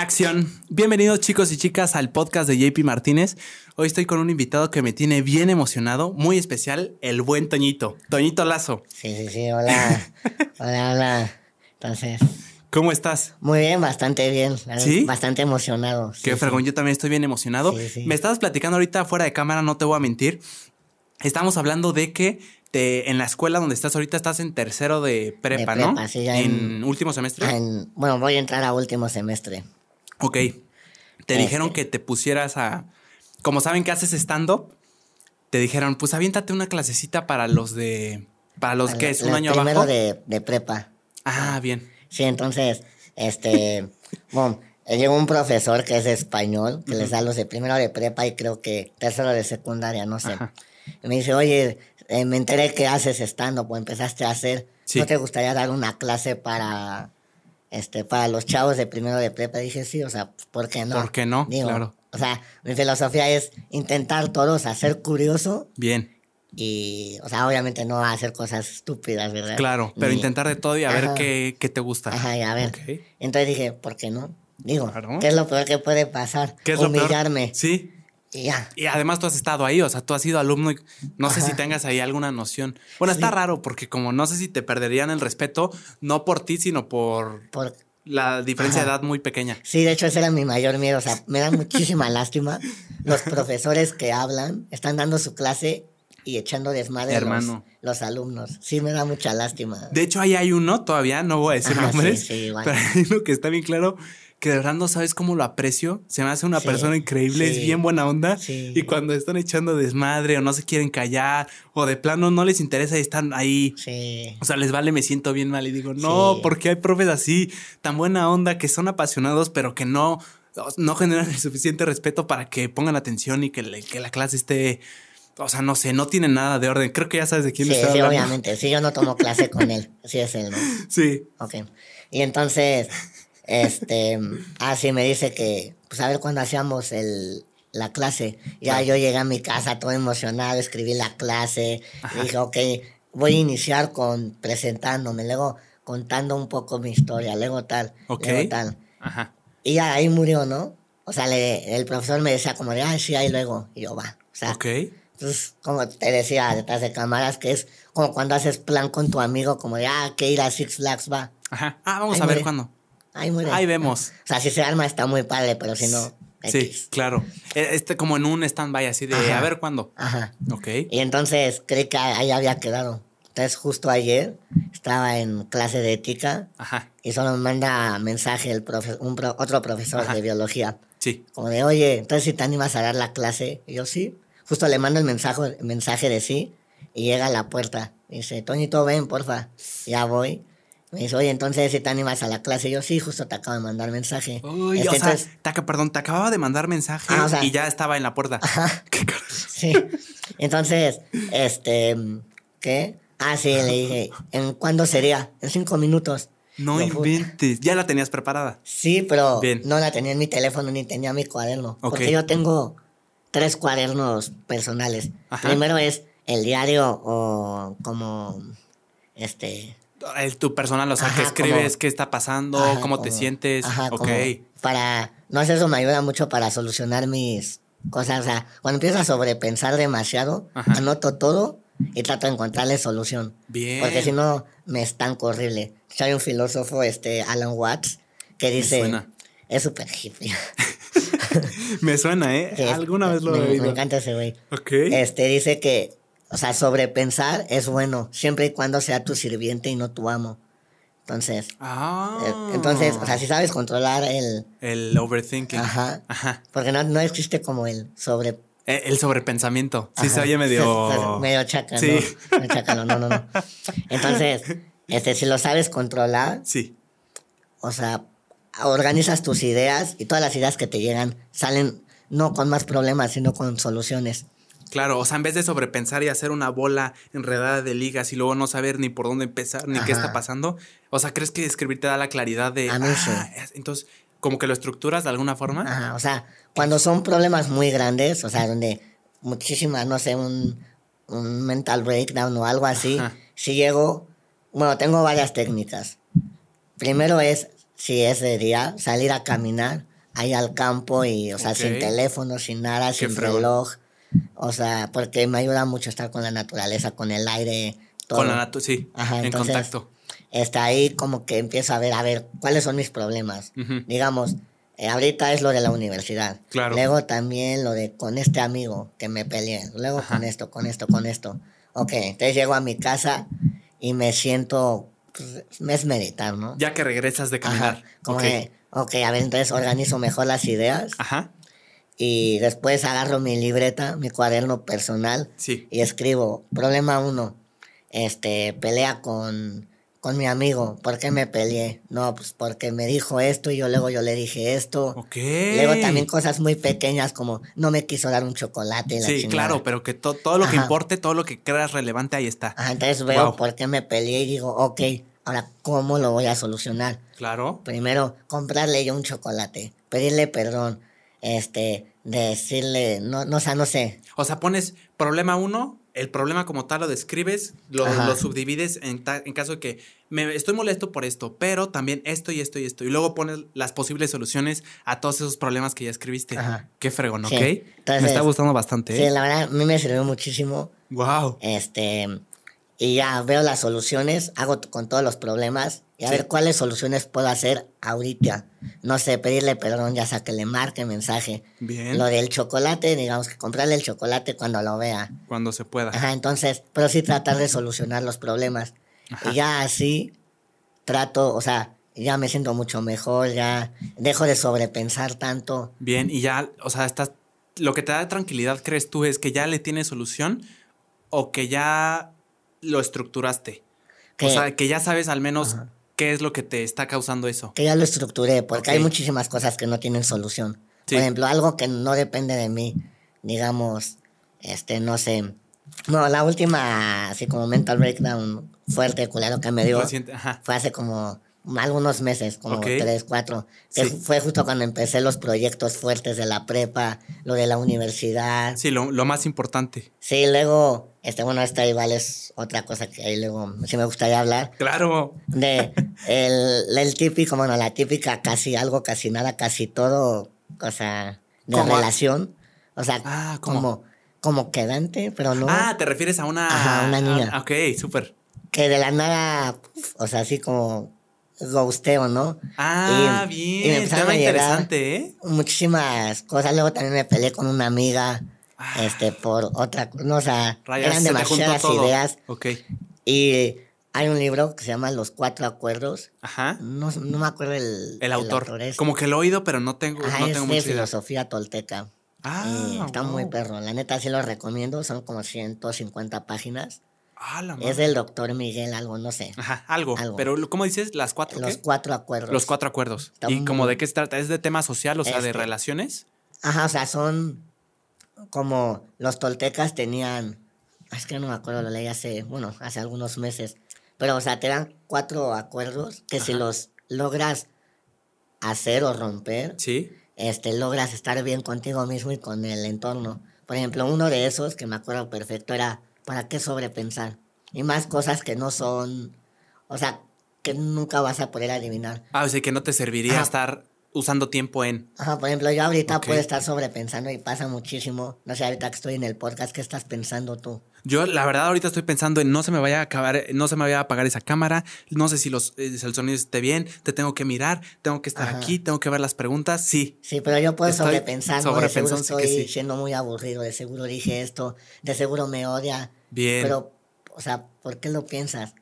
Acción. Bienvenidos chicos y chicas al podcast de JP Martínez. Hoy estoy con un invitado que me tiene bien emocionado, muy especial, el buen Toñito, Toñito Lazo. Sí, sí, sí, hola. hola, hola. Entonces. ¿Cómo estás? Muy bien, bastante bien. ¿Sí? Bastante emocionado. Qué fregón, yo también estoy bien emocionado. Me estabas platicando ahorita fuera de cámara, no te voy a mentir. Estamos hablando de que te, en la escuela donde estás ahorita estás en tercero de prepa, ¿no? Sí, ya en, último semestre. bueno, voy a entrar a último semestre. Ok. Te dijeron que te pusieras a. Como saben que haces stand-up, te dijeron, pues aviéntate una clasecita para los de. Para los que es un año primero abajo. de, de prepa. Ah, bien. Sí, entonces, este. bueno, llegó un profesor que es español, que les da los de primero de prepa y creo que tercero de secundaria, no sé. Y me dice, oye, eh, me enteré que haces stand-up o empezaste a hacer. ¿No te gustaría dar una clase para este, para los chavos de primero de prepa, dije sí, o sea, ¿por qué no? ¿Por qué no? claro. O sea, mi filosofía es intentar todos hacer curioso. Bien. Y, o sea, obviamente no hacer cosas estúpidas, ¿verdad? Claro, pero intentar de todo y a ver qué, qué, te gusta. Ajá, y a ver. Entonces dije, ¿por qué no? Digo, ¿qué es lo peor que puede pasar? ¿Qué es Humillarme. Lo peor? Sí. Y además tú has estado ahí, o sea, tú has sido alumno y no sé si tengas ahí alguna noción. Bueno, está raro porque como no sé si te perderían el respeto, no por ti, sino por, por... la diferencia de edad muy pequeña. Sí, de hecho ese era mi mayor miedo, o sea, me da muchísima lástima. Los profesores que hablan están dando su clase y echando desmadre Hermano. Los, los, alumnos. Sí, me da mucha lástima. De hecho, ahí hay uno, todavía no voy a decir nombres, pero hay uno que está bien claro que de verdad no sabes cómo lo aprecio. Se me hace una persona increíble, es bien buena onda. Y cuando están echando desmadre o no se quieren callar o de plano no les interesa y están ahí. O sea, les vale, me siento bien mal y digo, no, porque hay profes así, tan buena onda, que son apasionados, pero que no, no generan el suficiente respeto para que pongan atención y que, que la clase esté... O sea, no sé, no tiene nada de orden. Creo que ya sabes de quién está Sí, obviamente. Sí, yo no tomo clase con él. Sí, es él, ¿no? Sí. Ok. Y entonces, este, así ah, me dice que, pues a ver cuándo hacíamos el, la clase. Ya yo llegué a mi casa todo emocionado, escribí la clase, dije, ok, voy a iniciar con presentándome, luego contando un poco mi historia, luego tal, luego tal. Ajá. Y ya ahí murió, ¿no? O sea, le, el profesor me decía como de, ah, sí, ahí luego, y yo, va. O sea, entonces, como te decía detrás de cámaras, que es como cuando haces plan con tu amigo, como de, ah, que ir a Six Flags va. Ajá. Ah, vamos a ver cuándo. Ahí muere. Ahí vemos. O sea, si se arma está muy padre, pero si no. Sí, claro. E, este como en un stand-by así de a ver cuándo. Ajá. Ok. Y entonces creí que ahí había quedado. Entonces justo ayer estaba en clase de ética Ajá. y solo me manda mensaje el profe, un otro profesor de biología. Sí. Como de, oye, entonces si te animas a dar la clase. Y yo sí. Justo le mando el mensaje, el mensaje de sí y llega a la puerta. dice, Toñito, ven, porfa. Ya voy. Me dice, oye, entonces si te animas a la clase. yo, sí, justo te acabo de mandar mensaje. Uy, este, o sea, perdón, te acababa de mandar mensaje ah, y ya estaba en la puerta. Ajá. ¿Qué Sí. Entonces, este, ¿qué? Ah, sí, le dije, ¿en cuándo sería? En cinco minutos. No inventes. ¿Ya la tenías preparada? Sí, pero no la tenía en mi teléfono ni tenía mi cuaderno. Porque yo tengo tres cuadernos personales. Primero es el diario o como, este, el, tu personal, o sea, que escribes, qué está pasando, cómo te sientes. Ajá, ok. Para, no sé, eso me ayuda mucho para solucionar mis cosas. O sea, cuando empiezo a sobrepensar demasiado, anoto todo y trato de encontrarle solución. Bien. Porque si no, me estanco horrible. Hay un filósofo, este, Alan Watts, que dice... suena. Es súper hippie. me suena, ¿eh? Alguna vez lo he oído. Me encanta ese güey. Ok. Este, dice que o sea, sobrepensar es bueno, siempre y cuando sea tu sirviente y no tu amo. Entonces, ah. Eh, entonces, o sea, si sabes controlar el... El overthinking. Ajá. Ajá. Porque no, no existe como el sobre... Eh, el, sobrepensamiento. Sí, se oye medio... medio chaca, sí. ¿no? no, no, no. Entonces, este, si lo sabes controlar... Sí. O sea, organizas tus ideas y todas las ideas que te llegan salen no con más problemas, sino con soluciones. Claro, o sea, en vez de sobrepensar y hacer una bola enredada de ligas y luego no saber ni por dónde empezar ni qué está pasando, o sea, ¿crees que escribir te da la claridad de... A mí sí. Ah, entonces, como que lo estructuras de alguna forma. Ajá, o sea, cuando son problemas muy grandes, o sea, donde muchísimas, no sé, un, un mental breakdown o algo así, si llego, bueno, tengo varias técnicas. Primero es si es de día, salir a caminar ahí al campo y, o sea, sin teléfono, sin nada, sin reloj. O sea, porque me ayuda mucho estar con la naturaleza, con el aire. Todo. Con la naturaleza, sí. Ajá, en contacto. Está ahí como que empiezo a ver, a ver, cuáles son mis problemas. Digamos, eh, ahorita es lo de la universidad. Claro. Luego también lo de con este amigo que me peleé. Luego con esto, con esto, con esto. Ok, entonces llego a mi casa y me siento, pues, es meditar, ¿no? Ya que regresas de caminar. como okay. ok, a ver, entonces organizo mejor las ideas. Ajá. Y después agarro mi libreta, mi cuaderno personal. Sí. Y escribo, problema uno, este, pelea con con mi amigo. ¿Por qué me peleé? No, pues porque me dijo esto y yo luego yo le dije esto. Ok. Luego también cosas muy pequeñas como no me quiso dar un chocolate. sí, claro, pero que todo lo que importe, todo lo que creas relevante, ahí está. Ajá, entonces veo por qué me peleé y digo, ok, ahora, ¿cómo lo voy a solucionar? Claro. Primero, comprarle yo un chocolate, pedirle perdón, este, decirle, no, no, o sea, no sé. O sea, pones problema uno, el problema como tal lo describes, lo, subdivides en, en, caso de que me estoy molesto por esto, pero también esto y esto y esto. Y luego pones las posibles soluciones a todos esos problemas que ya escribiste. Qué fregón, ¿ok? me está gustando bastante. Sí, ¿eh? la verdad, a mí me sirvió muchísimo. Wow. Este, y ya veo las soluciones, hago con todos los problemas y a ver cuáles soluciones puedo hacer ahorita. No sé, pedirle perdón, ya sea que le marque mensaje. Bien. Lo del chocolate, digamos que comprarle el chocolate cuando lo vea. Cuando se pueda. Ajá, entonces, pero sí tratar de solucionar los problemas. Y ya así trato, o sea, ya me siento mucho mejor, ya dejo de sobrepensar tanto. Bien, y ya, o sea, estás, lo que te da tranquilidad, crees tú, es que ya le tienes solución o que ya lo estructuraste. o sea, que ya sabes al menos qué es lo que te está causando eso. Que ya lo estructuré, porque hay muchísimas cosas que no tienen solución. Por ejemplo, algo que no depende de mí, digamos, este, no sé. No, la última, así como mental breakdown fuerte, culero que me dio, fue hace como algunos meses, como tres, cuatro. Fue justo cuando empecé los proyectos fuertes de la prepa, lo de la universidad. Sí, lo, lo, más importante. Sí, luego, este, bueno, esta igual es otra cosa que ahí luego sí me gustaría hablar. Claro. De el, el típico, bueno, la típica casi algo, casi nada, casi todo, o sea, de relación. O sea, ah, como, como quedante, pero no. Ah, te refieres a una. Ajá, una niña. Ah, ok, súper. Que de la nada, o sea, así como ghosteo, ¿no? Ah, bien. Y me empezaron interesante, ¿eh? Muchísimas cosas. Luego también me peleé con una amiga, ah. este, por otra, no, o sea, eran demasiadas ideas. Ok. Y hay un libro que se llama Los Cuatro Acuerdos. Ajá. No, no me acuerdo el, el autor. Como que lo he oído, pero no tengo, Ajá, no es de filosofía tolteca. Ah, está muy perro. La neta sí lo recomiendo. Son como 150 páginas. Ah, es del doctor Miguel, algo, no sé. Ajá, algo. Pero, ¿cómo dices? ¿Las cuatro? Los cuatro acuerdos. Los cuatro acuerdos. ¿Y como de qué se trata? ¿Es de tema social, o sea, de este, relaciones? Ajá, o sea, son como los toltecas tenían. Es que no me acuerdo, lo leí hace, bueno, hace algunos meses. Pero, o sea, te dan cuatro acuerdos que si los logras hacer o romper, ¿Sí? este, logras estar bien contigo mismo y con el entorno. Por ejemplo, uno de esos que me acuerdo perfecto era ¿para qué sobrepensar? Y más cosas que no son, o sea, que nunca vas a poder adivinar. Ah, o sea, que no te serviría estar usando tiempo en. Ajá, por ejemplo, yo ahorita puedo estar sobrepensando y pasa muchísimo. No sé, ahorita que estoy en el podcast, ¿qué estás pensando tú? Yo, la verdad, ahorita estoy pensando en no se me vaya a acabar, no se me vaya a apagar esa cámara, no sé si, los, eh, el sonido esté bien, te tengo que mirar, tengo que estar aquí, tengo que ver las preguntas, sí. Sí, pero yo puedo sobrepensar, ¿no? De seguro estoy siendo muy aburrido, de seguro dije esto, de seguro me odia. Bien. Pero, o sea, ¿por qué lo piensas?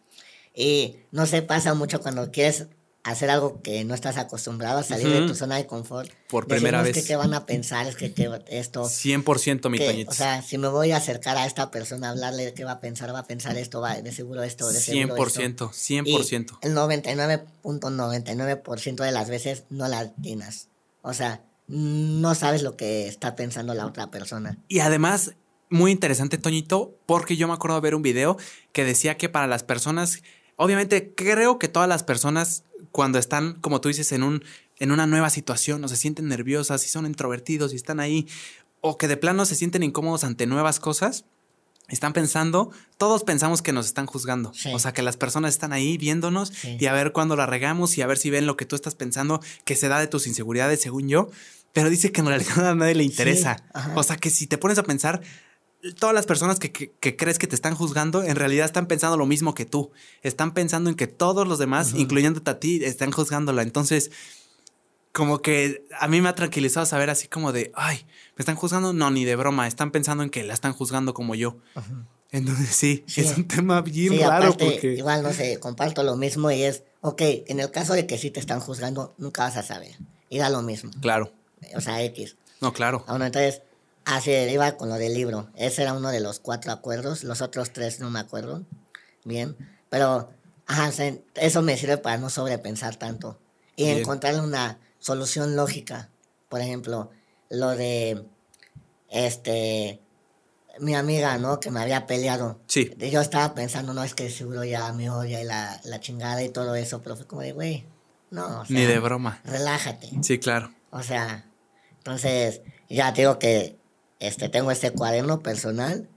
Y no se pasa mucho cuando quieres hacer algo que no estás acostumbrado a salir de tu zona de confort. Por primera vez. Es que qué van a pensar, es que, esto... 100% mi que, O sea, si me voy a acercar a esta persona a hablarle qué va a pensar, va a pensar esto, va de seguro esto, de 100%, seguro 100%, 100%. el 99.99% de las veces no la tienes. O sea, no sabes lo que está pensando la otra persona. Y además, muy interesante, Toñito, porque yo me acuerdo de ver un video que decía que para las personas, obviamente creo que todas las personas cuando están, como tú dices, en, un, en una nueva situación o se sienten nerviosas y son introvertidos y están ahí o que de plano se sienten incómodos ante nuevas cosas, están pensando, todos pensamos que nos están juzgando. O sea, que las personas están ahí viéndonos y a ver cuándo la regamos y a ver si ven lo que tú estás pensando que se da de tus inseguridades, según yo. Pero dice que en realidad a nadie le interesa. o sea, que si te pones a pensar, todas las personas que, crees que te están juzgando, en realidad están pensando lo mismo que tú. Están pensando en que todos los demás, incluyéndote a ti, están juzgándola. Entonces, como que a mí me ha tranquilizado saber así como de, ay, ¿me están juzgando? No, ni de broma, están pensando en que la están juzgando como yo. Entonces sí, es un tema bien raro porque... Igual, no sé, comparto lo mismo y es, ok, en el caso de que sí te están juzgando, nunca vas a saber. Y da lo mismo. Claro. O sea, X. No, claro. Bueno, entonces, así iba con lo del libro. Ese era uno de los cuatro acuerdos, los otros tres no me acuerdo. Bien, pero, ajá, eso me sirve para no sobrepensar tanto. Y encontrar una solución lógica. Por ejemplo, lo de este mi amiga, ¿no? Que me había peleado. Sí. Yo estaba pensando, no, es que seguro ya me odia y la, la chingada y todo eso, pero fue como de, güey, no. Ni de broma. Relájate. Sí, claro. O sea, entonces, ya digo que este, tengo este cuaderno personal.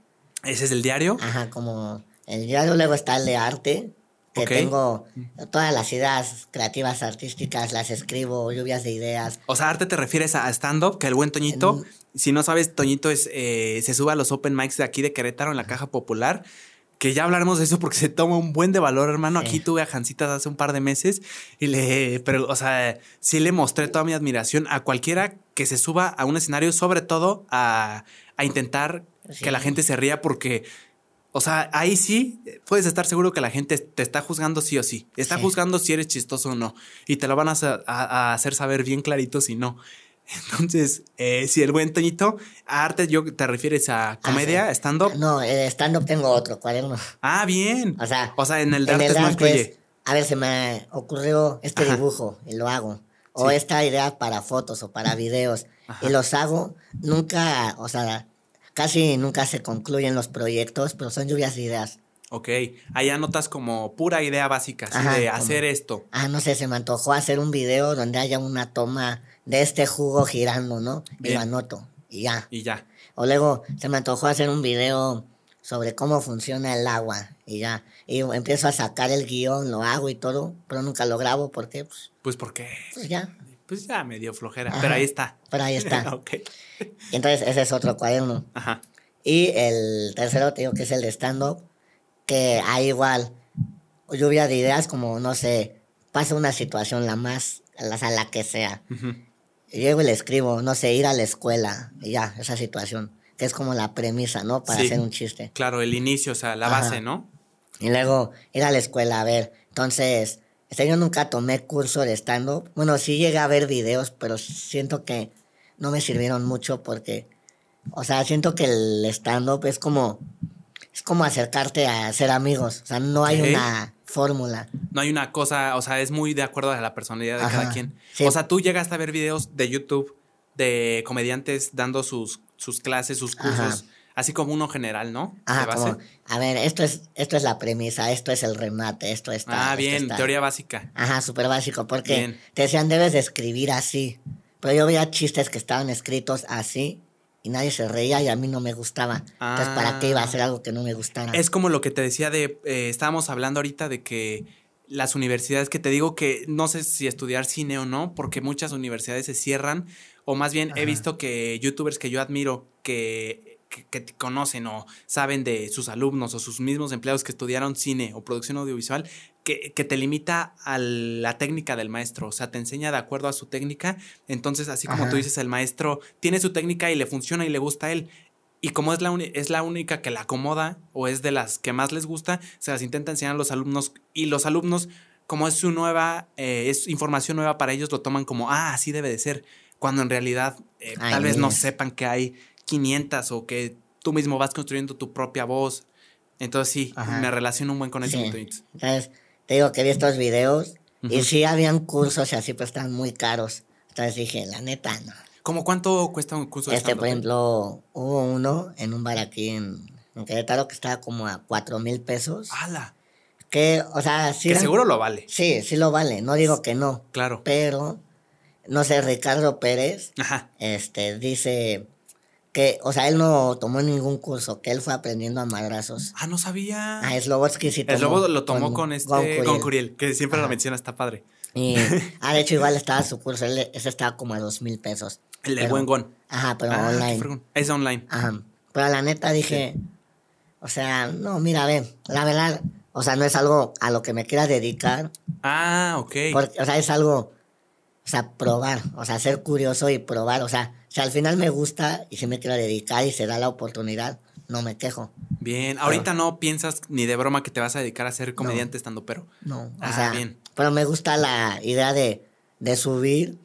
¿Ese es el diario? Ajá, como el diario, luego está el de arte, que tengo todas las ideas creativas artísticas, las escribo, lluvias de ideas. O sea, arte te refieres a stand-up, que el buen Toñito, si no sabes, Toñito es, eh, se sube a los open mics de aquí de Querétaro en la Caja Popular, que ya hablaremos de eso porque se toma un buen de valor, hermano. Aquí tuve a Jancitas hace un par de meses y le, pero, o sea, sí le mostré toda mi admiración a cualquiera que se suba a un escenario, sobre todo a, a intentar que la gente se ría porque o sea, ahí sí puedes estar seguro que la gente te está juzgando sí o sí. Está juzgando si eres chistoso o no. Y te lo van a, hacer saber bien clarito si no. Entonces, eh, si el buen Toñito, a arte yo te refieres a ah, comedia, stand-up. No, stand-up tengo otro cuaderno. Ah, bien. O sea, o sea en el de arte más es, A ver, se me ocurrió este dibujo y lo hago. O esta idea para fotos o para videos. Y los hago. Nunca, o sea, Casi nunca se concluyen los proyectos, pero son lluvias de ideas. Ok, ahí anotas como pura idea básica, así de hacer esto. Ah, no sé, se me antojó hacer un video donde haya una toma de este jugo girando, ¿no? Y lo anoto, y ya. Y ya. O luego se me antojó hacer un video sobre cómo funciona el agua, y ya. Y empiezo a sacar el guion, lo hago y todo, pero nunca lo grabo, ¿por qué? Pues, pues porque... Pues ya. Pues ya me dio flojera, pero ahí está. Pero ahí está. ok. entonces ese es otro cuaderno. Ajá. Y el tercero te digo que es el de stand-up, que hay igual lluvia de ideas como, no sé, pasa una situación la más, la, la que sea. y Llego y le escribo, no sé, ir a la escuela, y ya, esa situación, que es como la premisa, ¿no? Para hacer un chiste. Claro, el inicio, o sea, la base, ¿no? Y luego ir a la escuela, a ver, entonces, este, yo nunca tomé curso de stand-up. Bueno, sí llegué a ver videos, pero siento que no me sirvieron mucho porque, o sea, siento que el stand-up es como, es como acercarte a ser amigos. O sea, no hay una fórmula. No hay una cosa, o sea, es muy de acuerdo a la personalidad de cada quien. O sea, tú llegaste a ver videos de YouTube de comediantes dando sus, sus clases, sus cursos. Así como uno general, ¿no? Ah, como, a ver, esto es, esto es la premisa, esto es el remate, esto está. Ah, bien, teoría básica. Ajá, súper básico, porque te decían debes de escribir así. Pero yo veía chistes que estaban escritos así y nadie se reía y a mí no me gustaba. Entonces, ¿para qué iba a hacer algo que no me gustara? Es como lo que te decía de, eh, estábamos hablando ahorita de que las universidades, que te digo que no sé si estudiar cine o no, porque muchas universidades se cierran, o más bien he visto que youtubers que yo admiro, que que, conocen o saben de sus alumnos o sus mismos empleados que estudiaron cine o producción audiovisual, que, te limita a la técnica del maestro, o sea, te enseña de acuerdo a su técnica, entonces así como tú dices, el maestro tiene su técnica y le funciona y le gusta a él, y como es la, es la única que la acomoda o es de las que más les gusta, se las intenta enseñar a los alumnos y los alumnos, como es su nueva, eh, es información nueva para ellos, lo toman como, ah, así debe de ser, cuando en realidad eh, tal vez no sepan que hay 500 o que tú mismo vas construyendo tu propia voz. Entonces sí, me relaciono un buen con eso. Entonces, te digo que vi estos videos y sí habían cursos y así, pues estaban muy caros. Entonces dije, la neta, no. ¿Cómo cuánto cuesta un curso de Este, por ejemplo, hubo uno en un bar aquí en, en Querétaro que estaba como a cuatro mil pesos. ¡Hala! Que, o sea, sí. Que seguro lo vale. Sí, sí lo vale. No digo que no. Claro. Pero, no sé, Ricardo Pérez. Ajá. Este, dice que, o sea, él no tomó ningún curso, que él fue aprendiendo a madrazos. Ah, no sabía. Ah, Slobodsky sí tomó. Slobo lo tomó con, este, con Curiel. que siempre lo menciona, está padre. Y, ah, de hecho, igual estaba su curso, ese estaba como a dos mil pesos. El de Buen Gon. Ajá, pero ah, online. Es online. Ajá. Pero la neta dije, o sea, no, mira, ve, la verdad, o sea, no es algo a lo que me quiera dedicar. Ah, ok. Porque, o sea, es algo, o sea, probar, o sea, ser curioso y probar, o sea, si al final me gusta y si me quiero dedicar y se da la oportunidad, no me quejo. Bien, ahorita no piensas ni de broma que te vas a dedicar a ser comediante estando pero. No, o ah, sea, bien. pero me gusta la idea de, de subir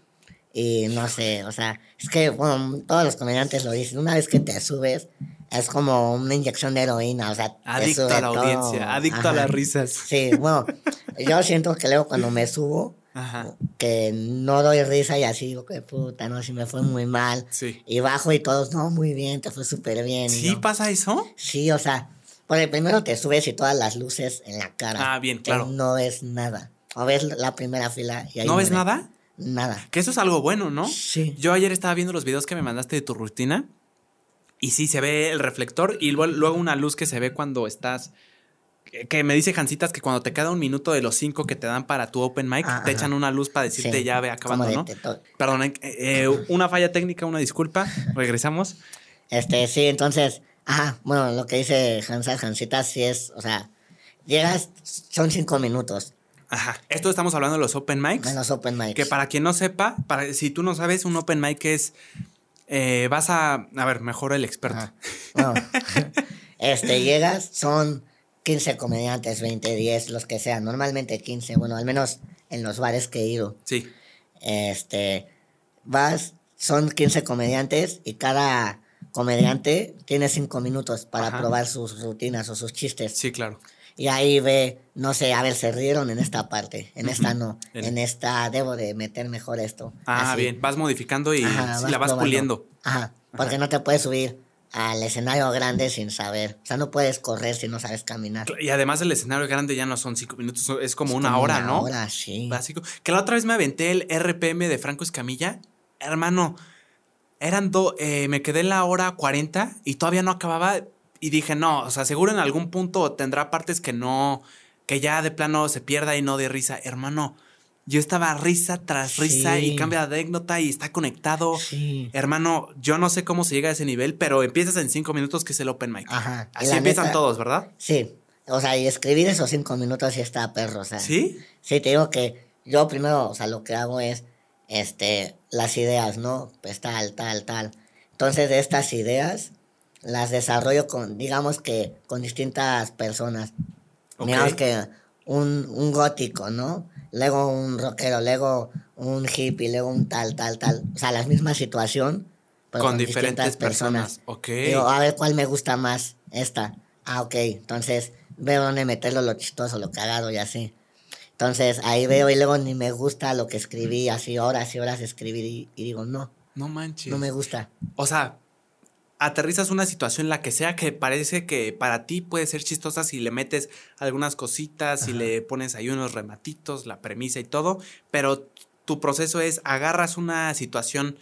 y no sé, o sea, es que, bueno, todos los comediantes lo dicen, una vez que te subes, es como una inyección de heroína, o sea, adicto a la audiencia, adicto a las risas. Sí, bueno, yo siento que luego cuando me subo, que no doy risa y así digo que puta, no, si me fue muy mal. Sí. Y bajo y todos, no, muy bien, te fue súper bien. ¿Sí pasa eso? Sí, o sea, porque primero te subes y todas las luces en la cara. Ah, bien, claro. No ves nada. O ves la primera fila y ahí ¿No ves nada? Nada. Que eso es algo bueno, ¿no? Sí. Yo ayer estaba viendo los videos que me mandaste de tu rutina y sí se ve el reflector y luego una luz que se ve cuando estás que me dice Jancitas que cuando te queda un minuto de los cinco que te dan para tu open mic, ah, te echan una luz para decirte ya ve acabando, ¿no? Perdón, eh, eh, una falla técnica, una disculpa. Regresamos. Este, sí, entonces, ajá, bueno, lo que dice Hansas, Jancitas, sí es, o sea, llegas, son cinco minutos. Ajá. Esto estamos hablando de los open mics. De los open mics. Que para quien no sepa, para, si tú no sabes, un open mic es. Eh, vas a. A ver, mejor el experto. este, llegas, son 15 comediantes, 20, 10, los que sean. Normalmente 15, bueno, al menos en los bares que he ido. Sí. Este, vas, son 15 comediantes y cada comediante tiene 5 minutos para probar sus rutinas o sus chistes. Sí, claro. Y ahí ve, no sé, a ver, se rieron en esta parte, en esta no, en, esta debo de meter mejor esto. Ah, bien, vas modificando y la vas puliendo. Ajá, porque no te puedes subir al escenario grande sin saber. O sea, no puedes correr si no sabes caminar. Y además el escenario grande ya no son cinco minutos, es como una hora, ¿no? Una hora, sí. Básico. Que la otra vez me aventé el RPM de Franco Escamilla. Hermano, eran dos, eh, me quedé en la hora 40 y todavía no acababa. Y dije, no, o sea, seguro en algún punto tendrá partes que no, que ya de plano se pierda y no de risa. Hermano, yo estaba risa tras risa y cambia de anécdota y está conectado. Hermano, yo no sé cómo se llega a ese nivel, pero empiezas en cinco minutos que es el open mic. Ajá. Así empiezan todos, ¿verdad? Sí. O sea, y escribir esos cinco minutos y está perro, o sea. ¿Sí? Sí, te digo que yo primero, o sea, lo que hago es, este, las ideas, ¿no? Pues tal, tal, tal. Entonces, de estas ideas, las desarrollo con, digamos que, con distintas personas. Digamos que un, un gótico, ¿no? Luego un rockero, luego un hippie, luego un tal, tal, tal. O sea, la misma situación. con, diferentes personas. Ok. Digo, a ver cuál me gusta más. Esta. Ah, ok. Entonces veo dónde meterlo, lo chistoso, lo cagado y así. Entonces ahí veo y luego ni me gusta lo que escribí, así horas y horas escribir y digo, no. No manches. No me gusta. O sea, aterrizas una situación la que sea que parece que para ti puede ser chistosa si le metes algunas cositas, si le pones ahí unos rematitos, la premisa y todo, pero tu proceso es agarras una situación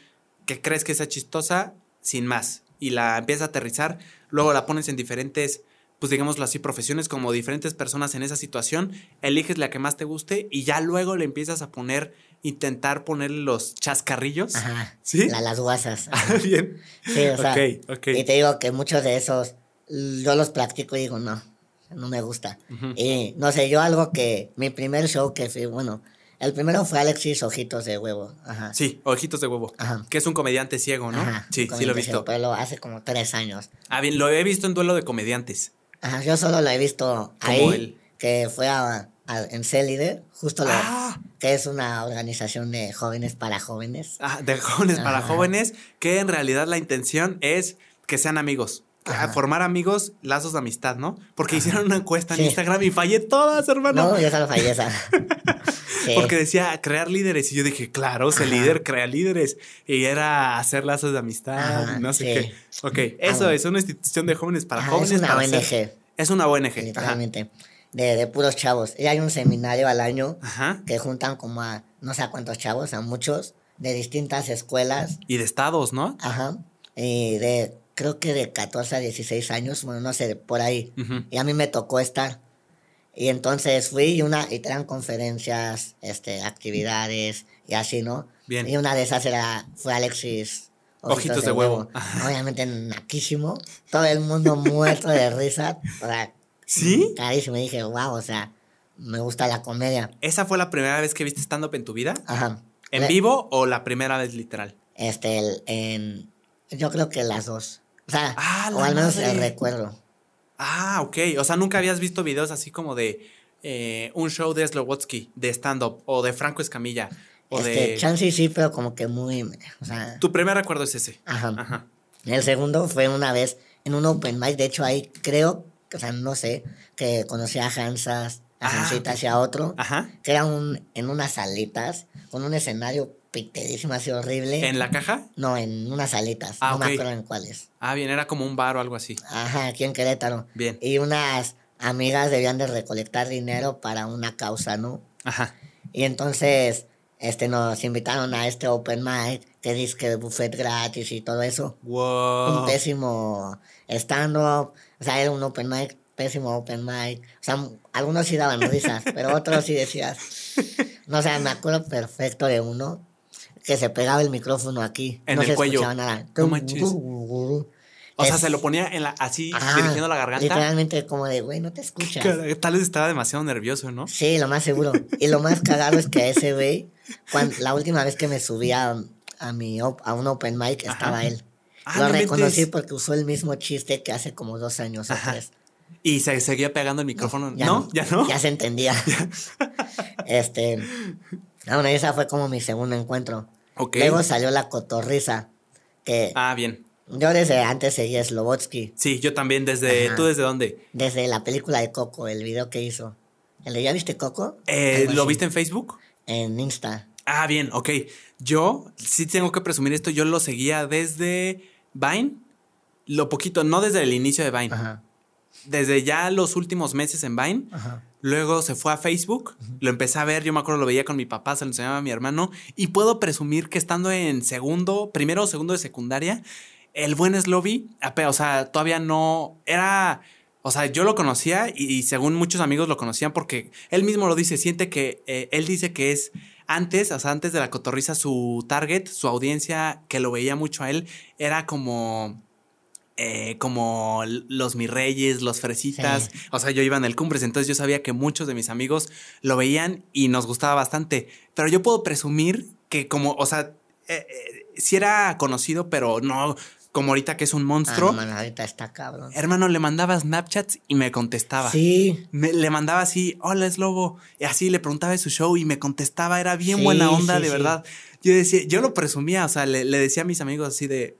que crees que sea chistosa sin más y la empiezas a aterrizar, luego la pones en diferentes pues digámoslo así, profesiones como diferentes personas en esa situación, eliges la que más te guste y ya luego le empiezas a poner intentar ponerle los chascarrillos. Ajá. ¿Sí? las guasas. Ah, bien. Sí, o sea. Y te digo que muchos de esos yo los practico y digo, no, no me gusta. Y no sé, yo algo que mi primer show que fui, bueno, el primero fue Alexis Ojitos de Huevo. Ajá. Sí, Ojitos de Huevo. Ajá. Que es un comediante ciego, ¿no? Ajá, sí, sí lo he visto. pero lo hace como tres años. Ah, bien, lo he visto en duelo de comediantes. Ajá, yo solo lo he visto ahí, que fue a, en C justo lo, ah. que es una organización de jóvenes para jóvenes. Ah, de jóvenes para jóvenes, que en realidad la intención es que sean amigos. formar amigos, lazos de amistad, ¿no? Porque hicieron una encuesta en Instagram y fallé todas, hermano. No, yo solo fallé esa. Porque decía crear líderes. Y yo dije, claro, ese líder crea líderes. Y era hacer lazos de amistad, no sé qué. Ok, eso es una institución de jóvenes para jóvenes. Es una ONG. es una ONG. Literalmente de, de puros chavos. Y hay un seminario al año que juntan como a no sé a cuántos chavos, a muchos, de distintas escuelas. Y de estados, ¿no? Ajá. Y de, creo que de 14 a 16 años, bueno, no sé, por ahí. Y a mí me tocó estar. Y entonces fui y una, y eran conferencias, este, actividades y así, ¿no? Bien. Y una de esas era, fue Alexis. Ojitos, de, huevo. Obviamente naquísimo. Todo el mundo muerto de risa. ¿Sí? Carísimo. Y dije, wow, o sea, me gusta la comedia. ¿Esa fue la primera vez que viste stand-up en tu vida? Ajá. ¿En vivo o la primera vez literal? Este, el, en, yo creo que las dos. O sea, ah, o al menos el recuerdo. Ah, ok. O sea, nunca habías visto videos así como de eh, un show de Slowotsky, de stand-up, o de Franco Escamilla. O este, de... Chance sí, pero como que muy. O sea, tu primer recuerdo es ese. Ajá. Ajá. El segundo fue una vez en un open mic. De hecho, ahí creo, o sea, no sé, que conocí a Hansas, a ah, Hansita y a otro. Ajá. Que era un, en unas salitas, con un escenario pitedísimo, así horrible. ¿En la caja? No, en unas salitas. Ah, no me acuerdo en cuáles. Ah, bien, era como un bar o algo así. Ajá, aquí en Querétaro. Bien. Y unas amigas debían de recolectar dinero para una causa, ¿no? Ajá. Y entonces, este, nos invitaron a este open mic, que dice que buffet gratis y todo eso. Wow. Un pésimo stand-up. O sea, era un open mic, pésimo open mic. O sea, algunos sí daban risas, pero otros sí decías. No o sea, me acuerdo perfecto de uno que se pegaba el micrófono aquí. En no el se cuello. Escuchaba nada. O sea, se lo ponía en la, así, dirigiendo la garganta. Literalmente como de, güey, no te escuchas. Tal vez estaba demasiado nervioso, ¿no? Sí, lo más seguro. y lo más cagado es que ese güey, la última vez que me subí a, mi, a un open mic, estaba él. Ah, lo reconocí porque usó el mismo chiste que hace como dos años o tres. Y se seguía pegando el micrófono. No, ya no. Ya se entendía. este. Bueno, esa fue como mi segundo encuentro. Luego salió la cotorriza. Que ah, bien. Yo desde antes seguía Slobotsky. Sí, yo también. desde ¿Tú desde dónde? Desde la película de Coco, el video que hizo. ¿El de ya viste Coco? Eh, ¿Lo viste en Facebook? En Insta. Ah, bien, ok. Yo sí tengo que presumir esto. Yo lo seguía desde Vine. Lo poquito, no desde el inicio de Vine. Ajá. Desde ya los últimos meses en Vine. Ajá. Luego se fue a Facebook, lo empecé a ver, yo me acuerdo lo veía con mi papá, se lo enseñaba a mi hermano y puedo presumir que estando en segundo, primero o segundo de secundaria, el buen Slovi, o sea, todavía no era, o sea, yo lo conocía y, según muchos amigos lo conocían porque él mismo lo dice, siente que eh, él dice que es antes, o sea, antes de la cotorriza, su target, su audiencia que lo veía mucho a él, era como eh, como los mis reyes, los fresitas. O sea, yo iba en el Cumbres, entonces yo sabía que muchos de mis amigos lo veían y nos gustaba bastante. Pero yo puedo presumir que como, o sea, eh, eh, si era conocido, pero no como ahorita que es un monstruo. Ah, ahorita está cabrón. Hermano, le mandaba Snapchats y me contestaba. Sí. le mandaba así, hola, es lobo. Y así le preguntaba de su show y me contestaba. Era bien buena onda, de verdad. Yo decía, yo lo presumía, o sea, le, le decía a mis amigos así de,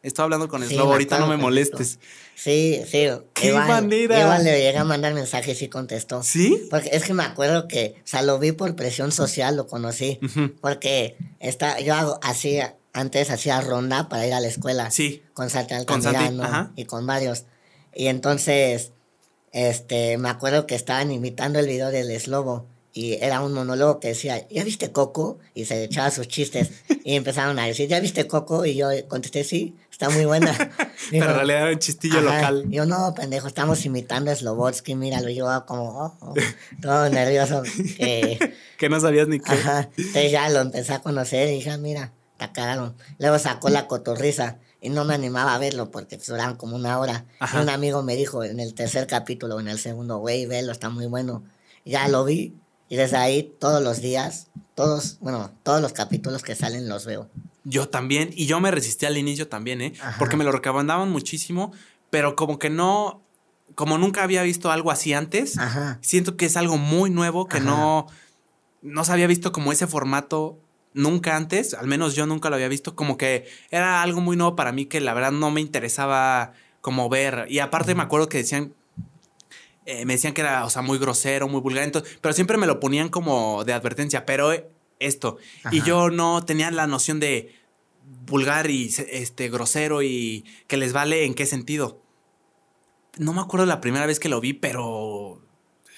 Estoy hablando con el ahorita no me molestes. Sí, sí. ¿Qué manera? le llega a mandar mensajes y contestó. ¿Sí? Porque es que me acuerdo que, o sea, lo vi por presión social, lo conocí. Porque está, yo hago, hacía, antes hacía ronda para ir a la escuela. Sí. Con Santi Altamirano y con varios. Y entonces, este, me acuerdo que estaban imitando el video del Slobo y era un monólogo que decía, ¿ya viste Coco? Y se echaba sus chistes y empezaron a decir, ¿ya viste Coco? Y yo contesté, sí, está muy buena. Pero en realidad era un chistillo local. yo, no, pendejo, estamos imitando a Slobotsky, míralo, yo como, oh, oh, todo nervioso. Que, que no sabías ni qué. Ajá. Entonces ya lo empecé a conocer y dije, ah, mira, está cagaron. Luego sacó la cotorriza y no me animaba a verlo porque duraban como una hora. Y un amigo me dijo en el tercer capítulo, en el segundo, güey, velo, está muy bueno. ya lo vi y desde ahí todos los días, todos, bueno, todos los capítulos que salen los veo. Yo también, y yo me resistí al inicio también, ¿eh? Porque me lo recomendaban muchísimo, pero como que no, como nunca había visto algo así antes, siento que es algo muy nuevo, que no, no se había visto como ese formato nunca antes, al menos yo nunca lo había visto, como que era algo muy nuevo para mí que la verdad no me interesaba como ver. Y aparte me acuerdo que decían eh, me decían que era, o sea, muy grosero, muy vulgar, pero siempre me lo ponían como de advertencia, pero esto. Y yo no tenía la noción de vulgar y este grosero y que les vale en qué sentido. No me acuerdo la primera vez que lo vi, pero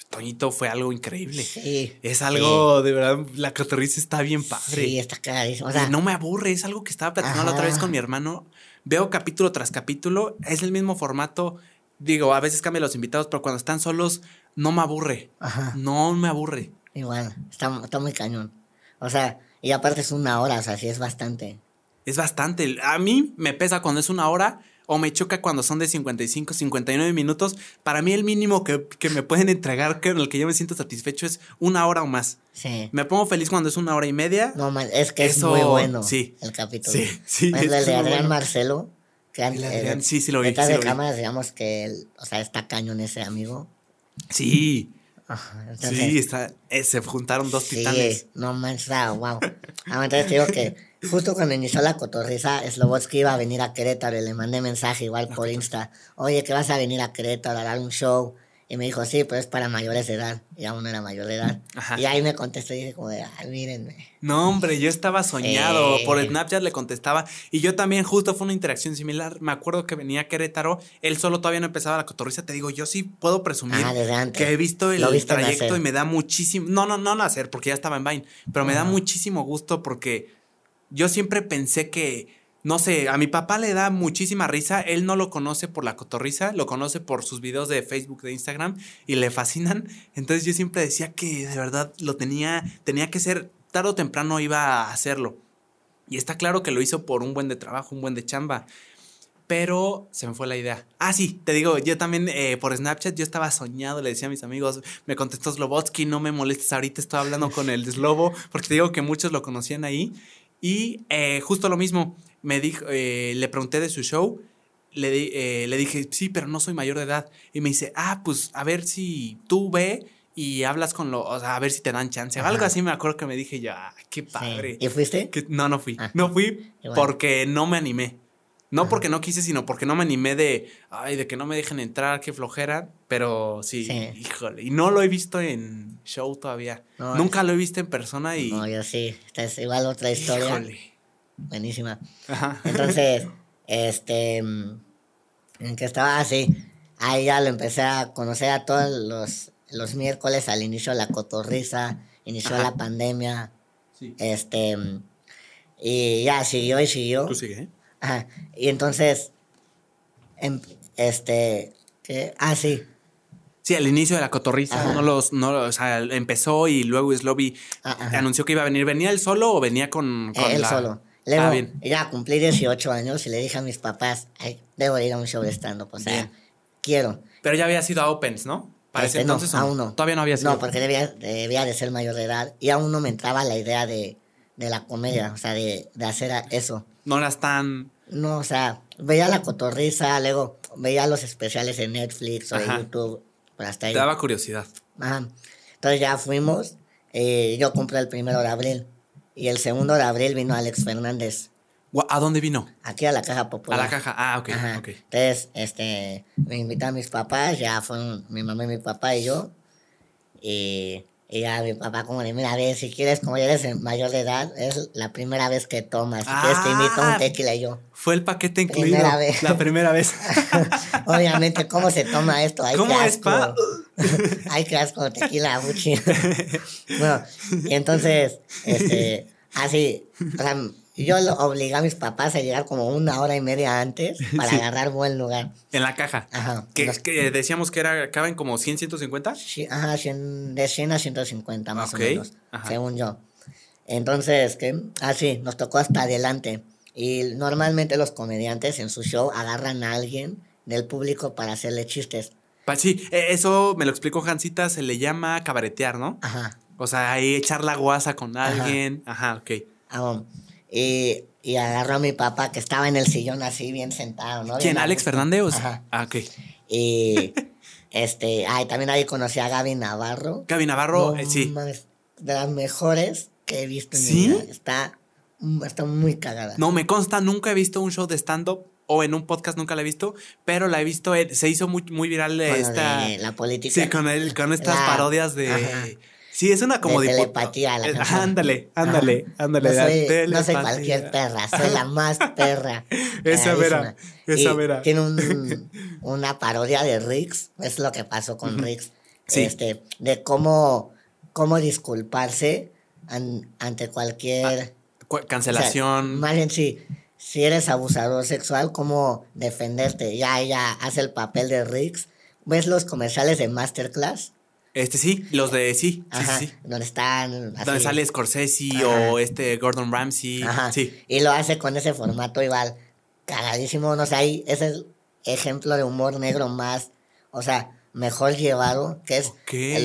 Toñito fue algo increíble. Sí. Es algo, de verdad, la cotorriza está bien padre. Sí, está clarísimo. no me aburre, es algo que estaba platicando la otra vez con mi hermano. Veo capítulo tras capítulo, es el mismo formato. Digo, a veces cambian los invitados, pero cuando están solos, no me aburre. Ajá. No me aburre. Igual, está, está muy cañón. O sea, y aparte es una hora, o sea, sí es bastante. Es bastante. A mí me pesa cuando es una hora o me choca cuando son de 55, 59 minutos. Para mí el mínimo que, me pueden entregar, con el que yo me siento satisfecho, es una hora o más. Sí. Me pongo feliz cuando es una hora y media. No, es que es muy bueno sí, el capítulo. Sí, sí. el de Adrián Marcelo. Que el sí, sí lo vi. Detrás de cámaras, digamos que, o sea, está cañón ese amigo. Sí. sí, está, eh, se juntaron dos titanes. No manches, wow. Ah, entonces digo que Justo cuando inició la cotorriza, Slobotsky iba a venir a Querétaro y le mandé mensaje igual por Insta. Oye, que vas a venir a Querétaro a dar un show. Y me dijo, sí, pero es para mayores de edad. Y aún no era mayor de edad. Y ahí me contestó y dije como de, ay, mírenme. No, hombre, yo estaba soñado. Por Snapchat le contestaba. Y yo también, justo fue una interacción similar. Me acuerdo que venía a Querétaro. Él solo todavía no empezaba la cotorriza. Te digo, yo sí puedo presumir ah, que he visto el trayecto y me da muchísimo... No, no, no nacer, porque ya estaba en Vine. Pero me da muchísimo gusto porque yo siempre pensé que, no sé, a mi papá le da muchísima risa, él no lo conoce por la cotorriza, lo conoce por sus videos de Facebook, de Instagram y le fascinan. Entonces yo siempre decía que de verdad lo tenía, tenía que ser, tarde o temprano iba a hacerlo. Y está claro que lo hizo por un buen de trabajo, un buen de chamba. Pero se me fue la idea. Ah, sí, te digo, yo también eh, por Snapchat yo estaba soñado, le decía a mis amigos, me contestó Slobotsky, no me molestes, ahorita estoy hablando con el Slobo, porque te digo que muchos lo conocían ahí. Y eh, justo lo mismo, me dijo, eh, le pregunté de su show, le, eh, le dije, sí, pero no soy mayor de edad. Y me dice, ah, pues a ver si tú ve y hablas con lo, o sea, a ver si te dan chance. Algo así me acuerdo que me dije ya, qué padre. ¿Y fuiste? no, no fui. Ah. No fui porque no me animé. No porque no quise, sino porque no me animé de, ay, de que no me dejen entrar, qué flojera. Pero sí, híjole. Y no lo he visto en show todavía. Nunca lo he visto en persona y... No, yo sí. Esta es igual otra historia. Híjole. Buenísima. Entonces, este... En que estaba así. Ahí ya lo empecé a conocer a todos los, los miércoles al inicio de la cotorriza. Inició la pandemia. Sí. Este... Y ya siguió y siguió. Tú sigue, ¿eh? Ajá. Y entonces, em, este, ah, sí. Sí, al inicio de la cotorriza, no los, no, o sea, empezó y luego Slobby ah, anunció que iba a venir. ¿Venía él solo o venía con, con él solo? Luego, ah, bien. ya cumplí 18 años y le dije a mis papás, debo ir a un show de stand-up, o sea, quiero. Pero ya había sido a Opens, ¿no? Para ese este, entonces. No, aún no. Todavía no había sido. No, porque debía, debía de ser mayor de edad y aún no me entraba la idea de, de la comedia, o sea, de, de hacer eso. No eras tan... No, o sea, veía la cotorriza, luego veía los especiales en Netflix o en YouTube, pero hasta ahí. Te daba curiosidad. Ajá. Entonces ya fuimos, eh, yo compré el primero de abril y el segundo de abril vino Alex Fernández. ¿A dónde vino? Aquí a la Caja Popular. A la Caja, ah, ok, ok. Entonces, este, me invitaron mis papás, ya fueron mi mamá y mi papá y yo, y y a mi papá como de, mira, a ver, si quieres, como ya eres mayor de edad, es la primera vez que tomas. Si quieres te invito a un ah, tequila y yo. Fue el paquete incluido. Primera vez. La primera vez. Obviamente, ¿cómo se toma esto? Hay ¿Cómo es, pa? Hay que asco tequila, muchi. bueno, y entonces, este, así, o sea, yo lo obligué a mis papás a llegar como una hora y media antes para agarrar buen lugar. En la caja. Ajá. Que, decíamos que era, caben como 100, 150. Sí, ajá, de 100 a 150 más o menos, según yo. Entonces, que así, nos tocó hasta adelante. Y normalmente los comediantes en su show agarran a alguien del público para hacerle chistes. Sí, e, eso me lo explicó Jancita, se le llama cabaretear, ¿no? Ajá. O sea, ahí echar la guasa con alguien. Ajá, ok. Ah, y, y agarró a mi papá que estaba en el sillón así bien sentado, ¿no? ¿Quién? ¿Alex Fernández? Ajá. Ah, ok. Y este, ay, también ahí conocí a Gaby Navarro. Gaby Navarro, eh, sí. De las mejores que he visto en ¿Sí? mi vida. Está, está muy cagada. No, me consta, nunca he visto un show de stand-up o en un podcast nunca la he visto, pero la he visto, eh, se hizo muy, muy viral esta... la política. Sí, con, el, con estas parodias de... Sí, es una como de telepatía. La eh, ándale, ándale, ándale. No soy, no soy, cualquier perra, soy la más perra. esa vera, esa vera. Tiene un, una parodia de Rix, es lo que pasó con Rix. Este, de cómo, cómo disculparse ante cualquier... Ah, cancelación. bien, sí, si eres abusador sexual, cómo defenderte. Ya ella hace el papel de Riggs. ¿Ves los comerciales de Masterclass? Este sí, los de sí, Ajá, sí, Donde están. Donde sale Scorsese o este Gordon Ramsay. Ajá. Sí. Y lo hace con ese formato igual. Cagadísimo. No sé, ahí es el ejemplo de humor negro más. O sea, mejor llevado. Que es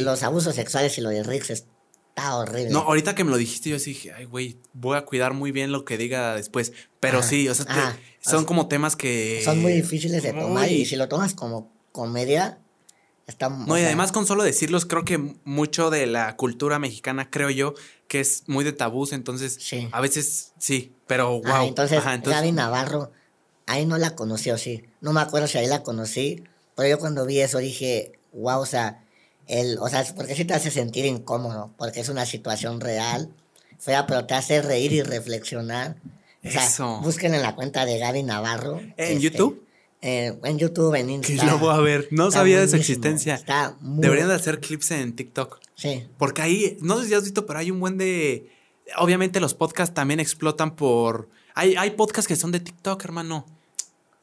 los abusos sexuales y lo de Riggs está horrible. No, ahorita que me lo dijiste, yo sí dije, ay, güey, voy a cuidar muy bien lo que diga después. Pero sí, o sea, son como temas que. Son muy difíciles de tomar y si lo tomas como comedia, está. No, y además con solo decirlos, creo que mucho de la cultura mexicana, creo yo, que es muy de tabús, entonces. Sí. A veces sí, pero wow. entonces, Gaby Navarro, ahí no la conoció, sí. No me acuerdo si ahí la conocí, pero yo cuando vi eso dije, wow, o sea el, o sea, porque sí te hace sentir incómodo, porque es una situación real, fea, pero te hace reír y reflexionar. O sea, busquen en la cuenta de Gaby Navarro. ¿En este, YouTube? Eh, en YouTube, en Instagram. Que lo voy a ver. No sabía de su existencia. Deberían de hacer clips en TikTok. Sí. Porque ahí, no sé si has visto, pero hay un buen de. Obviamente los podcasts también explotan por. Hay, hay podcasts que son de TikTok, hermano.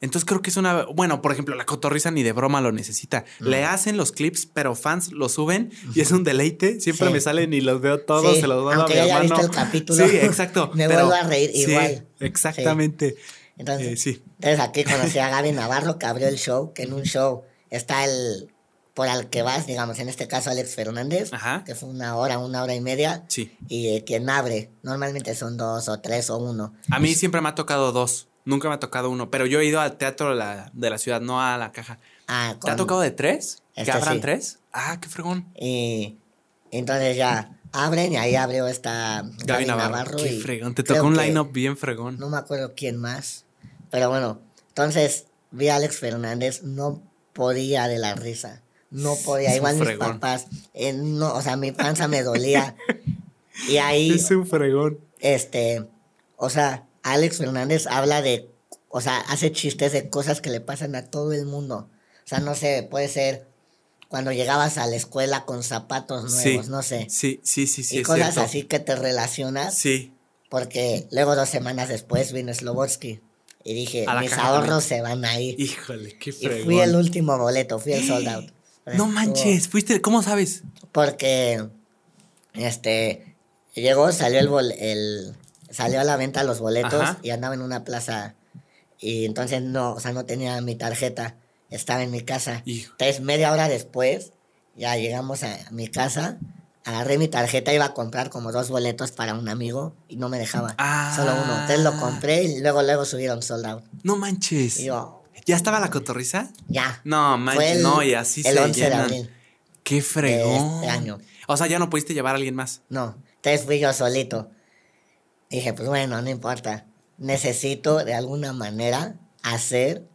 Entonces creo que es una. Bueno, por ejemplo, la cotorriza ni de broma lo necesita. Le hacen los clips, pero fans lo suben y es un deleite. Siempre me salen y los veo todos, se los mando a mi haya Visto el capítulo, sí, exacto. me vuelvo a reír igual. Exactamente. Entonces, eh, sí. entonces aquí conocí a Gaby Navarro que abrió el show, que en un show está el por al que vas, digamos, en este caso Alex Fernández, que fue una hora, una hora y media. Sí. Y eh, quien abre, normalmente son dos o tres o uno. A mí siempre me ha tocado dos. Nunca me ha tocado uno, pero yo he ido al teatro de la, de la ciudad, no a la caja. Ah, ¿Te ha tocado de tres? ¿Que este abran tres? Ah, qué fregón. Y entonces ya abren y ahí abrió esta Gaby Navarro. qué fregón. Te tocó un line-up bien fregón. No me acuerdo quién más. Pero bueno, entonces vi a Alex Fernández, no podía de la risa. No podía. Igual mis papás. Eh, no, o sea, mi panza me dolía. y ahí. Es un fregón. Este. O sea, Alex Fernández habla de, o sea, hace chistes de cosas que le pasan a todo el mundo. O sea, no sé, puede ser cuando llegabas a la escuela con zapatos nuevos, no sé. Sí, sí, sí, sí. Y cosas así que te relacionas. Sí. Porque luego dos semanas después vino Slobodsky. Y dije, mis ahorros se van ahí. Híjole, qué fregón. Y fui el último boleto, fui el sold out. No manches, fuiste, ¿cómo sabes? Porque, este, llegó, salió el, el, salió a la venta los boletos y andaba en una plaza y entonces no, o sea, no tenía mi tarjeta, estaba en mi casa. Entonces media hora después ya llegamos a mi casa, agarré mi tarjeta, iba a comprar como dos boletos para un amigo y no me dejaba, ah. solo uno. Entonces lo compré y luego luego subieron sold out. No manches. ¿Ya estaba la cotorriza? Ya. No, manches, no, y así el 11 de abril. Qué fregón. este año. O sea, ya no pudiste llevar a alguien más. No, entonces fui yo solito dije, pues bueno, no importa. Necesito de alguna manera hacer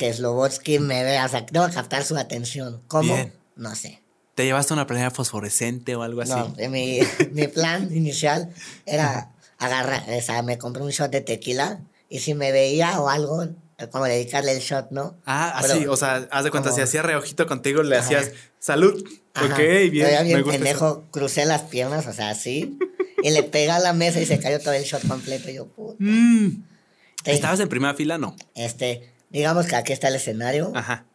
que Slobotsky me vea. O sea, tengo que captar su atención. ¿Cómo? No sé. ¿Te llevaste una planeta fosforescente o algo así? No, mi, mi plan inicial era agarrar, o sea, me compré un shot de tequila y si me veía o algo, como dedicarle el shot, ¿no? Ah, así, o sea, haz de cuenta, si hacía reojito contigo, le hacías salud. Ok, bien. bien me pendejo, crucé las piernas, o sea, así. y le pega a la mesa y se cayó todo el shot completo. Y yo, puta. Mm. ¿Estabas en primera fila? No. Este, digamos que aquí está el escenario. Ajá.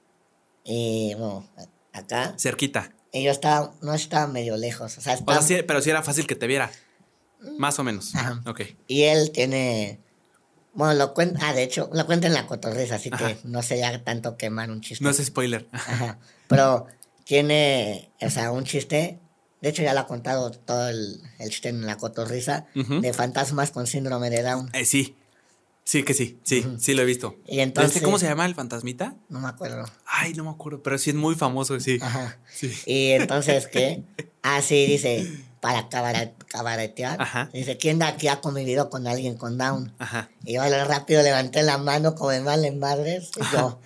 Y bueno, acá. Cerquita. Y yo estaba, no estaba medio lejos. O sea, estaba... pero sí era fácil que te viera. Más o menos. Ajá. Ok. Y él tiene. Bueno, lo cuenta. Ah, de hecho, lo cuenta en la cotorriza, así que no sé ya tanto quemar un chiste. No es spoiler. Ajá. Pero tiene, o sea, un chiste de hecho, ya lo ha contado todo el, el chiste en la cotorriza de fantasmas con síndrome de Down. Eh, sí. Sí, que sí, sí, sí lo he visto. Y entonces, ¿Cómo se llama el fantasmita? No me acuerdo. Ay, no me acuerdo, pero sí es muy famoso, sí. Ajá. Sí. Y entonces, ¿qué? Ah, sí, dice, para cabaretear. Ajá. Dice, ¿quién de aquí ha convivido con alguien con Down? Ajá. Y yo rápido levanté la mano como de mal en madres. Y yo,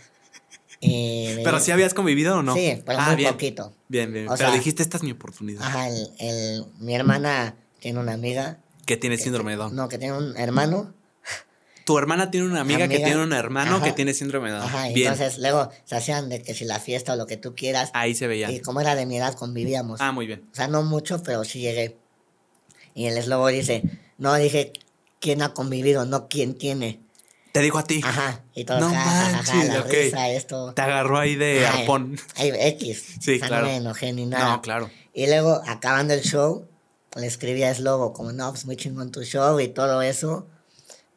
¿Pero si habías convivido o no? Sí, pero ah, muy poquito. Bien, bien. pero dijiste, esta es mi oportunidad. Ajá, el, mi hermana tiene una amiga. Que tiene síndrome de Down. No, que tiene un hermano. Tu hermana tiene una amiga, que tiene un hermano que tiene síndrome de Down. Ajá, entonces luego se hacían de que si la fiesta o lo que tú quieras. Ahí se veía. Y como era de mi edad, convivíamos. Ah, muy bien. O sea, no mucho, pero sí llegué. Y el eslobo dice, no dije quién ha convivido, no quién tiene. Te dijo a ti. Ajá. Y todo, no manches, la risa, esto. Te agarró ahí de arpón. Ahí, X. Sí, o sea, claro. No me enojé ni nada. No, claro. Y luego, acabando el show, le escribí a Slobo como, no, pues muy chingón tu show y todo eso.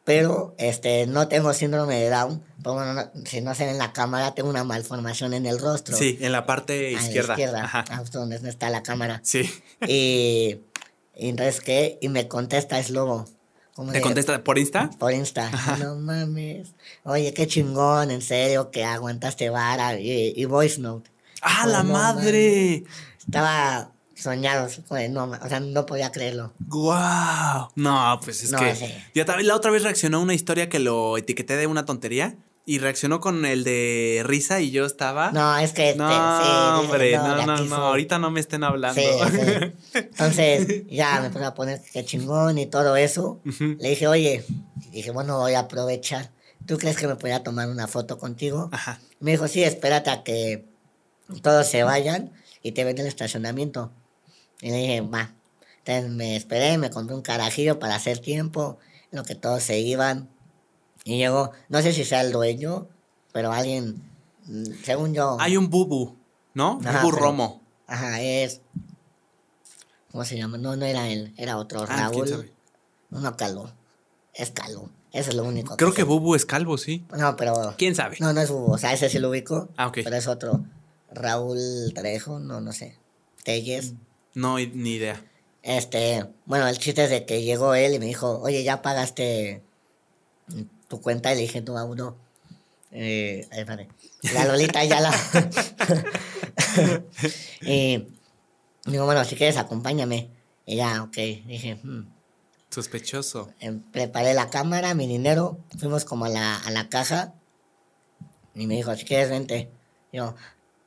Pero este, no tengo síndrome de Down. Bueno, si no se ve en la cámara, tengo una malformación en el rostro. Sí, en la parte izquierda. A la izquierda, Ajá. donde está la cámara. Sí. Y, y entonces, ¿qué? Y me contesta Slobo. ¿Te contesta por Insta? Por Insta. No mames. Oye, qué chingón, en serio, que aguantaste vara y, voice note. ¡Ah, la madre! Estaba soñado, no, o sea, no podía creerlo. ¡Guau! No, pues es que. Yo también la otra vez reaccionó a una historia que lo etiqueté de una tontería y reaccionó con el de risa y yo estaba. No, es que. Este, no, hombre, no, no, no, ahorita no me estén hablando. Entonces, ya me puse a poner que chingón y todo eso. Le dije, oye, dije, bueno, voy a aprovechar. ¿Tú crees que me podía tomar una foto contigo? Ajá. Me dijo, sí, espérate a que todos se vayan y te ven en el estacionamiento. Y le dije, va. Entonces me esperé, me compré un carajillo para hacer tiempo, en lo que todos se iban. Y llegó, no sé si sea el dueño, pero alguien, mm, según yo. Hay un bubu, ¿no? bubu Romo. Ajá, es. ¿Cómo se llama? No, no era él, era otro. Ah, Raúl. No, calvo. Es calvo. Eso es lo único. Creo que, Bubu es calvo, sí. No, pero. ¿Quién sabe? No, no es Bubu. O sea, ese sí lo ubico. Ah, ok. Pero es otro. Raúl Trejo, no, no sé. Telles. No, ni idea. Este, bueno, el chiste es de que llegó él y me dijo, oye, ya pagaste tu cuenta y le dije, tú a uno. Eh, la Lolita ya la. y digo, bueno, si quieres, acompáñame. Y ya, ok. Dije, hmm. Sospechoso. Em, preparé la cámara, mi dinero. Fuimos como a la, a la caja. Y me dijo, si quieres, vente. Yo,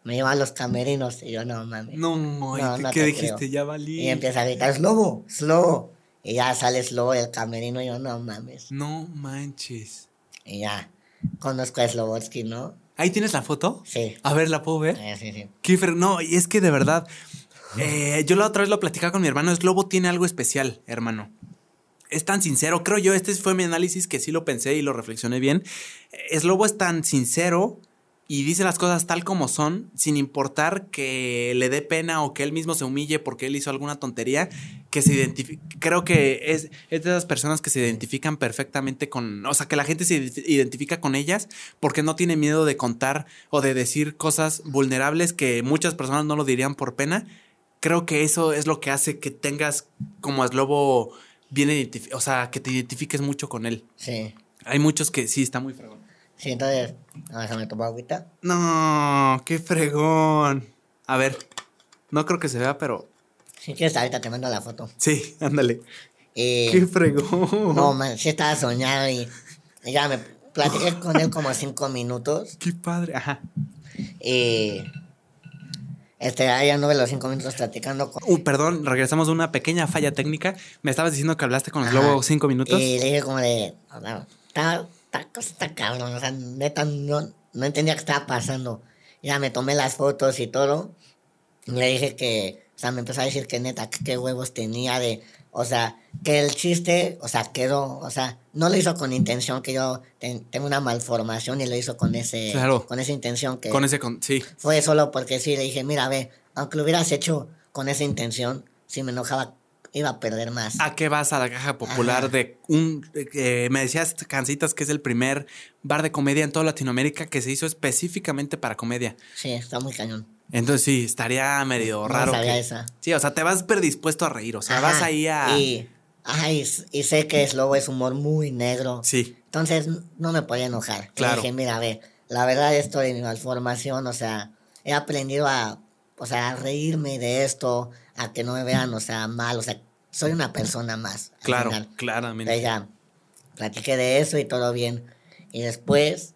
me lleva a los camerinos. Y yo, no mames. No, no, ¿qué dijiste? Ya valí. Y empieza a gritar, Slobo, Slobo. Y ya sale Slobo del camerino y yo, no mames. No manches. Y ya, conozco a Slobotsky, ¿no? ¿Ahí tienes la foto? Sí. A ver, ¿la puedo ver? Sí, sí, sí. Kiefer, no, y es que de verdad, eh, yo la otra vez lo platicaba con mi hermano, Slobo tiene algo especial, hermano. Es tan sincero, creo yo, este fue mi análisis que sí lo pensé y lo reflexioné bien. Slobo es tan sincero y dice las cosas tal como son, sin importar que le dé pena o que él mismo se humille porque él hizo alguna tontería, que se identifica, creo que es, es, de esas personas que se identifican perfectamente con, o sea, que la gente se identifica con ellas porque no tiene miedo de contar o de decir cosas vulnerables que muchas personas no lo dirían por pena. Creo que eso es lo que hace que tengas como a Slobo bien identificado, o sea, que te identifiques mucho con él. Sí. Hay muchos que sí, está muy fregón. Sí, entonces, déjame tomar agüita. No, qué fregón. A ver, no creo que se vea, pero. Si quieres, ahorita te mando la foto. Sí, ándale. qué fregón. No, man, sí estaba soñado y, ya me platiqué con él como cinco minutos. Qué padre, ajá. Y. Este, ya no ve los cinco minutos platicando con... Uh, perdón, regresamos a una pequeña falla técnica. Me estabas diciendo que hablaste con el globo cinco minutos. Y le dije como de... Estaba cosa está cabrón, o sea, neta, no, no entendía qué estaba pasando. Ya me tomé las fotos y todo. le dije que, o sea, me empezó a decir que neta, qué huevos tenía de, o sea, que el chiste, o sea, quedó, o sea, no lo hizo con intención que yo tengo una malformación y lo hizo con ese, con esa intención que. Con ese, con, sí. Fue solo porque sí, le dije, mira, ve, aunque lo hubieras hecho con esa intención, si me enojaba iba a perder más. ¿A qué vas a la caja popular de un... Eh, me decías, Cancitas, que es el primer bar de comedia en toda Latinoamérica que se hizo específicamente para comedia. Sí, está muy cañón. Entonces sí, estaría medio raro. esa. Sí, o sea, te vas predispuesto a reír, o sea, vas ahí a... Y, ajá, y, sé que es lobo, es humor muy negro. Sí. Entonces no me podía enojar. Claro. dije, mira, ve, la verdad esto de mi malformación, o sea, he aprendido a, o sea, a reírme de esto, a que no me vean, o sea, mal, o sea, soy una persona más. Claro, claramente. ya platiqué de eso y todo bien. Y después,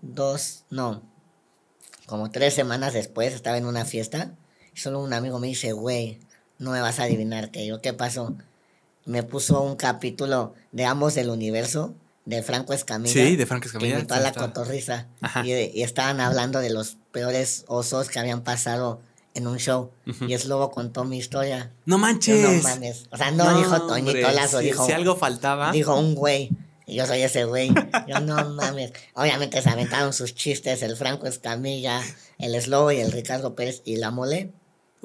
dos, no, como tres semanas después, estaba en una fiesta y solo un amigo me dice, güey, no me vas a adivinar qué. Yo, ¿qué pasó? Me puso un capítulo de Ambos del Universo de Franco Escamilla. Sí, de Franco Escamilla. Que invitó a la cotorriza. Y, y, estaban hablando de los peores osos que habían pasado en un show. Y luego contó mi historia. No manches. no mames. O sea, no, dijo Toñito Lazo, si, dijo. Si algo faltaba. Dijo un güey. Y yo soy ese güey. Yo no mames. Obviamente se aventaron sus chistes, el Franco Escamilla, el Slow y el Ricardo Pérez y la mole.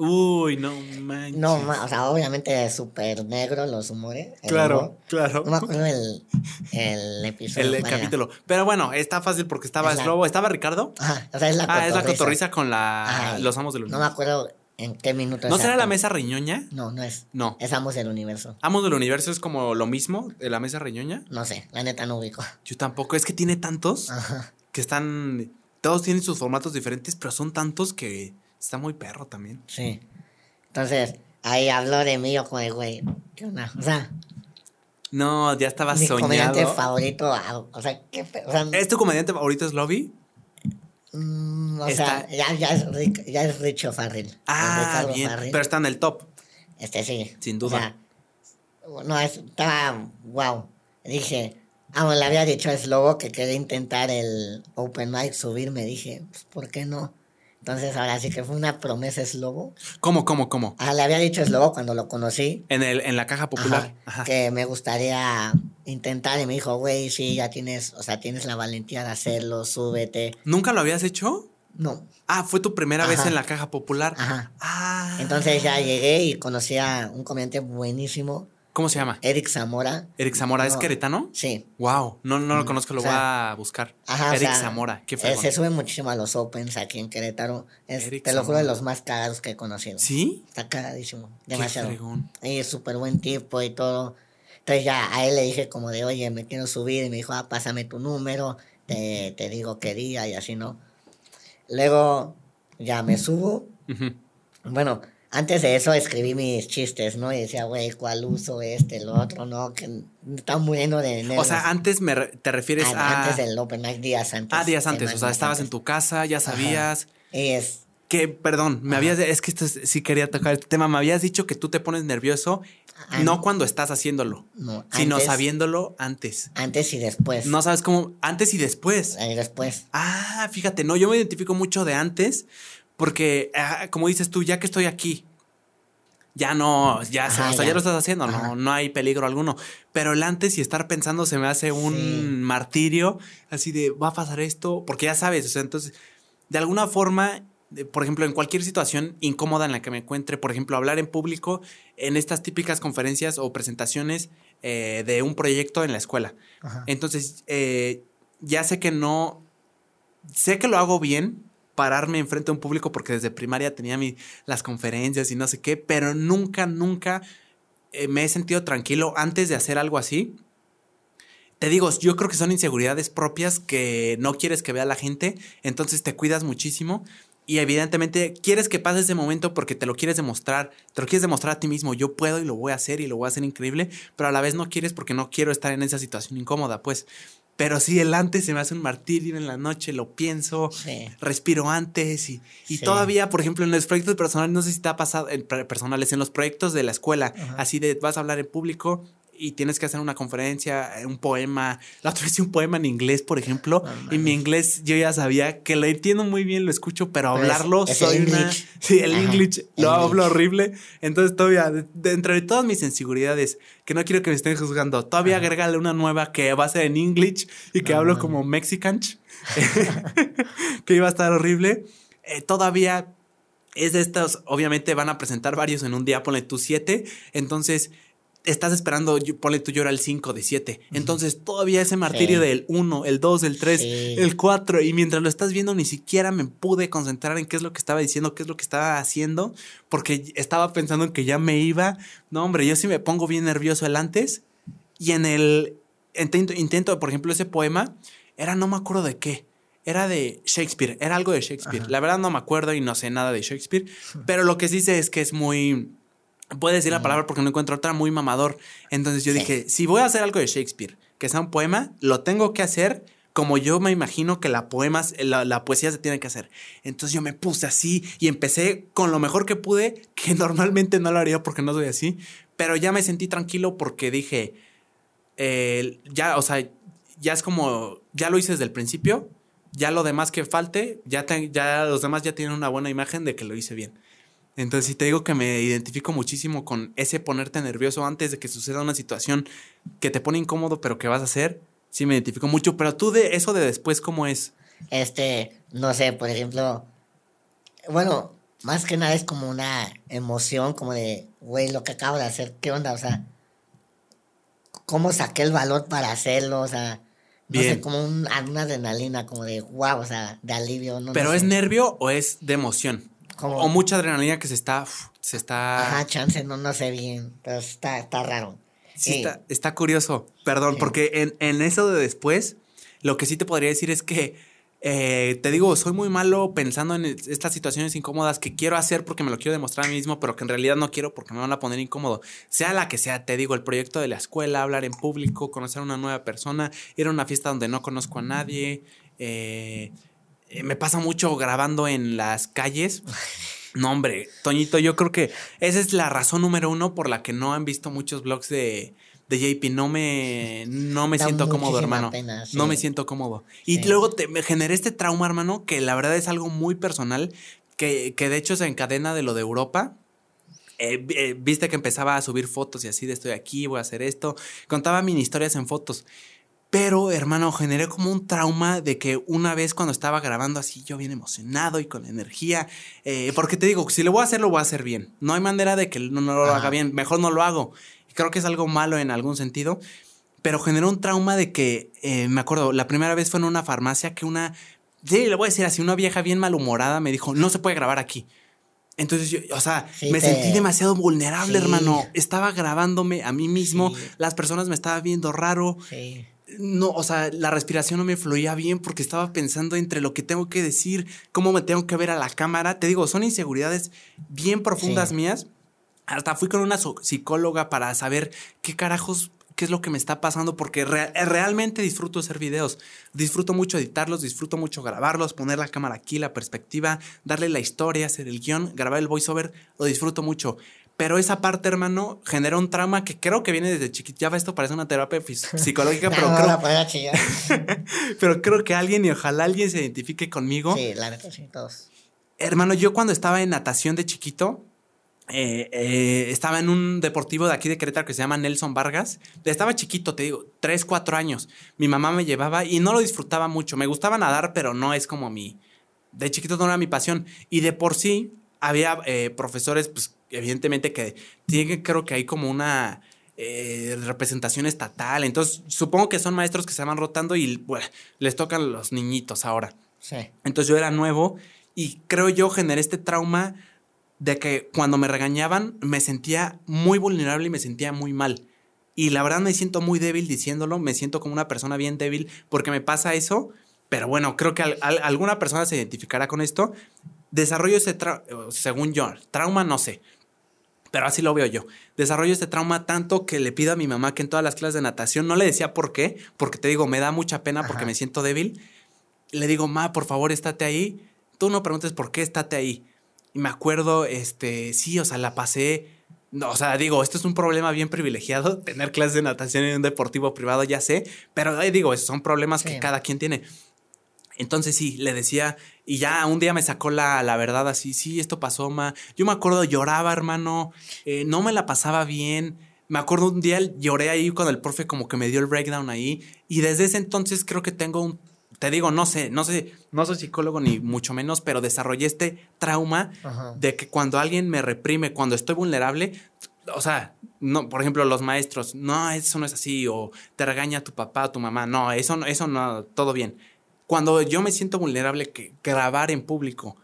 Uy, no manches. No, o sea, obviamente súper negro los humores. Claro, claro. No me acuerdo el, el episodio. El capítulo. Pero bueno, está fácil porque estaba Slobo. ¿Estaba Ricardo? Ajá, o sea, es la Ah, es la cotorriza con la, los amos del universo. No me acuerdo en qué minuto. ¿No será la mesa riñoña? No, no es. No. Es amos del universo. ¿Amos del universo es como lo mismo de la mesa riñoña? No sé, la neta no ubico. Yo tampoco. Es que tiene tantos que están. Todos tienen sus formatos diferentes, pero son tantos que Está muy perro también. Sí. Entonces, ahí habló de mí, yo como de, güey, ¿qué onda? O sea... No, ya estaba mi soñado. Mi comediante favorito, ah, o sea, ¿qué? O sea, ¿Es tu comediante favorito, es Lobby? Mm, o sea, ya, ya, es Rick, ya es Richo Farrell. Ah, bien. Pero está en el top. Este sí. Sin duda. O sea, no, estaba, wow. Dije, ah, le había dicho a Slobo que quería intentar el open mic subirme. Dije, pues, ¿por qué no? Entonces ahora sí que fue una promesa Slobo. ¿Cómo, cómo, cómo? Ah, le había dicho Slobo cuando lo conocí. En, el, en la caja popular. Que me gustaría intentar y me dijo, güey, sí, ya tienes, o sea, tienes la valentía de hacerlo, súbete. ¿Nunca lo habías hecho? No. Ah, fue tu primera vez en la caja popular. Ajá. Ah. Entonces ya llegué y conocí a un comediante buenísimo ¿Cómo se llama? Eric Zamora. Eric Zamora, ¿es queretano? Sí. Wow, no, no lo conozco, lo voy a buscar. Ajá, Eric Zamora, qué fregón. Se sube muchísimo a los Opens aquí en Querétaro. Es, te lo juro, de los más cagados que he conocido. ¿Sí? Está cagadísimo, demasiado. Qué fregón. Y es súper buen tipo y todo. Entonces ya a él le dije como de, oye, me quiero subir. Y me dijo, ah, pásame tu número, te, te digo qué día y así, ¿no? Luego ya me subo. Bueno, antes de eso escribí mis chistes, ¿no? Y decía, güey, ¿cuál uso este, lo otro, no? Que está bueno de O sea, antes me te refieres a... Antes del Open Mic, días antes. Ah, días antes. O sea, estabas en tu casa, ya sabías... Y es... Que, perdón, me habías... Es que esto sí quería tocar este tema. Me habías dicho que tú te pones nervioso no cuando estás haciéndolo, no, sino sabiéndolo antes. Antes y después. No sabes cómo... Antes y después. Y después. Ah, fíjate, no, yo me identifico mucho de antes porque, ah, como dices tú, ya que estoy aquí, ya no, ya, o sea, ya. lo estás haciendo, no, no hay peligro alguno. Pero el antes y estar pensando se me hace un martirio, así de, va a pasar esto, porque ya sabes, o sea, entonces, de alguna forma, por ejemplo, en cualquier situación incómoda en la que me encuentre, por ejemplo, hablar en público en estas típicas conferencias o presentaciones eh, de un proyecto en la escuela. Entonces, eh, ya sé que no, sé que lo hago bien, pararme enfrente a un público porque desde primaria tenía mi, las conferencias y no sé qué, pero nunca, nunca eh, me he sentido tranquilo antes de hacer algo así. Te digo, yo creo que son inseguridades propias que no quieres que vea la gente, entonces te cuidas muchísimo y evidentemente quieres que pase ese momento porque te lo quieres demostrar, te lo quieres demostrar a ti mismo, yo puedo y lo voy a hacer y lo voy a hacer increíble, pero a la vez no quieres porque no quiero estar en esa situación incómoda, pues. Pero sí, el antes se me hace un martirio en la noche, lo pienso, respiro antes y, y todavía, por ejemplo, en los proyectos personales, no sé si te ha pasado, en personales, en los proyectos de la escuela, así de vas a hablar en público y tienes que hacer una conferencia, un poema. La otra vez hice un poema en inglés, por ejemplo, y mi inglés yo ya sabía que lo entiendo muy bien, lo escucho, pero hablarlo soy una. Sí, el English lo hablo horrible. Entonces, todavía, dentro de todas mis inseguridades, que no quiero que me estén juzgando, todavía agregale una nueva que va a ser en English y que hablo como mexican, que iba a estar horrible. Eh, todavía es de estos, obviamente van a presentar varios en un día, ponle tú siete. Entonces, estás esperando, ponle tú llora el 5 de 7. Entonces todavía ese martirio del 1, el 2, el 3, el 4. Y mientras lo estás viendo, ni siquiera me pude concentrar en qué es lo que estaba diciendo, qué es lo que estaba haciendo, porque estaba pensando en que ya me iba. No, hombre, yo sí me pongo bien nervioso el antes. Y en el intento, intento por ejemplo, ese poema, era no me acuerdo de qué. Era de Shakespeare, era algo de Shakespeare. La verdad no me acuerdo y no sé nada de Shakespeare, pero lo que sí sé es que es muy puede decir la palabra porque no encuentro otra muy mamador. Entonces yo dije, si voy a hacer algo de Shakespeare, que sea un poema, lo tengo que hacer como yo me imagino que la, poemas, la, poesía se tiene que hacer. Entonces yo me puse así y empecé con lo mejor que pude, que normalmente no lo haría porque no soy así, pero ya me sentí tranquilo porque dije, eh, ya, o sea, ya es como, ya lo hice desde el principio, ya lo demás que falte, ya, ya los demás ya tienen una buena imagen de que lo hice bien. Entonces, si te digo que me identifico muchísimo con ese ponerte nervioso antes de que suceda una situación que te pone incómodo, pero que vas a hacer, sí me identifico mucho. Pero tú de eso de después, ¿cómo es? Este, no sé, por ejemplo, bueno, más que nada es como una emoción, como de, güey, lo que acabo de hacer, ¿qué onda? O sea, ¿cómo saqué el valor para hacerlo? O sea, no sé, como una adrenalina, como de, wow, o sea, de alivio. No, ¿Pero es nervio o es de emoción? O mucha adrenalina que se está, se está... Ajá, chance, no, no sé bien, pero está, está raro. Sí, Está, está, curioso, perdón, porque en, en eso de después, lo que sí te podría decir es que eh, te digo, soy muy malo pensando en estas situaciones incómodas que quiero hacer porque me lo quiero demostrar a mí mismo, pero que en realidad no quiero porque me van a poner incómodo. Sea la que sea, te digo, el proyecto de la escuela, hablar en público, conocer a una nueva persona, ir a una fiesta donde no conozco a nadie. Eh, eh, me pasa mucho grabando en las calles. No, hombre, Toñito, yo creo que esa es la razón número uno por la que no han visto muchos vlogs de, de JP. No me, no me siento cómodo, hermano. No me siento cómodo. Y luego te, me generé este trauma, hermano, que la verdad es algo muy personal, que, que de hecho se encadena de lo de Europa. Eh, eh, viste que empezaba a subir fotos y así de estoy aquí, voy a hacer esto. Contaba mini historias en fotos. Pero, hermano, generé como un trauma de que una vez cuando estaba grabando así, yo bien emocionado y con energía, eh, porque te digo, si lo voy a hacer, lo voy a hacer bien. No hay manera de que no, lo haga bien, mejor no lo hago. Creo que es algo malo en algún sentido, pero generó un trauma de que, eh, me acuerdo, la primera vez fue en una farmacia que una, sí, le voy a decir así, una vieja bien malhumorada me dijo, no se puede grabar aquí. Entonces yo, o sea, me sentí demasiado vulnerable, hermano. Estaba grabándome a mí mismo, las personas me estaban viendo raro. Sí no, o sea, la respiración no me fluía bien porque estaba pensando entre lo que tengo que decir, cómo me tengo que ver a la cámara. Te digo, son inseguridades bien profundas mías. Hasta fui con una psicóloga para saber qué carajos, qué es lo que me está pasando, porque realmente disfruto hacer videos. Disfruto mucho editarlos, disfruto mucho grabarlos, poner la cámara aquí, la perspectiva, darle la historia, hacer el guion, grabar el voiceover, lo disfruto mucho. Pero esa parte, hermano, genera un trauma que creo que viene desde chiquito. Ya esto parece una terapia psicológica, pero creo... pero creo que alguien y ojalá alguien se identifique conmigo. Sí, la neta, sí, todos. Hermano, yo cuando estaba en natación de chiquito, eh, eh, estaba en un deportivo de aquí de Querétaro que se llama Nelson Vargas. Estaba chiquito, te digo, tres, cuatro años. Mi mamá me llevaba y no lo disfrutaba mucho. Me gustaba nadar, pero no es como mi... De chiquito no era mi pasión. Y de por sí había eh, profesores, pues evidentemente que tiene, creo que hay como una eh, representación estatal. Entonces, supongo que son maestros que se van rotando y bueno, les tocan los niñitos ahora. Sí. Entonces yo era nuevo y creo yo generé este trauma de que cuando me regañaban me sentía muy vulnerable y me sentía muy mal. Y la verdad me siento muy débil diciéndolo, me siento como una persona bien débil porque me pasa eso, pero bueno, creo que alguna persona se identificará con esto. Desarrollo ese trauma, según yo, trauma no sé, pero así lo veo yo. Desarrollo este trauma tanto que le pido a mi mamá que en todas las clases de natación, no le decía por qué, porque te digo, me da mucha pena porque me siento débil. Le digo, ma, por favor, estate ahí. Tú no preguntes por qué, estate ahí. Y me acuerdo, este, sí, o sea, la pasé. No, o sea, digo, esto es un problema bien privilegiado, tener clases de natación en un deportivo privado, ya sé, pero ahí digo, esos son problemas que cada quien tiene. Entonces sí, le decía, y ya un día me sacó la, la verdad así, sí, esto pasó, ma. Yo me acuerdo, lloraba, hermano, eh, no me la pasaba bien. Me acuerdo un día lloré ahí cuando el profe como que me dio el breakdown ahí. Y desde ese entonces creo que tengo un, te digo, no sé, no sé, no soy psicólogo ni mucho menos, pero desarrollé este trauma de que cuando alguien me reprime, cuando estoy vulnerable, o sea, no, por ejemplo, los maestros, no, eso no es así, o te regaña tu papá tu mamá, no, eso, eso no, todo bien. Cuando yo me siento vulnerable, que grabar en público,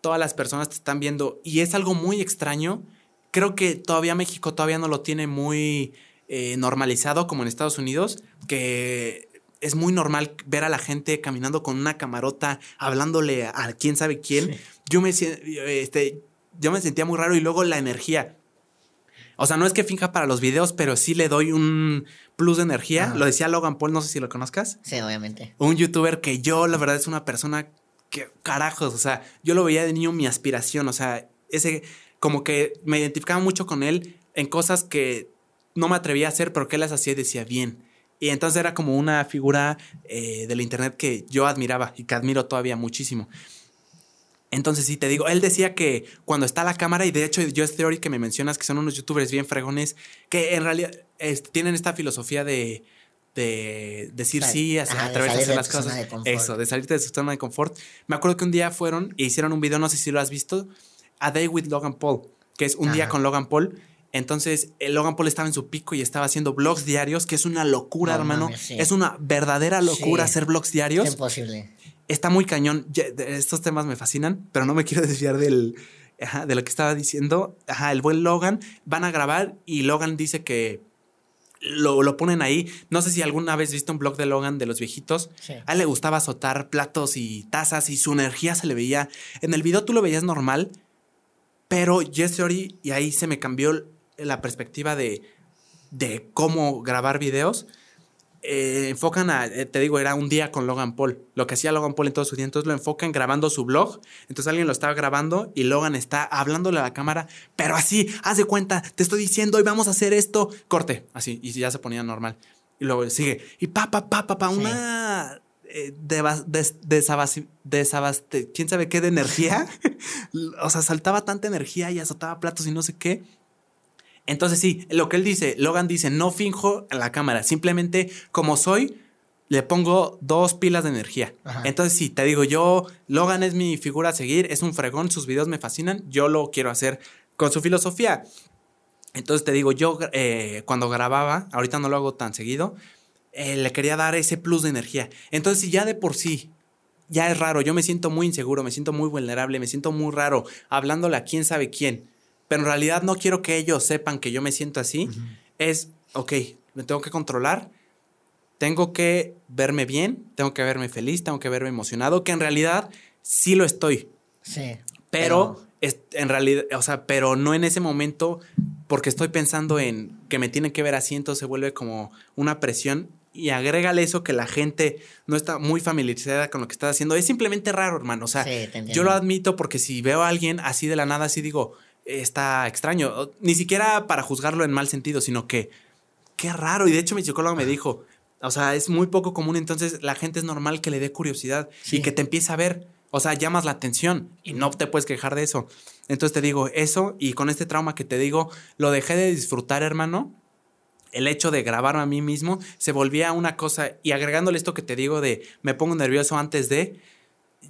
todas las personas te están viendo y es algo muy extraño, creo que todavía México todavía no lo tiene muy eh, normalizado como en Estados Unidos, que es muy normal ver a la gente caminando con una camarota, hablándole a quién sabe quién. Yo, me, este, yo me sentía muy raro y luego la energía. O sea, no es que finja para los videos, pero sí le doy un plus de energía. Lo decía Logan Paul, no sé si lo conozcas. Sí, obviamente. Un youtuber que yo, la verdad, es una persona que, carajos, o sea, yo lo veía de niño mi aspiración, o sea, ese, como que me identificaba mucho con él en cosas que no me atrevía a hacer, pero que él las hacía y decía bien. Y entonces era como una figura eh, del internet que yo admiraba y que admiro todavía muchísimo. Entonces, sí, te digo, él decía que cuando está la cámara, y de hecho, yo es Theory que me mencionas, que son unos youtubers bien fregones, que en realidad tienen esta filosofía de, de decir sí a, través de hacer las cosas. Eso, de salirte de su zona de confort. Me acuerdo que un día fueron e hicieron un video, no sé si lo has visto, A Day with Logan Paul, que es un día con Logan Paul. Entonces, el Logan Paul estaba en su pico y estaba haciendo blogs diarios, que es una locura, hermano. Es una verdadera locura hacer blogs diarios. Es imposible está muy cañón. Estos temas me fascinan, pero no me quiero desviar del, de lo que estaba diciendo. Ajá, el buen Logan van a grabar y Logan dice que lo, lo, ponen ahí. No sé si alguna vez viste un blog de Logan de los viejitos. A él le gustaba azotar platos y tazas y su energía se le veía. En el video tú lo veías normal, pero Jesse y ahí se me cambió la perspectiva de, de cómo grabar videos eh, enfocan a, eh, te digo, era un día con Logan Paul. Lo que hacía Logan Paul en todos sus días, entonces lo enfocan grabando su blog. Entonces alguien lo estaba grabando y Logan está hablándole a la cámara, pero así, haz de cuenta, te estoy diciendo, y vamos a hacer esto. Corte, así, y ya se ponía normal. Y luego sigue, y pa, pa, pa, pa, pa, una. Eh, desabaste, quién sabe qué de energía. o sea, saltaba tanta energía y azotaba platos y no sé qué. Entonces sí, lo que él dice, Logan dice, no finjo en la cámara, simplemente como soy, le pongo dos pilas de energía. Entonces sí, te digo, yo, Logan es mi figura a seguir, es un fregón, sus videos me fascinan, yo lo quiero hacer con su filosofía. Entonces te digo, yo eh, cuando grababa, ahorita no lo hago tan seguido, eh, le quería dar ese plus de energía. Entonces si ya de por sí ya es raro, yo me siento muy inseguro, me siento muy vulnerable, me siento muy raro, hablándole a quién sabe quién pero en realidad no quiero que ellos sepan que yo me siento así, es, ok, me tengo que controlar, tengo que verme bien, tengo que verme feliz, tengo que verme emocionado, que en realidad sí lo estoy. Sí. Pero, en realidad, o sea, pero no en ese momento porque estoy pensando en que me tienen que ver así, entonces se vuelve como una presión y agrégale eso que la gente no está muy familiarizada con lo que está haciendo. Es simplemente raro, hermano. O sea, yo lo admito porque si veo a alguien así de la nada, así digo, está extraño. Ni siquiera para juzgarlo en mal sentido, sino que qué raro. Y de hecho mi psicólogo me dijo, o sea, es muy poco común, entonces la gente es normal que le dé curiosidad y que te empiece a ver. O sea, llamas la atención y no te puedes quejar de eso. Entonces te digo eso y con este trauma que te digo, lo dejé de disfrutar, hermano. El hecho de grabarme a mí mismo se volvía una cosa y agregándole esto que te digo de me pongo nervioso antes de,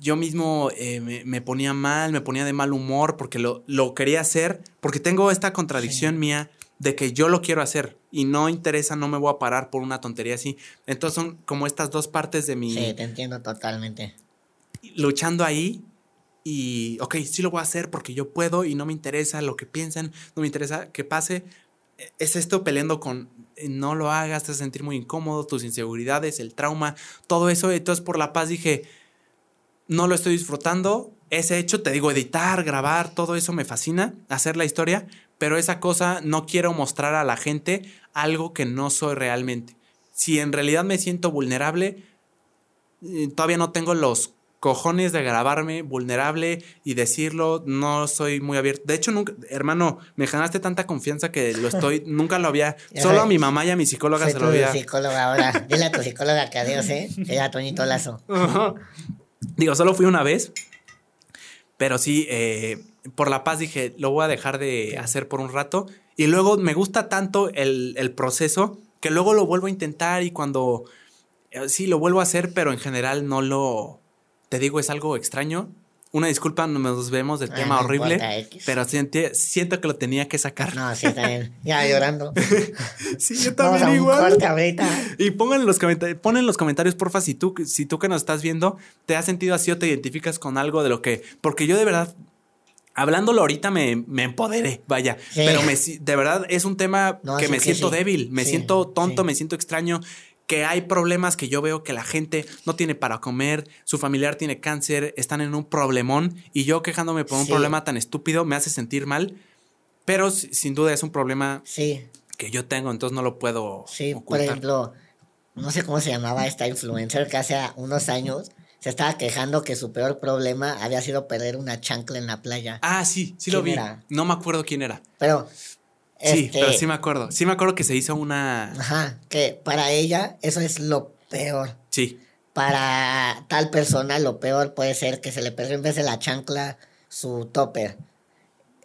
yo mismo eh, me, ponía mal, me ponía de mal humor porque lo, lo quería hacer, porque tengo esta contradicción mía de que yo lo quiero hacer y no interesa, no me voy a parar por una tontería así. Entonces son como estas dos partes de mi... Sí, te entiendo totalmente. Luchando ahí y, ok, sí lo voy a hacer porque yo puedo y no me interesa lo que piensan, no me interesa que pase. Es esto peleando con, eh, no lo hagas, te vas a sentir muy incómodo, tus inseguridades, el trauma, todo eso. Entonces por la paz dije, no lo estoy disfrutando. Ese hecho, te digo, editar, grabar, todo eso me fascina, hacer la historia, pero esa cosa no quiero mostrar a la gente algo que no soy realmente. Si en realidad me siento vulnerable, eh, todavía no tengo los cojones de grabarme vulnerable y decirlo, no soy muy abierto. De hecho, nunca, hermano, me ganaste tanta confianza que lo estoy, nunca lo había, solo a mi mamá y a mi psicóloga se lo había. psicóloga ahora, dile a tu psicóloga que adiós, eh, era Toñito Lazo. Digo, solo fui una vez, pero sí, eh, por la paz dije, lo voy a dejar de hacer por un rato. Y luego me gusta tanto el, el proceso que luego lo vuelvo a intentar y cuando eh, sí lo vuelvo a hacer, pero en general no lo, te digo, es algo extraño una disculpa, nos vemos del tema horrible, pero siento, que lo tenía que sacar. No, sí, también. Ya llorando. sí, yo también igual. Y pongan en los comentarios, pon en los comentarios, porfa, si tú, si tú que nos estás viendo, te has sentido así o te identificas con algo de lo que. Porque yo de verdad. Hablándolo ahorita me, me empoderé, vaya. Pero me, de verdad es un tema que me siento débil, me siento tonto, me siento extraño que hay problemas que yo veo que la gente no tiene para comer, su familiar tiene cáncer, están en un problemón y yo quejándome por un problema tan estúpido me hace sentir mal, pero sin duda es un problema que yo tengo, entonces no lo puedo. Sí, por ejemplo, no sé cómo se llamaba esta influencer que hace unos años se estaba quejando que su peor problema había sido perder una chancla en la playa. Ah, sí, sí lo vi. No me acuerdo quién era. Pero Sí, pero este sí me acuerdo. Sí me acuerdo que se hizo una. Ajá, que para ella eso es lo peor. Sí. Para tal persona lo peor puede ser que se le perdió en vez de la chancla su topper.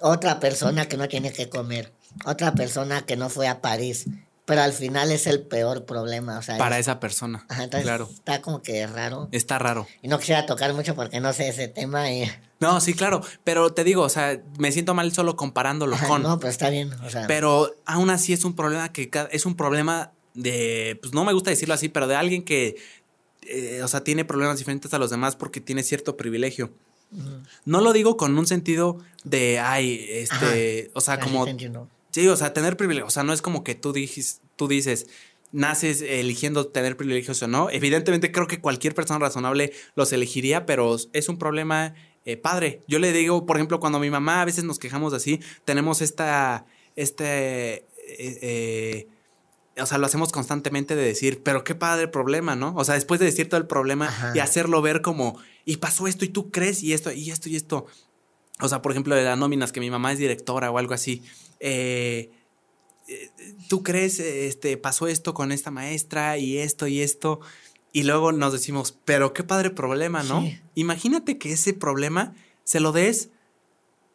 Otra persona que no tiene que comer. Otra persona que no fue a París. Pero al final es el peor problema. O sea, Para esa persona. Ajá, entonces claro. Está como que raro. Está raro. Y no quisiera tocar mucho porque no sé ese tema. Y... No, sí, claro. Pero te digo, o sea, me siento mal solo comparándolo con. No, pero está bien. Pero aún así es un problema que es un problema de. Pues no me gusta decirlo así, pero de alguien que. Eh, o sea, tiene problemas diferentes a los demás porque tiene cierto privilegio. No lo digo con un sentido de, ay, este, o sea, como... Sí, o sea, tener privilegios. O sea, no es como que tú, dices, tú dices, naces eligiendo tener privilegios o no. Evidentemente creo que cualquier persona razonable los elegiría, pero es un problema eh, padre. Yo le digo, por ejemplo, cuando mi mamá a veces nos quejamos así, tenemos esta, este, eh, eh, o sea, lo hacemos constantemente de decir, pero qué padre problema, ¿no? O sea, después de decir todo el problema y hacerlo ver como, y pasó esto y tú crees y esto y esto y esto. O sea, por ejemplo, de las nóminas, que mi mamá es directora o algo así. Eh, eh, ¿Tú crees, este, pasó esto con esta maestra y esto y esto? Y luego nos decimos, pero qué padre problema, ¿no? Imagínate que ese problema se lo des,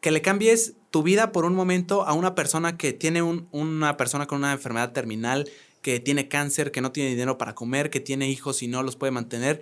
que le cambies tu vida por un momento a una persona que tiene un, una persona con una enfermedad terminal, que tiene cáncer, que no tiene dinero para comer, que tiene hijos y no los puede mantener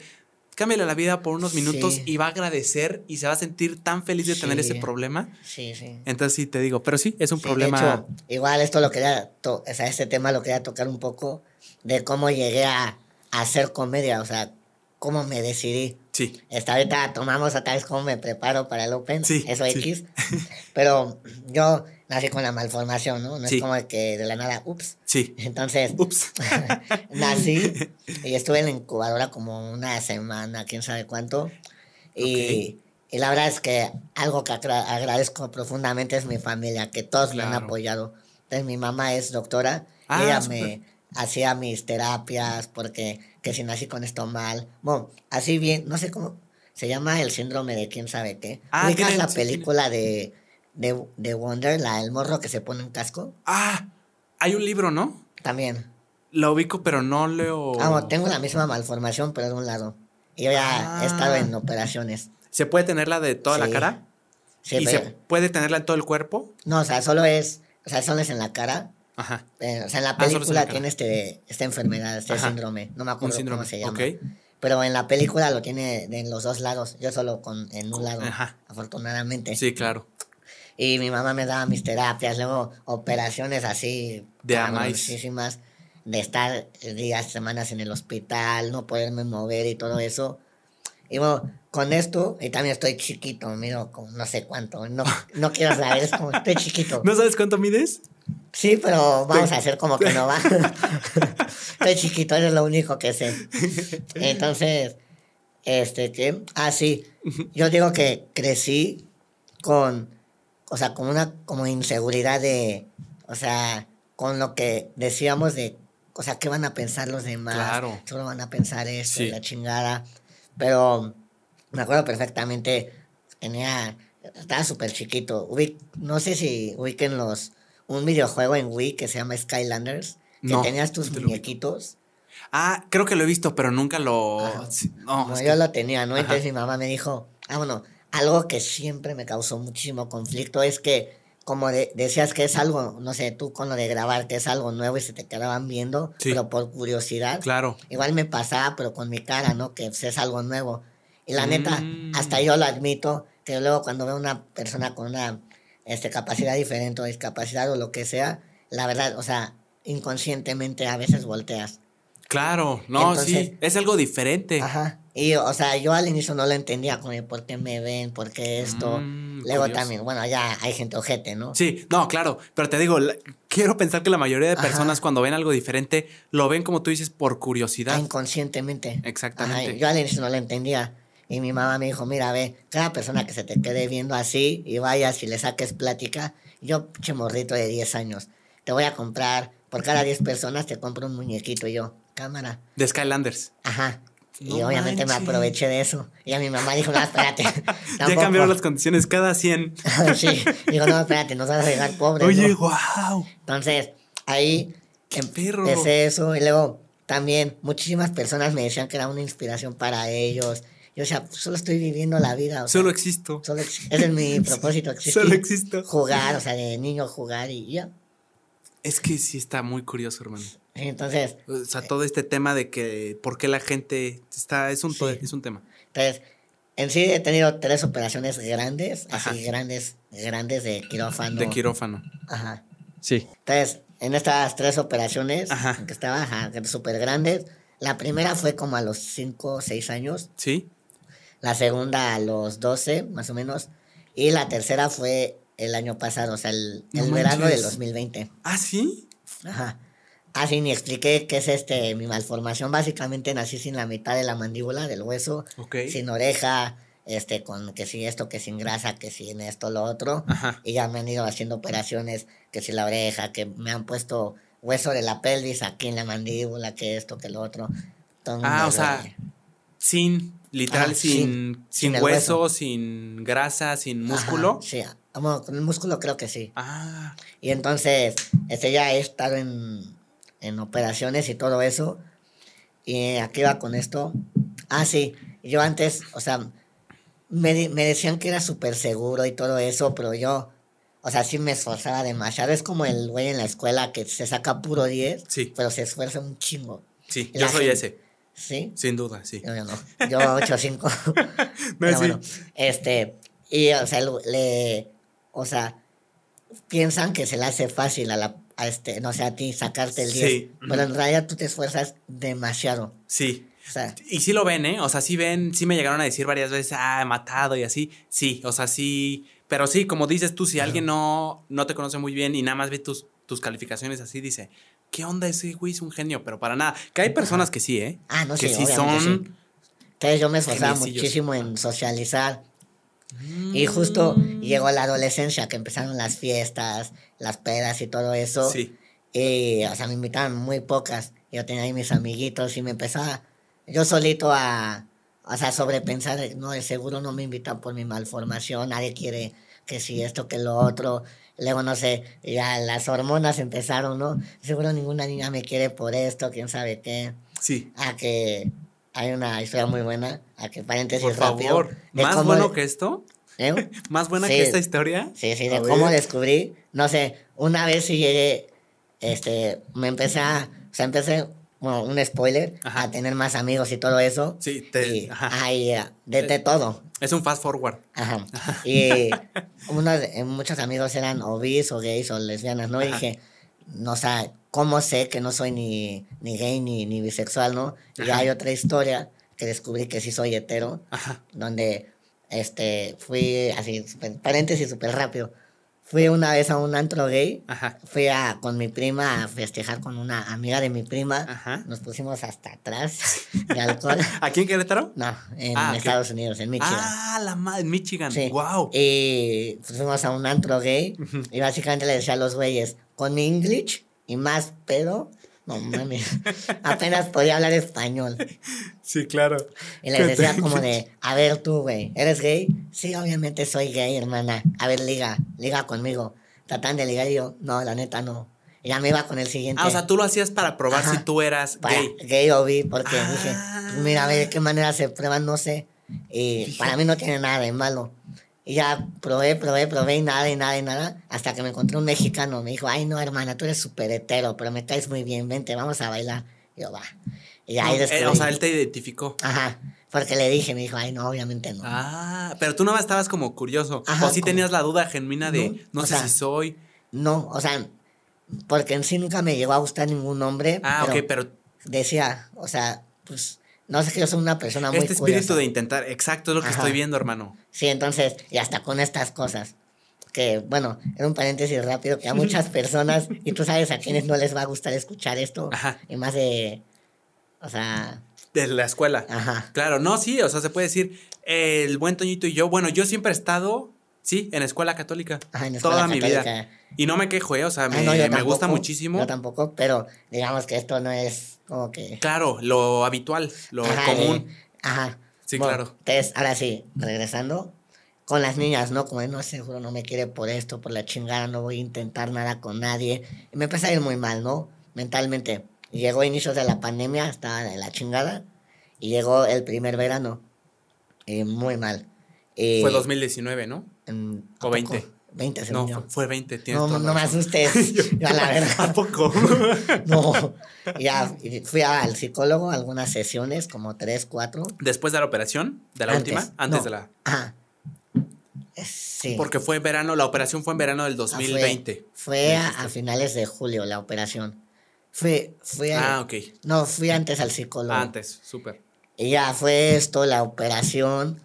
cámbiale la vida por unos minutos y va a agradecer y se va a sentir tan feliz de tener ese problema. Sí, sí. Entonces sí te digo, pero sí, es un problema. De hecho, igual esto lo quería, o sea, este tema lo quería tocar un poco de cómo llegué a, hacer comedia, o sea, cómo me decidí. Sí. Esta ahorita tomamos a tal vez cómo me preparo para el Open, sí, eso X. Pero yo nací con la malformación, ¿no? No es como que de la nada, ups. Sí. Entonces, ups. nací y estuve en la incubadora como una semana, quién sabe cuánto. Y, y la verdad es que algo que agradezco profundamente es mi familia, que todos me han apoyado. Entonces, mi mamá es doctora y ah, ella me hacía mis terapias porque que si nací con esto mal. Bueno, así bien, no sé cómo se llama el síndrome de quién sabe qué. Ah, la película de de, de Wonder, la, el morro que se pone un casco. Ah, hay un libro, ¿no? También. Lo ubico, pero no leo. Ah, tengo la misma malformación, pero de un lado. Y yo ya he estado en ah. operaciones. ¿Se puede tenerla de toda la cara? Sí, ¿Y se puede tenerla en todo el cuerpo? No, o sea, solo es, o sea, solo es en la cara. Ajá. Eh, o sea, en la ah, película tiene este, esta enfermedad, este síndrome. No me acuerdo cómo se llama. Pero en la película lo tiene en los dos lados. Yo solo con en un lado, Ajá. afortunadamente. Sí, claro. Y mi mamá me daba mis terapias, luego operaciones así. De muchísimas. De estar días, semanas en el hospital, no poderme mover y todo eso. Y bueno, con esto, y también estoy chiquito, mido como no sé cuánto. No, no quiero saber, es como estoy chiquito. ¿No sabes cuánto mides? Sí, pero vamos a hacer como que no va. estoy chiquito, es lo único que sé. Entonces, este, que, ah, sí, yo digo que crecí con o sea, con una como inseguridad de, o sea, con lo que decíamos de, o sea, ¿qué van a pensar los demás? Claro. Solo van a pensar esto, la chingada. Pero me acuerdo perfectamente, tenía, estaba súper chiquito. no sé si ubiquen los, un videojuego en Wii que se llama Skylanders, que tenías tus muñequitos. Ah, creo que lo he visto, pero nunca lo... No, yo lo tenía, ¿no? Entonces mi mamá me dijo, ah, bueno, algo que siempre me causó muchísimo conflicto es que, como decías que es algo, no sé, tú con lo de grabar, que es algo nuevo y se te quedaban viendo, pero por curiosidad. Claro. Igual me pasaba, pero con mi cara, ¿no? Que es algo nuevo. Y la neta, mm. hasta yo lo admito, que luego cuando veo una persona con una este, capacidad diferente o discapacidad o lo que sea, la verdad, o sea, inconscientemente a veces volteas. Claro, no, sí, es algo diferente. Ajá. Y, o sea, yo al inicio no lo entendía, como, ¿por qué me ven? ¿Por qué esto? Mm, Luego también, bueno, ya hay gente ojete, ¿no? Sí, no, claro, pero te digo, quiero pensar que la mayoría de personas cuando ven algo diferente, lo ven como tú dices, por curiosidad. Inconscientemente. Exactamente. Yo al inicio no lo entendía. Y mi mamá me dijo, mira, ve, cada persona que se te quede viendo así y vayas y le saques plática, yo, che morrito de 10 años, te voy a comprar, por cada 10 personas te compro un muñequito yo, cámara. De Skylanders. Ajá. y obviamente me aproveché de eso. Y a mi mamá dijo, no, espérate. ya cambiaron las condiciones cada 100. sí, digo, no, espérate, nos vas a dejar pobres. Oye, wow. Entonces, ahí perro. empecé eso. Y luego también muchísimas personas me decían que era una inspiración para ellos. Yo, o sea, solo estoy viviendo la vida. solo existo. Solo ese es mi propósito. Existir, solo existo. Jugar, o sea, de niño jugar y ya. Es que sí está muy curioso, hermano. Entonces. O sea, todo este tema de que por qué la gente está. Es un, es un tema. Entonces, en sí he tenido tres operaciones grandes, así grandes, grandes de quirófano. De quirófano. Ajá. Sí. Entonces, en estas tres operaciones, que estaban súper grandes, la primera fue como a los 5 o 6 años. Sí. La segunda a los 12, más o menos. Y la tercera fue el año pasado, o sea, el, verano del 2020. ¿Ah, sí? Ajá. Así ni expliqué qué es este mi malformación. Básicamente nací sin la mitad de la mandíbula del hueso, sin oreja, este, con que si esto, que sin grasa, que sin esto, lo otro. Y ya me han ido haciendo operaciones, que si la oreja, que me han puesto hueso de la pelvis aquí en la mandíbula, que esto, que lo otro. ah, o sea, sin, literal, sin, sin, hueso, sin grasa, sin músculo. sí, con el músculo creo que sí. Ah. Y entonces, este ya he estado en, en operaciones y todo eso. Y aquí va con esto. Ah, sí, yo antes, o sea, me, me decían que era súper seguro y todo eso, pero yo, o sea, sí me esforzaba demasiado. Es como el güey en la escuela que se saca puro 10, sí. pero se esfuerza un chingo. Sí, yo soy ese. ¿Sí? Sin duda, sí. Yo, no. Yo 8-5. no, bueno, este, y, o sea, le, o sea, piensan que se le hace fácil a la, a este, no sé, a ti sacarte el 10. Sí. Pero en realidad tú te esfuerzas demasiado. Sí. y sí lo ven, ¿eh? O sea, sí ven, sí me llegaron a decir varias veces, ah, he matado y así. Sí, o sea, sí. Pero sí, como dices tú, si alguien no, no te conoce muy bien y nada más ve tus, tus calificaciones así, dice, ¿qué onda ese güey? Es un genio, pero para nada. Que hay personas que sí, ¿eh? Ah, no que sí, son. Entonces yo me esforzaba muchísimo en socializar. Y justo mm. llegó la adolescencia, que empezaron las fiestas, las pedas y todo eso. Sí. Y, o sea, me invitaban muy pocas. Yo tenía ahí mis amiguitos y me empezaba yo solito a, o sea, sobrepensar, no, de seguro no me invitan por mi malformación, nadie quiere que si esto, que lo otro. Luego, no sé, ya las hormonas empezaron, ¿no? Seguro ninguna niña me quiere por esto, quién sabe qué. Sí. A que hay una historia muy buena, a que paréntesis por favor. ¿Más bueno que esto? ¿Eh? ¿Más buena que esta historia? Sí, sí, de cómo descubrí, no sé, una vez si llegué, este, me empecé a, o sea, empecé bueno, un spoiler, a tener más amigos y todo eso. Sí, te, de, de, todo. Es un fast forward. Ajá. Y unos, eh, muchos amigos eran o bis o gays o lesbianas, ¿no? Y dije, no, o sea, ¿cómo sé que no soy ni, ni gay ni, ni bisexual, no? Y hay otra historia que descubrí que sí soy hetero, donde este, fui así, paréntesis súper rápido Fui una vez a un antro gay. Ajá. Fui a, con mi prima a festejar con una amiga de mi prima. Ajá. Nos pusimos hasta atrás de alcohol. ¿Aquí en Querétaro? No, en ah, Estados Unidos, en Michigan. Ah, la madre, en Michigan. Sí. Wow. Y fuimos a un antro gay. Y básicamente le decía a los güeyes, con English y más pedo, no mames. Apenas podía hablar español. Sí, claro. Y les decía como de, a ver tú, güey, ¿eres gay? Sí, obviamente soy gay, hermana. A ver, liga, liga conmigo. Tratan de ligar y yo, no, la neta no. Y ya me iba con el siguiente. Ah, o sea, tú lo hacías para probar si tú eras gay. Gay o bi, porque dije, pues mira, a ver de qué manera se prueban, no sé. Y para mí no tiene nada de malo. Y ya probé, probé, probé y nada, y nada, y nada. Hasta que me encontré un mexicano. Me dijo, ay, no, hermana, tú eres súper hetero, pero me caes muy bien, vente, vamos a bailar. Y yo, va. Y ahí después, eh, o sea, él te identificó. Ajá. Porque le dije, me dijo, ay, no, obviamente no. Ah, pero tú no estabas como curioso. o sí tenías la duda genuina de, no, sé si soy. No, o sea, porque en sí nunca me llegó a gustar ningún hombre. Ah, ok, pero. Decía, o sea, pues no sé que yo soy una persona muy Este espíritu de intentar, exacto, es lo que estoy viendo, hermano. Sí, entonces, y hasta con estas cosas. Que, bueno, era un paréntesis rápido, que a muchas personas, y tú sabes a quienes no les va a gustar escuchar esto, Ajá. y más de, o sea... De la escuela. Ajá. Claro, no, sí, o sea, se puede decir, el buen Toñito y yo, bueno, yo siempre he estado Sí, en escuela católica. En escuela Toda mi vida. Y no me quejo, ¿eh? O sea, me, me gusta muchísimo. Yo tampoco, pero digamos que esto no es como que. Claro, lo habitual, lo común. ajá. Sí, claro. Entonces, ahora sí, regresando con las niñas, ¿no? Como no seguro no me quiere por esto, por la chingada, no voy a intentar nada con nadie. Y me empezó a ir muy mal, ¿no? Mentalmente. Llegó inicios de la pandemia, estaba de la chingada. Y llegó el primer verano. Y muy mal. Fue 2019, ¿no? O 20. 20, según no, fue 20, No, no me asustes. yo, a la verdad. ¿A poco? no. Ya fui al psicólogo algunas sesiones, como 3, 4. ¿Después de la operación? ¿De la última? Antes de la. Ajá. Sí. Porque fue en verano, la operación fue en verano del 2020. Ah, fue, a, finales de julio la operación. Fui, fui Ah, ok. No, fui antes al psicólogo. antes, súper. Y ya fue esto, la operación.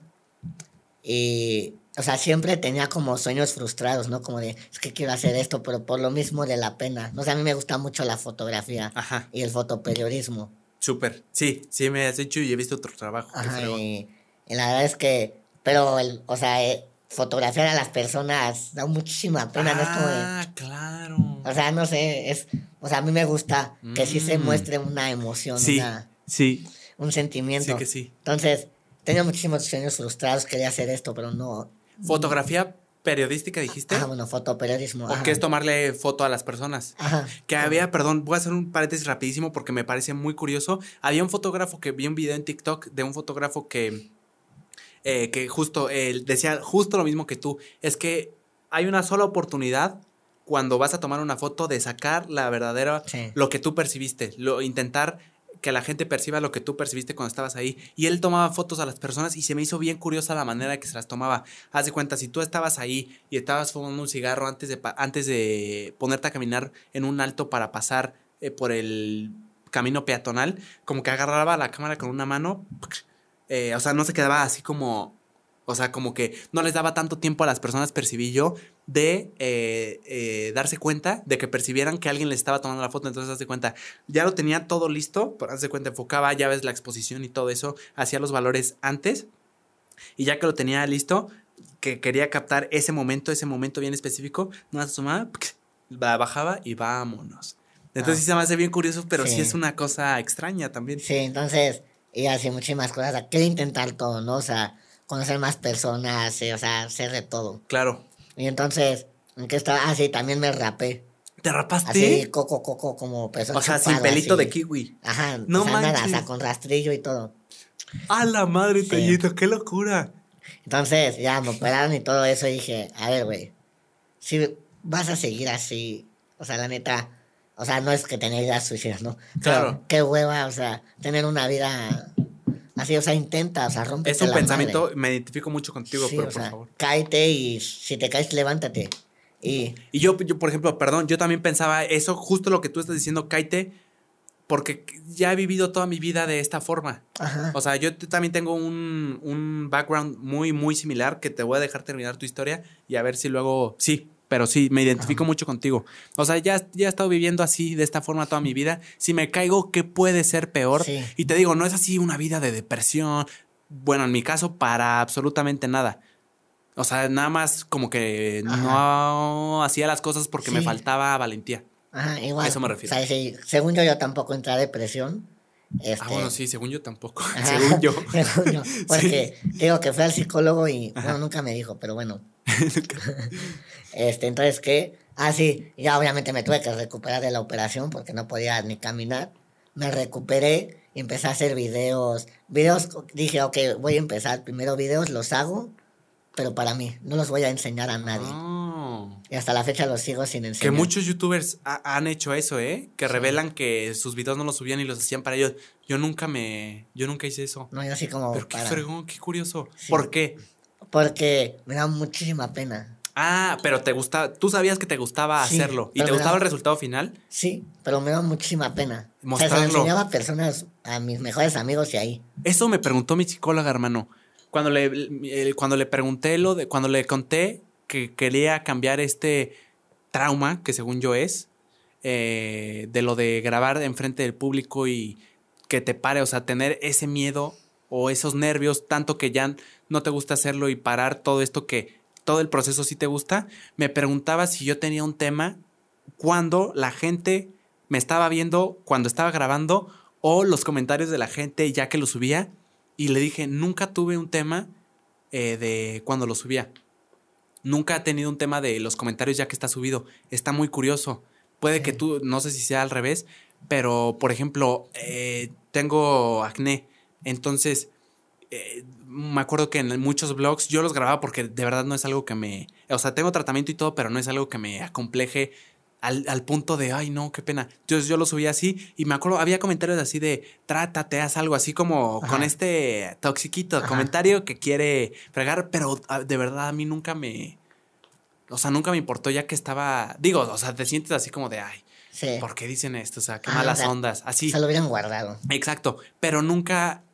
Y, o sea, siempre tenía como sueños frustrados, ¿no? Como de, es que quiero hacer esto, pero por lo mismo de la pena. No sé, a mí me gusta mucho la fotografía y el fotoperiodismo. Súper, sí, sí me has dicho y he visto otro trabajo. y, la verdad es que, pero, el, o sea, eh, fotografiar a las personas da muchísima pena, ¿no? Es como ah, claro. O sea, no sé, es, o sea, a mí me gusta que sí se mm. muestre una emoción, sí, sí. un sentimiento. Sí que sí. Entonces, tenía muchísimos sueños frustrados, quería hacer esto, pero no. ¿Fotografía periodística dijiste? Ah, bueno, fotoperiodismo. ¿O qué es tomarle foto a las personas? Ajá. Que había, perdón, voy a hacer un paréntesis rapidísimo porque me parece muy curioso. Había un fotógrafo que vi un video en TikTok de un fotógrafo que eh, que justo él decía justo lo mismo que tú, es que hay una sola oportunidad cuando vas a tomar una foto de sacar la verdadera, lo que tú percibiste, lo, intentar que la gente perciba lo que tú percibiste cuando estabas ahí. Y él tomaba fotos a las personas y se me hizo bien curiosa la manera que se las tomaba. Haz de cuenta, si tú estabas ahí y estabas fumando un cigarro antes de, antes de ponerte a caminar en un alto para pasar eh, por el camino peatonal, como que agarraba la cámara con una mano eh, o sea, no se quedaba así como, o sea, como que no les daba tanto tiempo a las personas, percibí yo, de eh, eh, darse cuenta, de que percibieran que alguien les estaba tomando la foto, entonces hace cuenta, ya lo tenía todo listo, pero hace cuenta, enfocaba, ya ves la exposición y todo eso, hacía los valores antes, y ya que lo tenía listo, que quería captar ese momento, ese momento bien específico, no se sumaba, bajaba y vámonos. Entonces ah. sí se me hace bien curioso, pero sí. sí es una cosa extraña también. Sí, entonces y así muchísimas cosas. Quiero intentar todo, ¿no? O sea, conocer más personas, o sea, hacer de todo. Claro. Y entonces, ¿en qué estaba? Ah, sí, también me rapé. ¿Te rapaste? Así, coco, coco, como peso. O sea, sin pelito de kiwi. Ajá, no o sea, nada, o sea, con rastrillo y todo. ¡A la madre, sí. ¡Qué locura! Entonces, ya me operaron y todo eso y dije, a ver, güey, si vas a seguir así, o sea, la neta, o sea, no es que tener ideas suicidas, ¿no? Claro. qué hueva, o sea, tener una vida así, o sea, intenta, o sea, rompe. Es un pensamiento, me identifico mucho contigo, pero por favor. Cáete y si te caes, levántate. Y, y yo, yo, por ejemplo, perdón, yo también pensaba eso, justo lo que tú estás diciendo, cáete, porque ya he vivido toda mi vida de esta forma. Ajá. O sea, yo también tengo un, un background muy, muy similar que te voy a dejar terminar tu historia y a ver si luego, sí, pero sí, me identifico mucho contigo. O sea, ya, ya he estado viviendo así, de esta forma toda mi vida. Si me caigo, ¿qué puede ser peor? Y te digo, no es así una vida de depresión. Bueno, en mi caso, para absolutamente nada. O sea, nada más como que no hacía las cosas porque me faltaba valentía. Ajá, igual. A eso me refiero. O sea, según yo, yo tampoco entré a depresión. Este, ah, bueno, sí, según yo tampoco. según yo. según yo. Porque digo que fue al psicólogo y bueno, nunca me dijo, pero bueno. este, entonces, ¿qué? Ah, sí, ya obviamente me tuve que recuperar de la operación porque no podía ni caminar. Me recuperé y empecé a hacer videos. Videos, dije, ok, voy a empezar. Primero videos los hago, pero para mí, no los voy a enseñar a nadie. Ah. Y hasta la fecha los sigo sin enseñar. Que muchos youtubers han hecho eso, ¿eh? Que revelan que sus videos no los subían y los hacían para ellos. Yo nunca me... Yo nunca hice eso. No, yo así como... Pero qué fregón, qué curioso. ¿Por qué? Porque me da muchísima pena. Ah, pero te gusta, tú sabías que te gustaba hacerlo y te gustaba el resultado final. Sí, pero me da muchísima pena. Mostrarlo. O sea, se lo enseñaba a personas, a mis mejores amigos y ahí. Eso me preguntó mi psicóloga, hermano. Cuando le, cuando le pregunté lo de, cuando le conté que quería cambiar este trauma, que según yo es, eh, de lo de grabar enfrente del público y que te pare, o sea, tener ese miedo o esos nervios, tanto que ya no te gusta hacerlo y parar todo esto que todo el proceso sí te gusta, me preguntaba si yo tenía un tema cuando la gente me estaba viendo, cuando estaba grabando, o los comentarios de la gente ya que lo subía. Y le dije, nunca tuve un tema eh, de cuando lo subía. Nunca he tenido un tema de los comentarios ya que está subido. Está muy curioso. Puede que tú, no sé si sea al revés, pero por ejemplo, eh, tengo acné. Entonces, eh, me acuerdo que en muchos blogs yo los grababa porque de verdad no es algo que me... O sea, tengo tratamiento y todo, pero no es algo que me acompleje al, punto de, ay, no, qué pena. Entonces yo lo subía así y me acuerdo, había comentarios así de, trátate, haz algo así como con este toxiquito, comentario que quiere fregar, pero ah, de verdad a mí nunca me... O sea, nunca me importó ya que estaba... Digo, o sea, te sientes así como de, ay, ¿por qué dicen esto? O sea, qué malas ondas. Así. Se lo hubieran guardado. Exacto, pero nunca...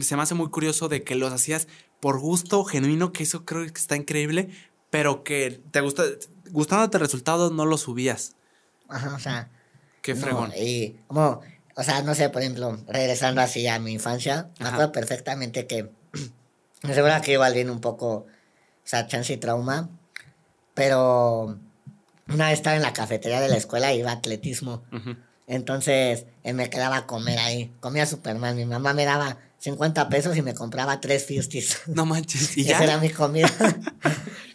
Se me hace muy curioso de que los hacías por gusto genuino, que eso creo que está increíble, pero que te gusta, gustándote el resultado, no lo subías. Ajá, o sea. Qué fregón. y como, o sea, no sé, por ejemplo, regresando así a mi infancia, me acuerdo perfectamente que, me seguro que igual viene un poco, o sea, chance y trauma, pero una vez estaba en la cafetería de la escuela y iba a atletismo. Entonces, me quedaba a comer ahí. Comía Superman. Mi mamá me daba 50 pesos y me compraba tres Fusties. No manches. ¿Y ya? Esa era mi comida.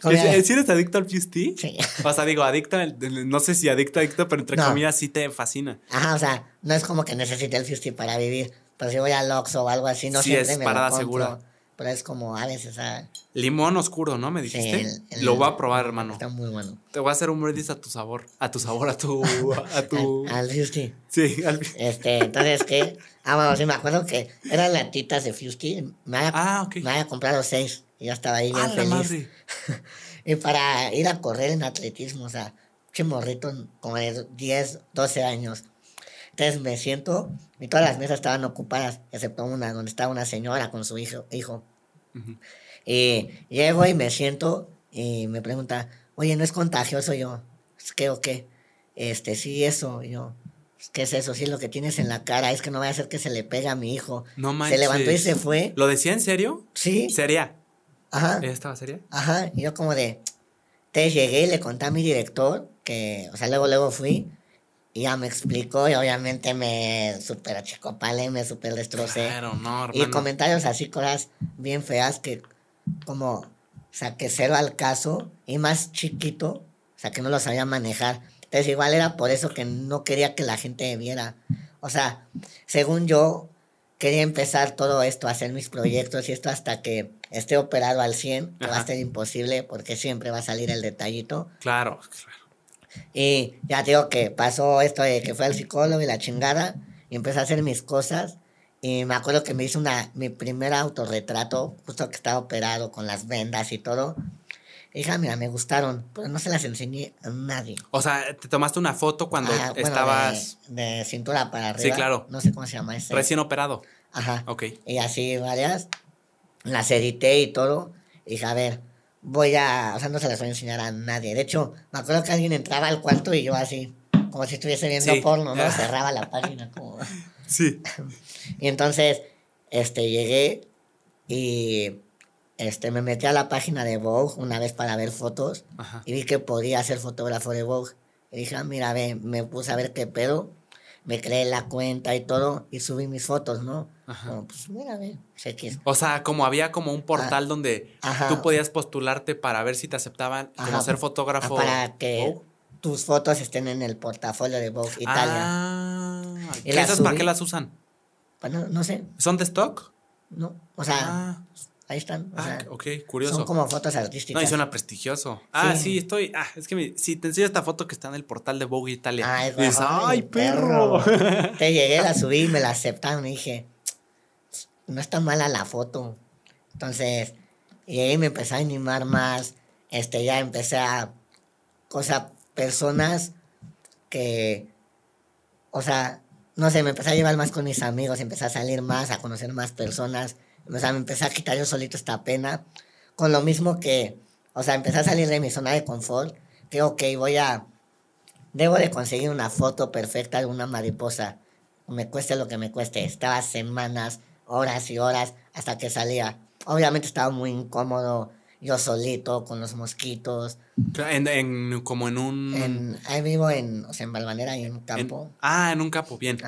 ¿Si eres adicto al Fusty? Sí. O sea, digo, adicto, no sé si adicto, adicto, pero entre comillas sí te fascina. Ajá, o sea, no es como que necesite el Fusty para vivir. Pero si voy al Oxxo o algo así, no sí siempre es me parada lo segura. Pero es como a veces, ¿sabes? Limón oscuro, ¿no? Me dijiste. lo voy a probar, hermano. Está muy bueno. Te voy a hacer un Redis a tu sabor. A tu sabor, a tu. A tu... al, Fusty. Sí, al Este, entonces, ¿qué? Ah, bueno, sí me acuerdo que eran latitas de Fusty. Me había, ah, ok. Me había comprado seis. Y ya estaba ahí bien ah, feliz. y para ir a correr en atletismo, o sea, qué morrito como de 10, 12 años. Entonces me siento y todas las mesas estaban ocupadas, excepto una donde estaba una señora con su hijo. hijo. Y llego y me siento y me pregunta, oye, ¿no es contagioso? yo, ¿qué o qué? Este, sí, eso. yo, ¿qué es eso? Sí, lo que tienes en la cara, es que no vaya a ser que se le pegue a mi hijo. No manches. Se levantó y se fue. ¿Lo decía en serio? Sí. ¿Sería? Ajá. ¿Ella estaba seria? Ajá. Y yo como de, te llegué y le conté a mi director que, o sea, luego, luego fui y ya me explicó y obviamente me super achicopale, me super destrocé. no, Y comentarios así, cosas bien feas que como, o sea, que cero al caso y más chiquito, o sea, que no lo sabía manejar. Entonces igual era por eso que no quería que la gente viera. O sea, según yo, quería empezar todo esto, hacer mis proyectos y esto hasta que esté operado al 100, que va a ser imposible porque siempre va a salir el detallito. Claro, claro. Y ya digo que pasó esto de que fue al psicólogo y la chingada, y empecé a hacer mis cosas. Y me acuerdo que me hizo una, mi primer autorretrato, justo que estaba operado con las vendas y todo. Y dije, ah, mira, me gustaron, pero no se las enseñé a nadie. O sea, te tomaste una foto cuando estabas. De, cintura para arriba. Sí, claro. No sé cómo se llama ese. Recién operado. Ajá. Ok. Y así varias. Las edité y todo. Y dije, a ver, voy a, o sea, no se las voy a enseñar a nadie. De hecho, me acuerdo que alguien entraba al cuarto y yo así, como si estuviese viendo porno, ¿no? Cerraba la página como... Sí. y entonces, este, llegué y, este, me metí a la página de Vogue una vez para ver fotos y vi que podía ser fotógrafo de Vogue. Y dije, ah, mira, ve, me puse a ver qué pedo me creé la cuenta y todo y subí mis fotos, ¿no? Ajá. pues mira, sé que... O sea, como había como un portal ah, donde tú podías postularte para ver si te aceptaban como ser fotógrafo. Para que tus fotos estén en el portafolio de Vogue Italia. Ah, ¿Y esas para qué las usan? Bueno, no sé. ¿Son de stock? No, o sea, ah. Ahí están. ah, ok, curioso. Son como fotos artísticas. No, y suena prestigioso. Ah, sí, estoy. Ah, es que si te enseño esta foto que está en el portal de Vogue Italia. Ay, dices, ¡ay, perro! Te llegué, la subí y me la aceptaron. Y dije, no está mala la foto. Entonces, y ahí me empecé a animar más. Este, ya empecé a. O personas que. O sea, no sé, me empecé a llevar más con mis amigos, empecé a salir más, a conocer más personas o sea, me empecé a quitar yo solito esta pena. Con lo mismo que, o sea, empecé a salir de mi zona de confort. Que, ok, voy a. Debo de conseguir una foto perfecta de una mariposa. Me cueste lo que me cueste. Estaba semanas, horas y horas hasta que salía. Obviamente estaba muy incómodo yo solito, con los mosquitos. En, como en un... ahí vivo en, o sea, en Balvanera y en un campo. ah, en un campo, bien.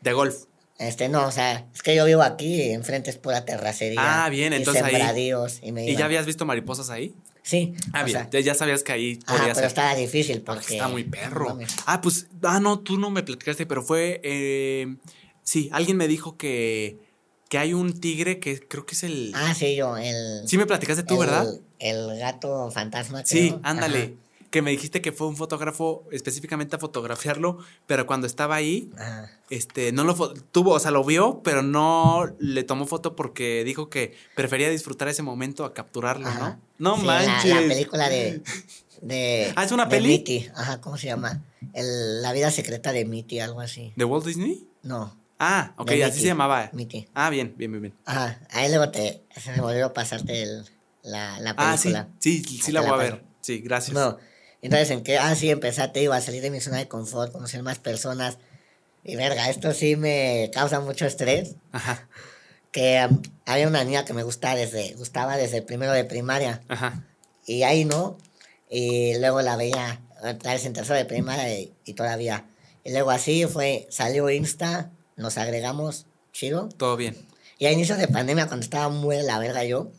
De golf. Este, no, o sea, es que yo vivo aquí y enfrente es pura terracería. Ah, bien, entonces ahí. Y, ya habías visto mariposas ahí? Sí. Ah, bien, ya sabías que ahí podía ah, pero estaba difícil ah, porque... Está muy perro. ah, pues, ah, no, tú no me platicaste, pero fue, eh, sí, alguien me dijo que, que hay un tigre que creo que es el... Ah, sí, yo, el... Sí me platicaste tú, ¿verdad? El gato fantasma. Sí, ándale que me dijiste que fue un fotógrafo específicamente a fotografiarlo, pero cuando estaba ahí, este, no lo tuvo, o sea, lo vio, pero no le tomó foto porque dijo que prefería disfrutar ese momento a capturarlo, ¿no? No manches. La, película de, de Ah, es una peli. Mitty. Ajá, ¿cómo se llama? El, la vida secreta de Mitty, algo así. ¿De Walt Disney? No. Ah, ok, así se llamaba. Mitty. Ah, bien, bien, bien, bien. Ajá, ahí luego te se me volvió a pasarte el, la, la película. Ah, sí, sí, sí la voy a ver. Sí, gracias. No, entonces, en que, ah, sí, empezaste, iba a salir de mi zona de confort, conocer más personas. Y verga, esto sí me causa mucho estrés. Ajá. Que um, había una niña que me gustaba desde, gustaba desde el primero de primaria. Ajá. Y ahí no. Y luego la veía otra vez en tercero de primaria y, y, todavía. Y luego así fue, salió Insta, nos agregamos, chido. Todo bien. Y a inicios de pandemia, cuando estaba muy de la verga yo,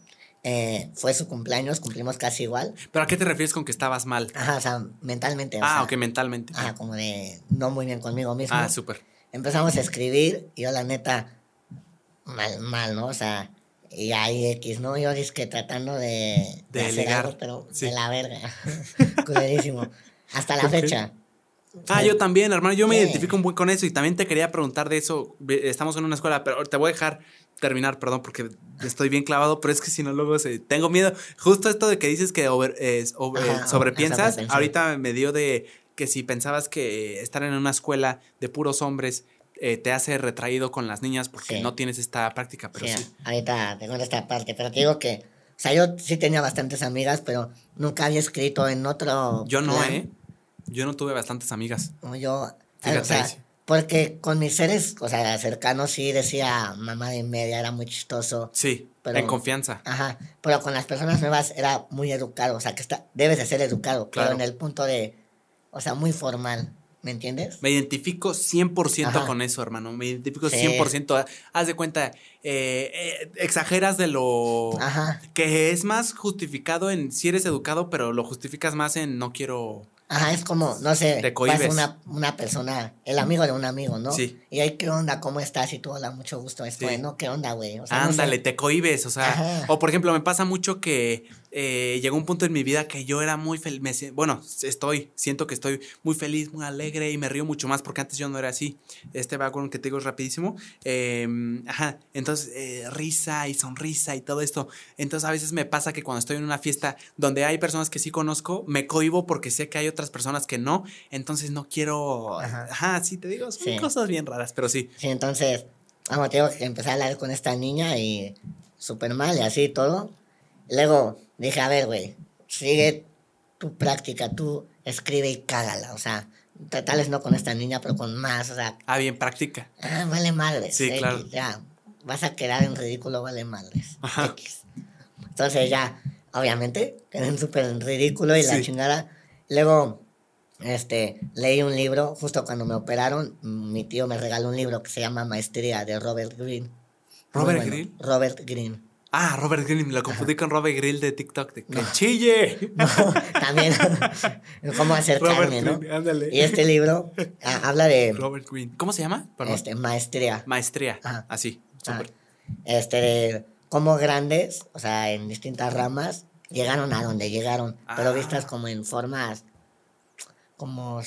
eh, fue su cumpleaños, cumplimos casi igual. ¿Pero a qué te refieres con que estabas mal? Ajá, o sea, mentalmente. ah, ok, mentalmente. Ah, como de no muy bien conmigo mismo. Ah, súper. Empezamos a escribir y yo la neta, mal, mal, ¿no? O sea, y ahí X, ¿no? Yo es que tratando de, de, hacer algo, pero de la verga. Culerísimo. Hasta la fecha. Ah, yo también, hermano. Yo me identifico un buen con eso y también te quería preguntar de eso. Estamos en una escuela, pero te voy a dejar terminar, perdón, porque estoy bien clavado, pero es que si no luego se, tengo miedo. Justo esto de que dices que over, sobrepiensas, ahorita me dio de que si pensabas que estar en una escuela de puros hombres eh, te hace retraído con las niñas porque no tienes esta práctica, pero sí. Ahorita tengo esta parte, pero te digo que, o sea, yo sí tenía bastantes amigas, pero nunca había escrito en otro. Yo no, ¿eh? Yo no tuve bastantes amigas. No, yo. Fíjate, porque con mis seres, o sea, cercanos sí decía mamá de media, era muy chistoso. Sí, pero, en confianza. Ajá, pero con las personas nuevas era muy educado, o sea, que está, debes de ser educado, claro. pero en el punto de, o sea, muy formal, ¿me entiendes? Me identifico 100% con eso, hermano, me identifico 100%. Haz de cuenta, eh, eh, exageras de lo... Ajá. Que es más justificado en si eres educado, pero lo justificas más en no quiero Ajá, es como, no sé, vas una, una persona, el amigo de un amigo, ¿no? Sí. Y ahí, ¿qué onda? ¿Cómo estás? Y tú, hola, mucho gusto. Es bueno, ¿qué onda, güey? O sea, Ándale, te cohibes, o sea. O por ejemplo, me pasa mucho que eh, llegó un punto en mi vida que yo era muy feliz, bueno, estoy, siento que estoy muy feliz, muy alegre y me río mucho más porque antes yo no era así. Este con que te digo es rapidísimo. Em, ajá, entonces eh, risa y sonrisa y todo esto. Entonces a veces me pasa que cuando estoy en una fiesta donde hay personas que sí conozco, me cohibo porque sé que hay otras personas que no, entonces no quiero... Ajá, sí, te digo, son cosas bien raras, pero sí. Sí, entonces, vamos, tengo que empezar a hablar con esta niña y súper mal y así todo. Luego dije, a ver, güey, sigue tu práctica, tú escribe y cágala, o sea, tal vez no con esta niña, pero con más, o sea. Ah, bien, práctica. Ah, vale madres. Sí, claro. Ya, vas a quedar en ridículo, vale madres. Entonces ya, obviamente, quedé súper en ridículo y la chingada. Luego, este, leí un libro, justo cuando me operaron, mi tío me regaló un libro que se llama Maestría de Robert Greene. ¿Robert Greene? Robert Greene. Ah, Robert Greene, lo confundí con Robert Grill de TikTok. De que chille! No, también, cómo acercarme, ¿no? ándale. Y este libro ah, habla de... Robert Greene. ¿Cómo se llama? Este, maestría. Maestría, así, súper. este, de cómo grandes, o sea, en distintas ramas, llegaron a donde llegaron, pero ah. vistas como en formas, como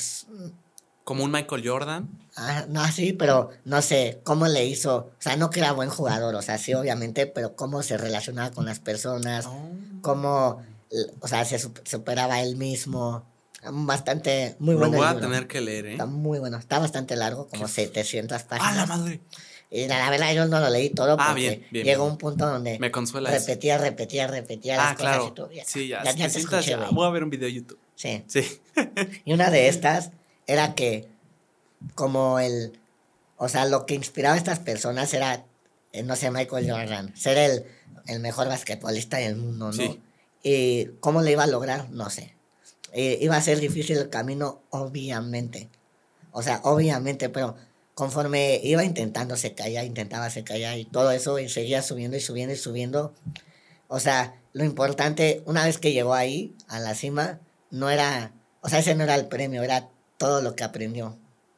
como un Michael Jordan. Ah, no, sí, pero no sé cómo le hizo. O sea, no que era buen jugador, o sea, sí, obviamente, pero cómo se relacionaba con las personas, oh. cómo, o sea, se superaba él mismo. Bastante, muy bueno. Lo voy a tener que leer, ¿eh? Está muy bueno. Está bastante largo, como 700 páginas. ¡Ah, la madre! Y la, verdad, yo no lo leí todo ah, porque llegó un punto donde. Me consuela repetía, repetía, repetía, las ah, cosas y todo. sí, ya. ya, te escuché, voy a ver un video de YouTube. Sí. Sí. y una de estas era que como el, o sea, lo que inspiraba a estas personas era, eh, no sé, Michael Jordan, ser el, el mejor basquetbolista del mundo, ¿no? ¿Y cómo le iba a lograr? No sé. iba a ser difícil el camino, obviamente. O sea, obviamente, pero conforme iba intentando se caía, intentaba se caía y todo eso y seguía subiendo y subiendo y subiendo. O sea, lo importante, una vez que llegó ahí, a la cima, no era, o sea, ese no era el premio, era todo lo que aprendió.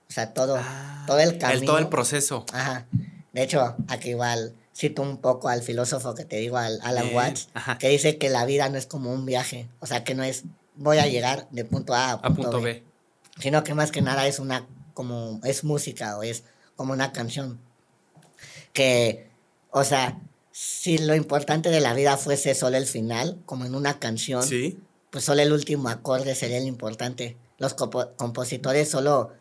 O sea, todo, ah, todo el camino. todo el proceso. Ajá. De hecho, aquí igual cito un poco al filósofo que te digo, al Alan Watts, que dice que la vida no es como un viaje. O sea, que no es voy a llegar de punto A a punto, B, Sino que más que nada es una, como, es música o es como una canción. Que, o sea, si lo importante de la vida fuese solo el final, como en una canción, pues solo el último acorde sería el importante. Los compositores solo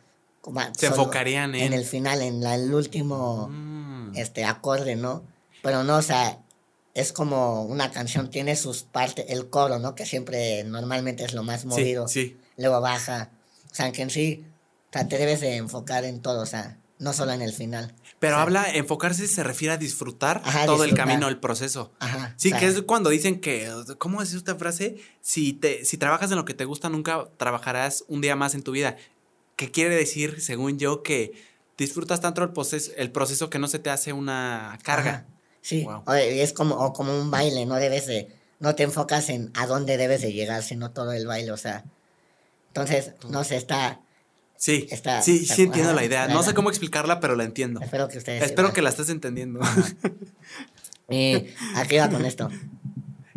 se enfocarían en... el final, en el último mm. este, acorde, ¿no? Pero no, o sea, es como una canción, tiene sus partes, el coro, ¿no? Que siempre normalmente es lo más movido. Sí, Luego baja. O sea, que en sí, o sea, te debes de enfocar en todo, o sea, no solo en el final. Pero habla, enfocarse se refiere a disfrutar todo el camino, el proceso. Ajá. Sí, que es cuando dicen que, ¿cómo es esta frase? Si, te, si trabajas en lo que te gusta, nunca trabajarás un día más en tu vida. ¿Qué quiere decir, según yo, que disfrutas tanto el proceso, el proceso que no se te hace una carga. Sí, es como, como un baile, no debes de, no te enfocas en a dónde debes de llegar, sino todo el baile, o sea. Entonces, no sé, está... Sí, está, sí, sí entiendo la idea. No sé cómo explicarla, pero la entiendo. Espero que ustedes... Espero que la estés entendiendo. y aquí va con esto.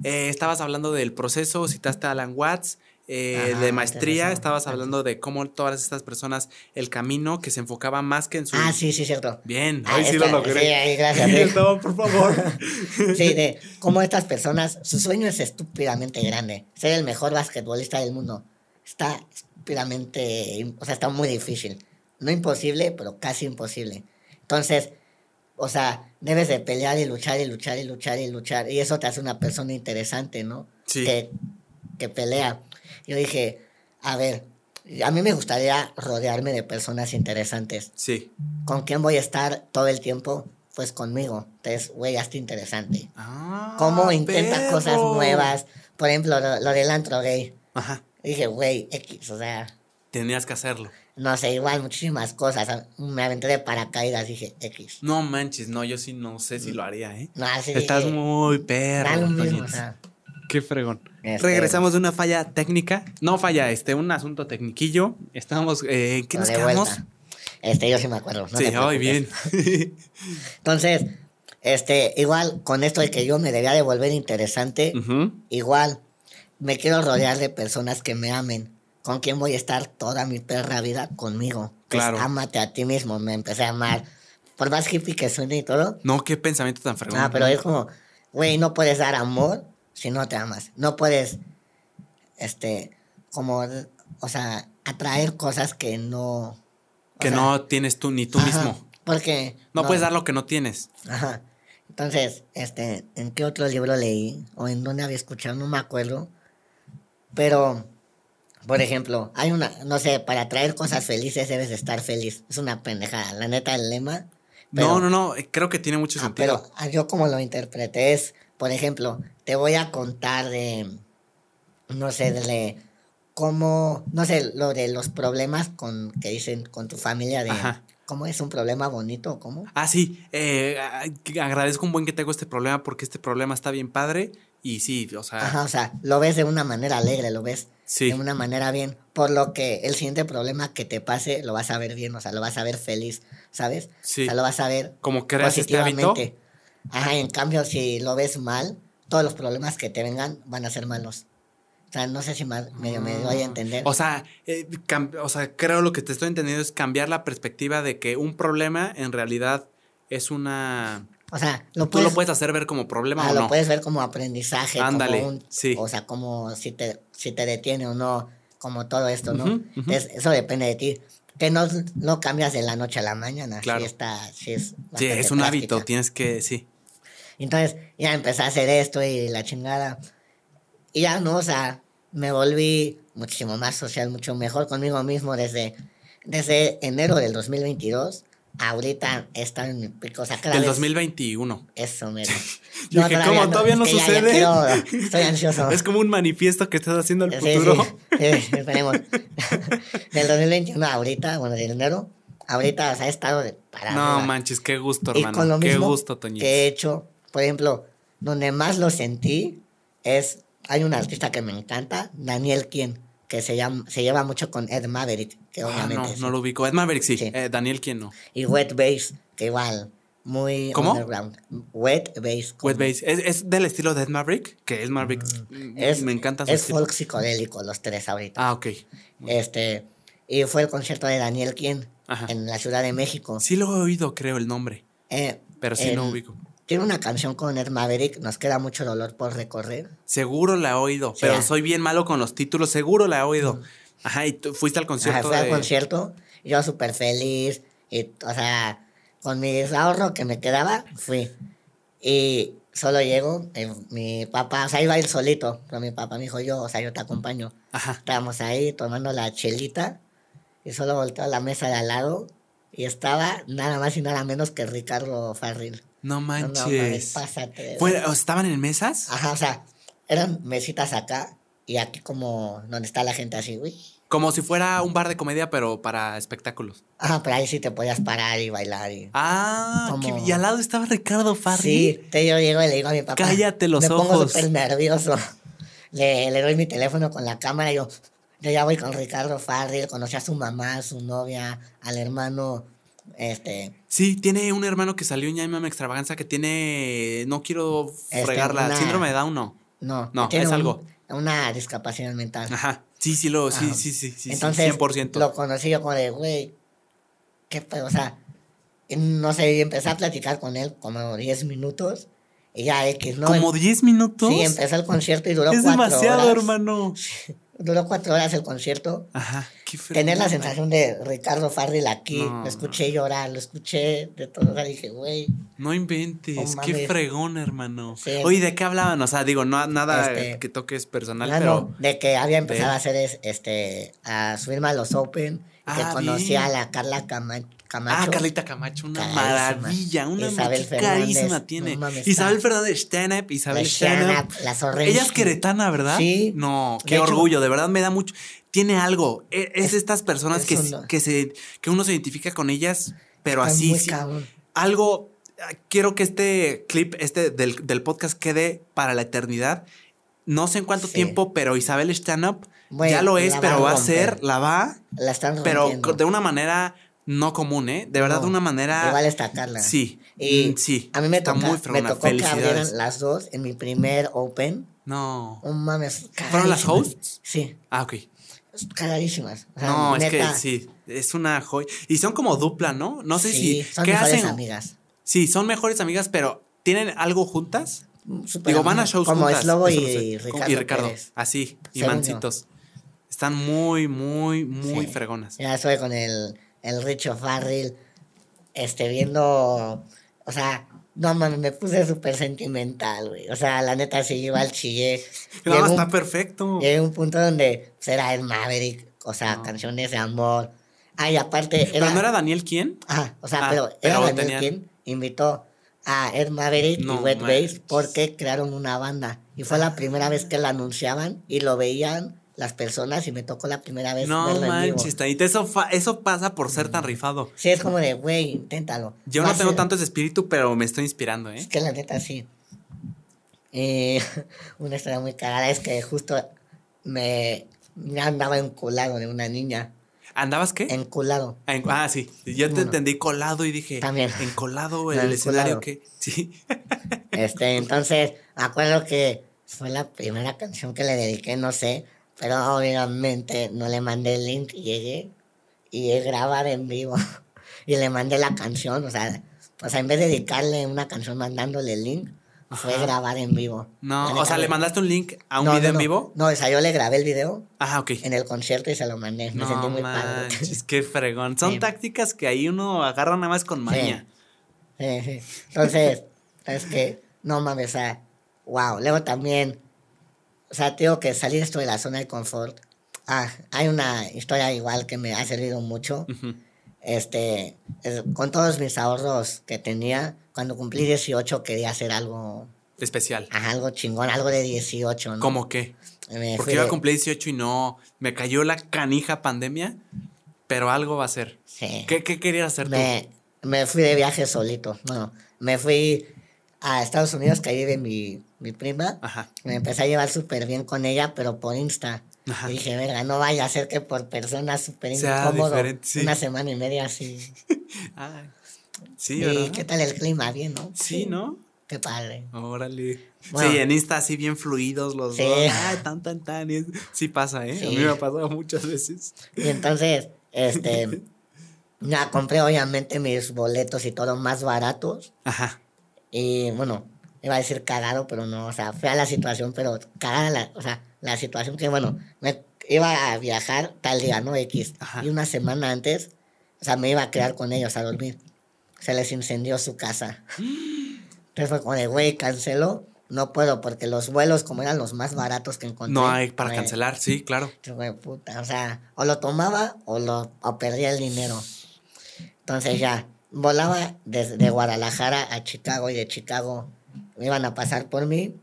Eh, estabas hablando del proceso, citaste a Alan Watts, eh, de maestría, estabas hablando de cómo todas estas personas, el camino que se enfocaba más que en su... Ah, sí, sí, cierto. Bien, ahí sí lo logré. Sí, gracias. por favor. sí, de cómo estas personas, su sueño es estúpidamente grande, ser el mejor basquetbolista del mundo. Está estúpidamente, o sea, está muy difícil. No imposible, pero casi imposible. Entonces, o sea, debes de pelear y luchar y luchar y luchar y luchar. Y eso te hace una persona interesante, ¿no? Sí. Que, que pelea. Yo dije, a ver, a mí me gustaría rodearme de personas interesantes. Sí. ¿Con quién voy a estar todo el tiempo? Pues conmigo. Entonces, güey, hasta interesante. Ah, ¿Cómo intenta cosas nuevas? Por ejemplo, lo, del antro gay. Ajá. Dije, güey, X, o sea. Tenías que hacerlo. No sé, igual muchísimas cosas. Me aventé de paracaídas, dije X. No manches, no, yo sí no sé si lo haría, ¿eh? No, sí, Estás muy perro. Mismo, o sea. Qué fregón. Este, Regresamos de una falla técnica. No falla, este, un asunto tecniquillo. Estábamos, eh, ¿qué nos quedamos? Este, yo sí me acuerdo. sí, hoy bien. Entonces, este, igual con esto de que yo me debía de volver interesante, igual me quiero rodear de personas que me amen. ¿Con quién voy a estar toda mi perra vida? Conmigo. Pues claro. ámate a ti mismo. Me empecé a amar. Por más hippie que suene y todo. No, qué pensamiento tan fregón. Ah, pero es como, güey, no puedes dar amor si no te amas. No puedes, este, como, o sea, atraer cosas que no... Que no tienes tú ni tú mismo. Porque... No, puedes dar lo que no tienes. Ajá. Entonces, este, ¿en qué otro libro leí? O en dónde había escuchado, no me acuerdo. Pero, por ejemplo, hay una, no sé, para atraer cosas felices debes de estar feliz. Es una pendejada. La neta, el lema. no, no, no, creo que tiene mucho ah, sentido. pero ah, yo como lo interpreté es, por ejemplo, te voy a contar de, no sé, de cómo, no sé, lo de los problemas con que dicen con tu familia de... ¿Cómo es un problema bonito? ¿Cómo? Ah, sí. Eh, agradezco un buen que tengo este problema porque este problema está bien padre. Y sí, o sea. Ajá, o sea, lo ves de una manera alegre, lo ves de una manera bien. Por lo que el siguiente problema que te pase lo vas a ver bien, o sea, lo vas a ver feliz, ¿sabes? Sí. O sea, lo vas a ver Como creas este hábito. Ajá, en cambio, si lo ves mal, todos los problemas que te vengan van a ser malos. O sea, no sé si más medio me doy a entender. O sea, eh, o sea, creo lo que te estoy entendiendo es cambiar la perspectiva de que un problema en realidad es una... O sea, lo Tú lo puedes hacer ver como problema ah, o no. Lo puedes ver como aprendizaje. Ándale, sí. O sea, como si te, si te detiene o no, como todo esto, ¿no? eso depende de ti. Que no, no cambias de la noche a la mañana. Claro. está, sí es, sí, es un hábito, tienes que, sí. Entonces ya empecé a hacer esto y la chingada. Y ya no, o sea, me volví muchísimo más social, mucho mejor conmigo mismo desde, desde enero del 2022. Ahorita está en mi pico. O sea, cada Del 2021. Eso, mira. Yo dije, ¿cómo? ¿Todavía no sucede? estoy ansioso. Es como un manifiesto que estás haciendo al futuro. Sí, esperemos. Del 2021 ahorita, bueno, de enero, ahorita, o sea, he estado para No manches, qué gusto, hermano. Y con lo mismo qué gusto, Toñito. Que he hecho, por ejemplo, donde más lo sentí es, hay un artista que me encanta, Daniel Quien que se, llama, se lleva mucho con Ed Maverick, que ah, obviamente. No, no lo ubico. Ed Maverick sí. Eh, Daniel, ¿quién no? Y Wet Bass, que igual, muy ¿Cómo? underground. Wet Bass. Wet Bass. ¿Es, del estilo de Ed Maverick? Que Ed Maverick mm, es, me encanta su Es folk psicodélico, los tres ahorita. Ah, ok. Este, y fue el concierto de Daniel Quien en la Ciudad de México. Sí lo he oído, creo, el nombre. Eh, pero sí no ubico. Tiene una canción con Ed Maverick, nos queda mucho dolor por recorrer. Seguro la he oído, pero soy bien malo con los títulos, seguro la he oído. Mm. Ajá, y tú fuiste al concierto. Ajá, fui al concierto, yo súper feliz, y, o sea, con mi ahorro que me quedaba, fui. Y solo llego, mi papá, o sea, iba a ir solito, pero mi papá me dijo, yo, o sea, yo te acompaño. Ajá. Estábamos ahí tomando la chelita, y solo volteó a la mesa de al lado, y estaba nada más y nada menos que Ricardo Farril. No manches. No, ¿Estaban en mesas? Ajá, o sea, eran mesitas acá y aquí como donde está la gente así, uy. Como si fuera un bar de comedia, pero para espectáculos. Ajá, pero ahí sí te podías parar y bailar. Y... Ah, y al lado estaba Ricardo Farri. Sí, te yo llego y le digo a mi papá. Cállate los ojos. Me pongo súper nervioso. Le, le doy mi teléfono con la cámara y yo, yo ya voy con Ricardo Farri, conocí a su mamá, a su novia, al hermano este. Sí, tiene un hermano que salió en Yaimame Extravaganza que tiene. No quiero este, fregarla. síndrome de Down, no. No, no, es algo. Una discapacidad mental. Ajá. Sí, sí, lo, sí, sí, sí, sí. Entonces, 100%. lo conocí yo como de, güey, qué pedo, o sea, no sé, empecé a platicar con él como 10 minutos. Y ya X, ¿no? ¿Como 10 minutos? Sí, empezó el concierto y duró es cuatro horas. Es demasiado, hermano. duró cuatro horas el concierto. Ajá, qué Tener la sensación de Ricardo Farrell aquí, lo escuché llorar, lo escuché de todo, o dije, güey. No inventes, qué fregón, hermano. Oye, ¿de qué hablaban? O sea, digo, no, nada este, que toques personal, pero... de que había empezado a hacer, este, a subirme a los Open, que ah, conocía a la Carla Camacho Ah, Carlita Camacho, una maravilla, una Isabel carísima tiene. Isabel Fernández Stenep, Isabel Stenep. La Ella es queretana, ¿verdad? Sí. No, qué orgullo, de verdad me da mucho. Tiene algo. E, es, estas personas que, que, se, que uno se identifica con ellas, pero así. sí, algo. Quiero que este clip, este del, del, podcast quede para la eternidad. No sé en cuánto tiempo, pero Isabel Stanop ya lo es, pero va a ser, la va. La están Pero de una manera no común, ¿eh? De verdad, de una manera. Igual destacarla. Sí. Y mm, sí. A mí me, toca, me tocó que abrieran las dos en mi primer Open. No. Un mames. ¿Fueron las hosts? Sí. Ah, ok. Cagadísimas. no, es que sí. Es una joya. Y son como dupla, ¿no? No sé si. Son ¿qué mejores amigas. Sí, son mejores amigas, pero ¿tienen algo juntas? Digo, van a shows como juntas. Como Slobo y, Ricardo. Y Ricardo. Así. Y Mancitos. Están muy, muy, muy fregonas. Ya estoy con el el Richo Farrell, este, viendo, o sea, no mames, me puse súper sentimental, güey. O sea, la neta sí iba al chille. No, está perfecto. Llegué un punto donde pues, el Maverick, o sea, canciones de amor. Ay, aparte. Era, ¿Pero no era Daniel quién? Ah, o sea, pero, era Daniel quien invitó a Ed Maverick y Wet Bass porque crearon una banda. Y fue la primera vez que la anunciaban y lo veían las personas y me tocó la primera vez. No manches, eso, eso pasa por ser tan rifado. Sí, es como de, güey, inténtalo. Yo no tengo tanto ese espíritu, pero me estoy inspirando, ¿eh? Es que la neta sí. Eh, una historia muy cagada es que justo me, andaba enculado de una niña. ¿Andabas qué? Enculado. ah, sí. Yo te entendí colado y dije. También. Encolado el escenario que. Sí. Este, entonces, acuerdo que fue la primera canción que le dediqué, no sé, pero obviamente no le mandé el link y llegué y es grabar en vivo. y le mandé la canción, o sea, sea, en vez de dedicarle una canción mandándole el link, fue grabar en vivo. No, o sea, ¿le mandaste un link a un video en vivo? No, o sea, yo le grabé el video. Ajá, ok. En el concierto y se lo mandé. Me sentí muy padre. qué fregón. Son tácticas que ahí uno agarra nada más con maña. Sí, sí. Entonces, es que, no mames, o sea, wow. Luego también o sea, tengo que salir esto de la zona de confort. Ah, hay una historia igual que me ha servido mucho. este, con todos mis ahorros que tenía, cuando cumplí 18 quería hacer algo... Especial. algo chingón, algo de 18, ¿no? ¿Cómo qué? Porque iba a cumplir 18 y no, me cayó la canija pandemia, pero algo va a ser. Sí. ¿Qué, qué querías hacer me, tú? Me fui de viaje solito. Bueno, me fui a Estados Unidos, que ahí vive mi, mi prima. Ajá. Me empecé a llevar súper bien con ella, pero por Insta. Y dije, verga, no vaya a ser que por persona súper incómodo. Una semana y media así. sí, ¿Y qué tal el clima? Bien, ¿no? Sí, ¿no? Qué padre. Órale. sí, en Insta así bien fluidos los dos. Ay, tan, tan, tan. Sí pasa, ¿eh? A mí me ha pasado muchas veces. Y entonces, este, ya compré obviamente mis boletos y todo más baratos. Ajá. Y bueno, iba a decir cagado, pero no, o sea, fea la situación, pero cagada la, o sea, la situación que, bueno, me iba a viajar tal día, ¿no? X. Y una semana antes, o sea, me iba a quedar con ellos a dormir. Se les incendió su casa. Entonces fue como de, güey, cancelo. No puedo, porque los vuelos, como eran los más baratos que encontré. No hay para cancelar, sí, claro. Güey, puta, o sea, o lo tomaba o, lo, o perdía el dinero. Entonces ya, volaba desde Guadalajara a Chicago y de Chicago me iban a pasar por mí.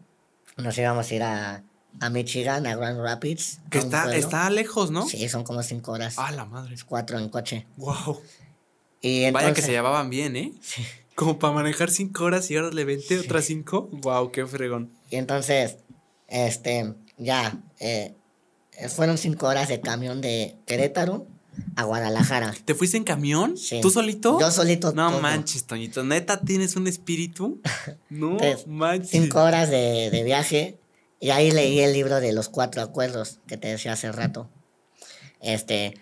Nos íbamos a ir a, a Michigan, a Grand Rapids. Que está, está lejos, ¿no? Sí, son como cinco horas. Ah, la madre. Cuatro en coche. Wow. Y Vaya que se llevaban bien, ¿eh? Sí. Como para manejar cinco horas y ahora le vente otras cinco. Wow, qué fregón. Y entonces, este, ya, eh, fueron cinco horas de camión de Querétaro a Guadalajara. ¿Te fuiste en camión? Sí. ¿Tú solito? Yo solito. No manches, Toñito. ¿Neta tienes un espíritu? No manches. Cinco horas de, de, viaje. Y ahí leí el libro de los cuatro acuerdos que te decía hace rato. Este,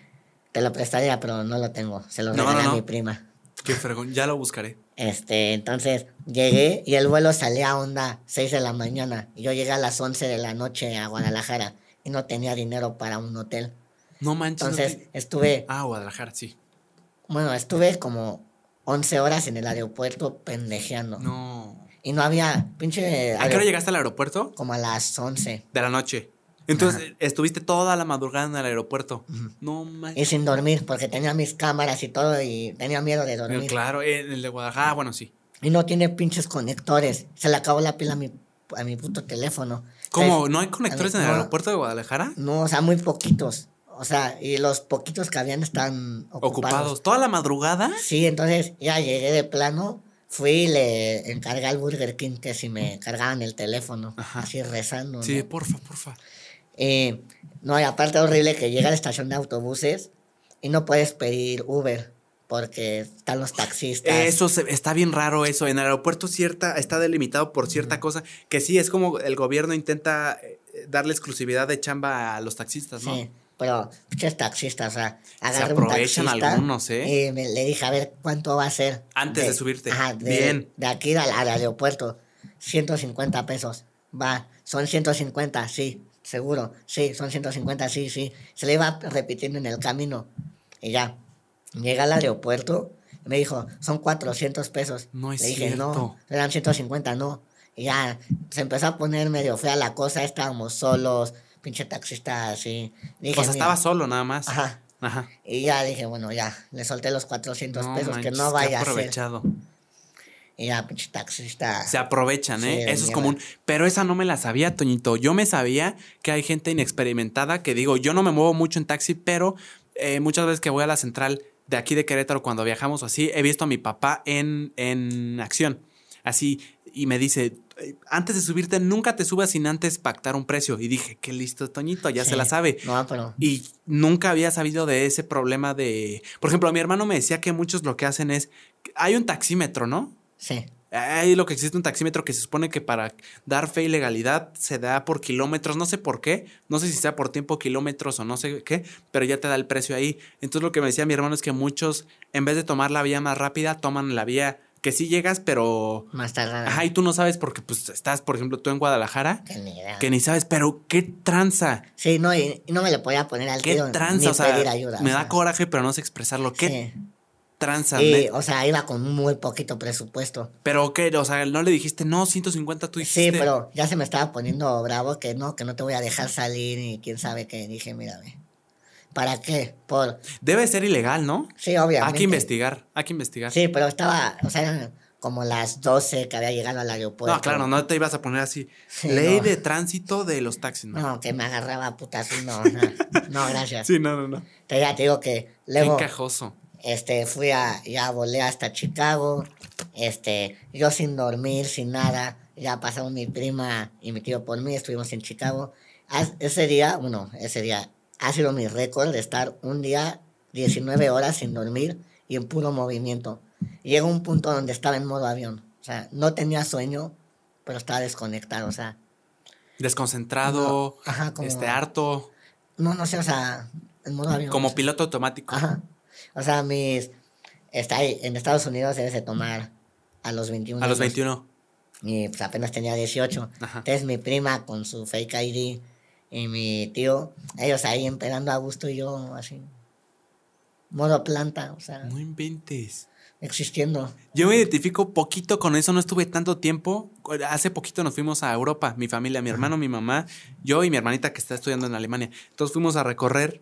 te lo prestaría, pero no lo tengo. Se lo regalé a mi prima. Qué fregón, ya lo buscaré. Este, entonces llegué y el vuelo salía a onda 6 de la mañana. Y yo llegué a las 11 de la noche a Guadalajara y no tenía dinero para un hotel. No manches. Entonces estuve. Ah, Guadalajara, sí. Bueno, estuve como 11 horas en el aeropuerto pendejeando. No. Y no había pinche. ¿A qué hora llegaste al aeropuerto? Como a las 11. De la noche. Entonces, estuviste toda la madrugada en el aeropuerto. No manches. Y sin dormir, porque tenía mis cámaras y todo y tenía miedo de dormir. Claro, en el de Guadalajara, bueno, sí. Y no tiene pinches conectores. Se le acabó la pila a mi, a mi puto teléfono. ¿Cómo? ¿No hay conectores en el aeropuerto de Guadalajara? No, o sea, muy poquitos. O sea, y los poquitos que habían están ocupados. ¿Ocupados? ¿Toda la madrugada? Sí, entonces ya llegué de plano. Fui y le encargué al Burger King que si me cargaban el teléfono. Así rezando. Sí, porfa, porfa. Eh, no, y aparte horrible que llega a la estación de autobuses y no puedes pedir Uber porque están los taxistas. Eso está bien raro eso. En el aeropuerto cierta, está delimitado por cierta cosa, que sí es como el gobierno intenta eh, darle exclusividad de chamba a los taxistas, ¿no? Sí pero muchos taxistas, o sea, agarré un taxista algunos, ¿eh? Y me, le dije, a ver, ¿cuánto va a ser? Antes de, subirte. Ajá, de, Bien. De aquí al, aeropuerto, 150 pesos. Va, son 150, sí, seguro. Sí, son 150, sí, sí. Se le iba repitiendo en el camino. Y ya, llega al aeropuerto y me dijo, son 400 pesos. No es Le dije, no, eran 150, no. Y ya, se empezó a poner medio fea la cosa, estábamos solos pinche taxista así. Dije, o sea, estaba solo nada más. Ajá. Ajá. Y ya dije, bueno, ya, le solté los 400 pesos, que no vaya a ser. Y ya, pinche taxista. Se aprovechan, ¿eh? Eso es común. Pero esa no me la sabía, Toñito. Yo me sabía que hay gente inexperimentada que digo, yo no me muevo mucho en taxi, pero eh, muchas veces que voy a la central de aquí de Querétaro cuando viajamos o así, he visto a mi papá en, en acción. Así, y me dice, antes de subirte, nunca te subas sin antes pactar un precio. Y dije, qué listo, Toñito, ya se la sabe. No, pero... Y nunca había sabido de ese problema de. Por ejemplo, mi hermano me decía que muchos lo que hacen es. Hay un taxímetro, ¿no? Sí. Hay lo que existe un taxímetro que se supone que para dar fe y legalidad se da por kilómetros, no sé por qué, no sé si sea por tiempo kilómetros o no sé qué, pero ya te da el precio ahí. Entonces lo que me decía mi hermano es que muchos, en vez de tomar la vía más rápida, toman la vía que sí llegas, pero. Más tardada. Ajá, y tú no sabes porque, pues, estás, por ejemplo, tú en Guadalajara. Que ni, sabes, pero qué tranza. Sí, no, y, no me le podía poner al Qué tranza, o sea, pedir ayuda. Me da coraje, pero no sé expresarlo. Qué tranza. Y, o sea, iba con muy poquito presupuesto. Pero, ¿qué? O sea, no le dijiste, no, 150 tú dijiste. Sí, pero ya se me estaba poniendo bravo que no, que no te voy a dejar salir y quién sabe qué. Dije, mírame. ¿Para qué? Por... Debe ser ilegal, ¿no? Sí, obviamente. Hay que investigar, hay que investigar. Sí, pero estaba, o sea, eran como las 12 que había llegado al aeropuerto. No, claro, no te ibas a poner así. Ley de tránsito de los taxis, ¿no? No, que me agarraba putas, no, no, no, gracias. Sí, no, no, no. Te, ya te digo que luego... Qué encajoso. Este, fui a, ya volé hasta Chicago, este, yo sin dormir, sin nada, ya pasaron mi prima y mi tío por mí, estuvimos en Chicago. Ese día, bueno, ese día, ha sido mi récord de estar un día 19 horas sin dormir y en puro movimiento. Llegó un punto donde estaba en modo avión. O sea, no tenía sueño, pero estaba desconectado, o sea. Desconcentrado, este, harto. No, no sé, o sea, en modo avión. Como piloto automático. Ajá. O sea, mis. Está ahí, en Estados Unidos debes de tomar a los 21. A los 21. Y pues apenas tenía 18. Entonces mi prima con su fake ID y mi tío, ellos ahí empezando a gusto y yo así, modo planta, o sea. No inventes. Existiendo. Yo me identifico poquito con eso, no estuve tanto tiempo. Hace poquito nos fuimos a Europa, mi familia, mi hermano, mi mamá, yo y mi hermanita que está estudiando en Alemania. Entonces fuimos a recorrer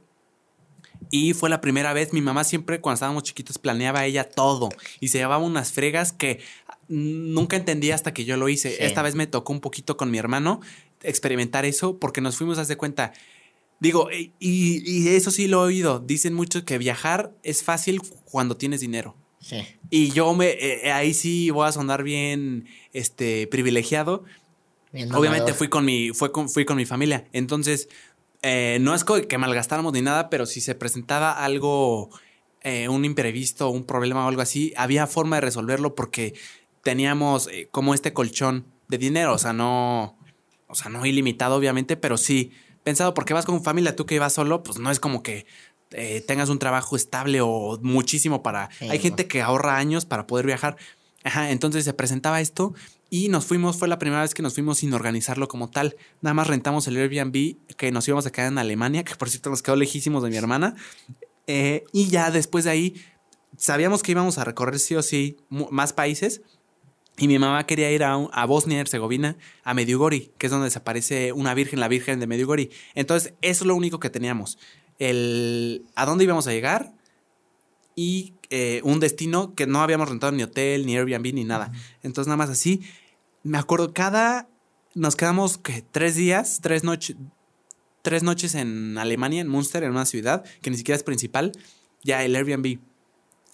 y fue la primera vez, mi mamá siempre cuando estábamos chiquitos planeaba ella todo y se llevaba unas fregas que nunca entendí hasta que yo lo hice. Esta vez me tocó un poquito con mi hermano experimentar eso porque nos fuimos a hacer cuenta. Digo, y, y, eso sí lo he oído. Dicen mucho que viajar es fácil cuando tienes dinero. Sí. Y yo me eh, ahí sí voy a sonar bien este privilegiado. Obviamente fui con mi fue con, fui con mi familia. Entonces, eh, no es que malgastáramos ni nada, pero si se presentaba algo eh, un imprevisto, un problema o algo así, había forma de resolverlo porque teníamos como este colchón de dinero, o sea, no o sea, no ilimitado, obviamente, pero sí pensado porque vas con familia, tú que vas solo, pues no es como que eh, tengas un trabajo estable o muchísimo para... Hay gente que ahorra años para poder viajar. Ajá, entonces se presentaba esto y nos fuimos, fue la primera vez que nos fuimos sin organizarlo como tal. Nada más rentamos el Airbnb que nos íbamos a quedar en Alemania, que por cierto nos quedó lejísimos de mi hermana. Eh, y ya después de ahí sabíamos que íbamos a recorrer sí o sí más países, y mi mamá quería ir a, a Bosnia y Herzegovina, a Mediugori, que es donde se aparece una virgen, la virgen de Mediugori. Entonces, eso es lo único que teníamos. El, a dónde íbamos a llegar y eh, un destino que no habíamos rentado ni hotel, ni Airbnb, ni nada. Entonces, nada más así. Me acuerdo, cada. Nos quedamos ¿qué? tres días, tres noches. Tres noches en Alemania, en Münster, en una ciudad que ni siquiera es principal. Ya el Airbnb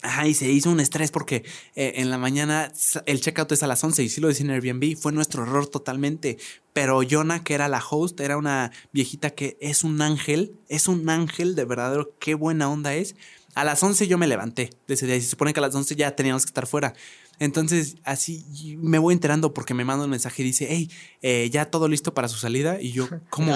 Ajá, y se hizo un estrés porque eh, en la mañana el checkout es a las 11 y sí lo decía en Airbnb, fue nuestro error totalmente. Pero Jonah, que era la host, era una viejita que es un ángel, es un ángel de verdadero, qué buena onda es. A las 11 yo me levanté de ese día y se supone que a las 11 ya teníamos que estar fuera. Entonces, así me voy enterando porque me manda un mensaje y dice, hey, eh, ya todo listo para su salida. Y yo, ¿cómo?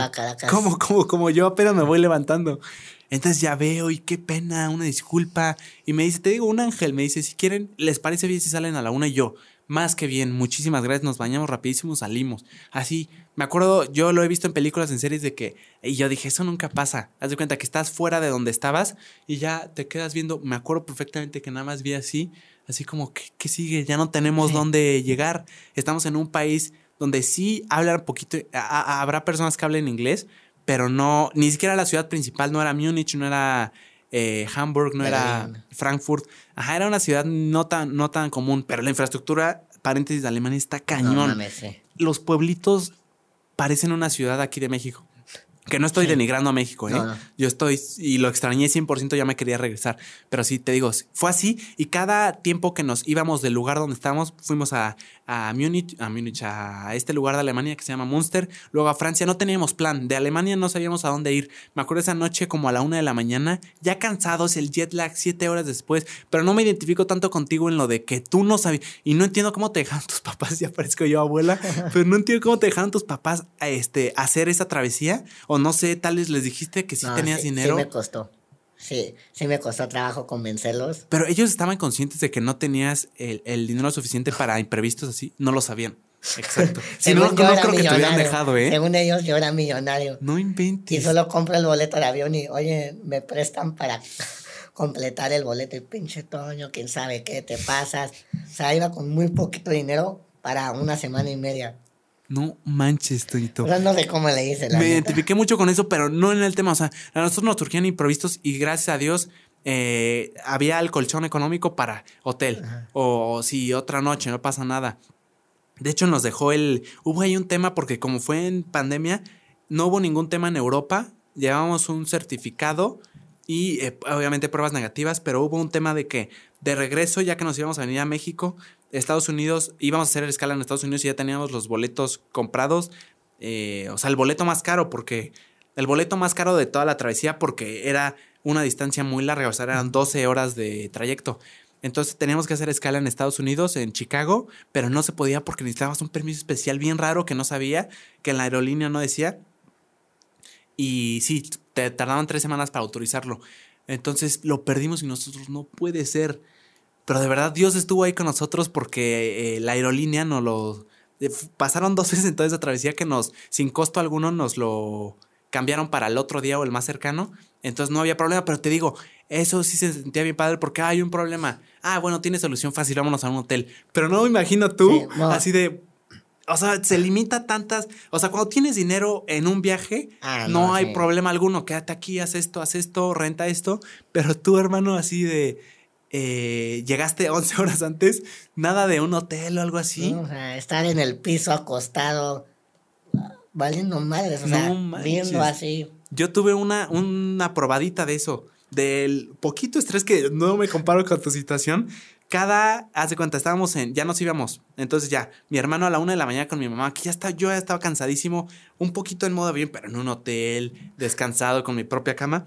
¿Cómo, cómo, cómo? Yo apenas me voy levantando. Entonces ya veo y qué pena, una disculpa. Y me dice, te digo, un ángel, me dice, si quieren, ¿les parece bien si salen a la una? Y yo, más que bien, muchísimas gracias, nos bañamos rapidísimo, salimos. Así, me acuerdo, yo lo he visto en películas, en series de que, y yo dije, eso nunca pasa. Haz de cuenta que estás fuera de donde estabas y ya te quedas viendo, me acuerdo perfectamente que nada más vi así, así como, ¿qué, sigue? Ya no tenemos dónde llegar. Estamos en un país donde sí hablan poquito, habrá personas que hablen inglés, pero no, ni siquiera la ciudad principal, no era Múnich, no era eh, Hamburg, no era Frankfurt. Ajá, era una ciudad no tan, no tan común, pero la infraestructura, paréntesis de Alemania, está cañón. Los pueblitos parecen una ciudad aquí de México. Que no estoy denigrando a México, ¿eh? Yo estoy, y lo extrañé 100%, ya me quería regresar. Pero sí, te digo, fue así. Y cada tiempo que nos íbamos del lugar donde estábamos, fuimos a, a Múnich, a Múnich, a este lugar de Alemania que se llama Munster, luego a Francia, no teníamos plan. De Alemania no sabíamos a dónde ir. Me acuerdo esa noche como a la una de la mañana, ya cansados, el jet lag siete horas después, pero no me identifico tanto contigo en lo de que tú no sabías. Y no entiendo cómo te dejaron tus papás, ya parezco yo abuela, pero no entiendo cómo te dejaron tus papás a este, hacer esa travesía o no sé, tal vez les dijiste que sí tenías dinero. Sí me costó. Sí, sí me costó trabajo convencerlos. Pero ellos estaban conscientes de que no tenías el, dinero suficiente para imprevistos así. No lo sabían. Exacto. si no, no creo que te hubieran dejado, ¿eh? Según ellos, yo era millonario. No inventes. Y solo compro el boleto de avión y, oye, me prestan para completar el boleto. Y pinche Toño, quién sabe qué, te pasas. O sea, iba con muy poquito dinero para una semana y media. No manches, Toñito. No, no sé cómo le hice. La Me identifiqué mucho con eso, pero no en el tema. O sea, a nosotros nos surgían improvisos y gracias a Dios eh, había el colchón económico para hotel. O si otra noche no pasa nada. De hecho, nos dejó el. Hubo ahí un tema porque, como fue en pandemia, no hubo ningún tema en Europa. Llevábamos un certificado y eh, obviamente pruebas negativas, pero hubo un tema de que de regreso, ya que nos íbamos a venir a México, Estados Unidos, íbamos a hacer escala en Estados Unidos y ya teníamos los boletos comprados. Eh, o sea, el boleto más caro, porque el boleto más caro de toda la travesía, porque era una distancia muy larga, o sea, eran 12 horas de trayecto. Entonces teníamos que hacer escala en Estados Unidos, en Chicago, pero no se podía porque necesitabas un permiso especial bien raro que no sabía, que en la aerolínea no decía. Y sí, te tardaban tres semanas para autorizarlo. Entonces lo perdimos y nosotros no puede ser. Pero de verdad Dios estuvo ahí con nosotros porque eh, la aerolínea nos lo... Eh, pasaron dos veces entonces esa travesía que nos, sin costo alguno, nos lo cambiaron para el otro día o el más cercano. Entonces no había problema, pero te digo, eso sí se sentía bien padre porque hay un problema. Ah, bueno, tiene solución fácil, vámonos a un hotel. Pero no me imagino tú, así de, o sea, se limita tantas. O sea, cuando tienes dinero en un viaje, ah, no, hay problema alguno. Quédate aquí, haz esto, haz esto, renta esto. Pero tú, hermano, así de. Eh, llegaste 11 horas antes, nada de un hotel o algo así. o sea, estar en el piso acostado, valiendo madres, o sea, viendo así. Yo tuve una, una probadita de eso, del poquito estrés que no me comparo con tu situación, cada, hace cuenta, estábamos en, ya nos íbamos. Entonces ya, mi hermano a la una de la mañana con mi mamá, que ya está, yo ya estaba cansadísimo, un poquito en modo bien, pero en un hotel, descansado con mi propia cama.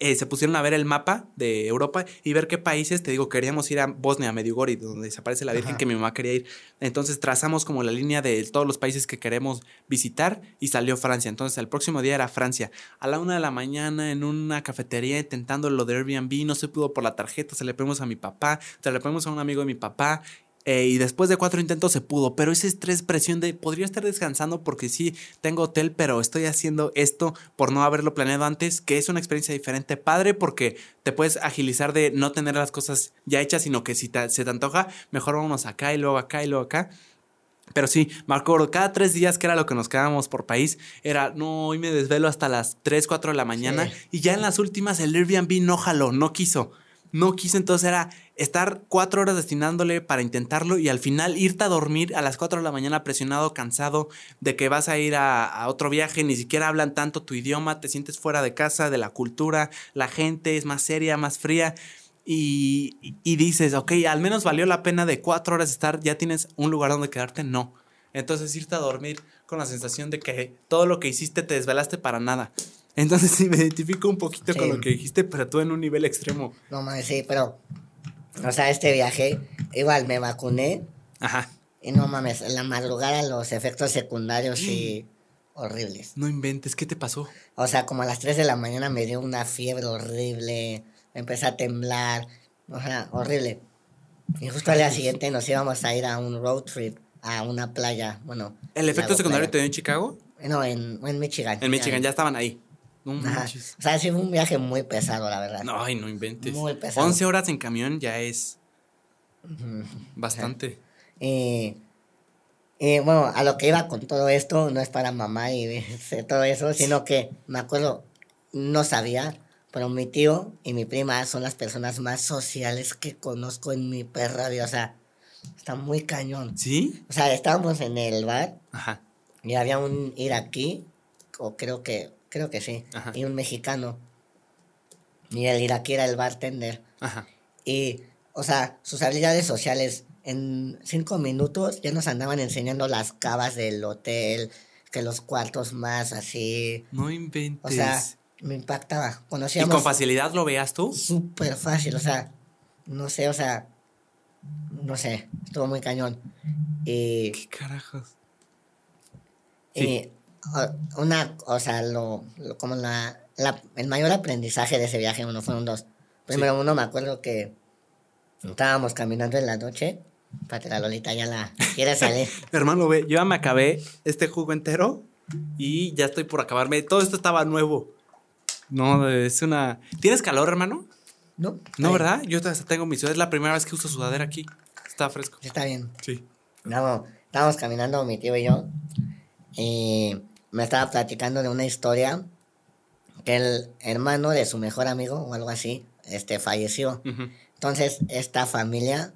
Eh, se pusieron a ver el mapa de Europa y ver qué países, te digo, queríamos ir a Bosnia, a Medjugorje, donde desaparece la Virgen, que mi mamá quería ir. Entonces trazamos como la línea de todos los países que queremos visitar y salió Francia. Entonces el próximo día era Francia. A la una de la mañana en una cafetería intentando lo de Airbnb, no se pudo por la tarjeta, se le pedimos a mi papá, se le pedimos a un amigo de mi papá eh, y después de cuatro intentos se pudo, pero ese estrés, presión de podría estar descansando porque sí tengo hotel, pero estoy haciendo esto por no haberlo planeado antes, que es una experiencia diferente, padre, porque te puedes agilizar de no tener las cosas ya hechas, sino que si se te antoja, mejor vámonos acá y luego acá y luego acá. Pero sí, me acuerdo, cada tres días, que era lo que nos quedábamos por país, era, no, hoy me desvelo hasta las 3, 4 de la mañana. Y ya en las últimas el Airbnb no jaló, no quiso no quise, entonces era estar cuatro horas destinándole para intentarlo y al final irte a dormir a las cuatro de la mañana presionado, cansado de que vas a ir a, otro viaje, ni siquiera hablan tanto tu idioma, te sientes fuera de casa, de la cultura, la gente es más seria, más fría. Y, y dices, ok, al menos valió la pena de cuatro horas estar, ya tienes un lugar donde quedarte, no. Entonces irte a dormir con la sensación de que todo lo que hiciste te desvelaste para nada. Entonces sí me identifico un poquito con lo que dijiste, pero tú en un nivel extremo. No mames, sí, pero. O sea, este viaje, igual me vacuné. Ajá. Y no mames, en la madrugada los efectos secundarios sí. horribles. No inventes, ¿qué te pasó? O sea, como a las 3 de la mañana me dio una fiebre horrible, me empecé a temblar, o sea, horrible. Y justo al día siguiente nos íbamos a ir a un road trip a una playa, bueno. ¿El efecto secundario te dio en Chicago? No, en, en Michigan. En Michigan, ya estaban ahí. No manches. O sea, sí fue un viaje muy pesado, la verdad. No, ay, no inventes. Muy pesado. 11 horas en camión ya es bastante. Y, bueno, a lo que iba con todo esto, no es para mamá y todo eso, sino que me acuerdo, no sabía, pero mi tío y mi prima son las personas más sociales que conozco en mi perra vida. O sea, está muy cañón. ¿Sí? O sea, estábamos en el bar Ajá. y había un iraquí, o creo que creo que sí, y un mexicano. Y el iraquí era el bartender. Ajá. Y, o sea, sus habilidades sociales, en cinco minutos ya nos andaban enseñando las cavas del hotel, que los cuartos más así. No inventes. O sea, me impactaba. Conocíamos, ¿Y con facilidad lo veas tú? Súper fácil, o sea, no sé, o sea, no sé, estuvo muy cañón. Y, ¿Qué carajos? Y, una, o sea, lo, como la, el mayor aprendizaje de ese viaje, uno fueron dos. Primero uno me acuerdo que estábamos caminando en la noche, para la Lolita ya la quiere salir. Hermano, ve, yo ya me acabé este jugo entero y ya estoy por acabarme. Todo esto estaba nuevo. No, es una... ¿Tienes calor, hermano? No. No, ¿verdad? Yo tengo mi sudadera. Es la primera vez que uso sudadera aquí. Está fresco. Está bien. Sí. No, estábamos caminando mi tío y yo Y me estaba platicando de una historia que el hermano de su mejor amigo o algo así, este, falleció. Entonces, esta familia,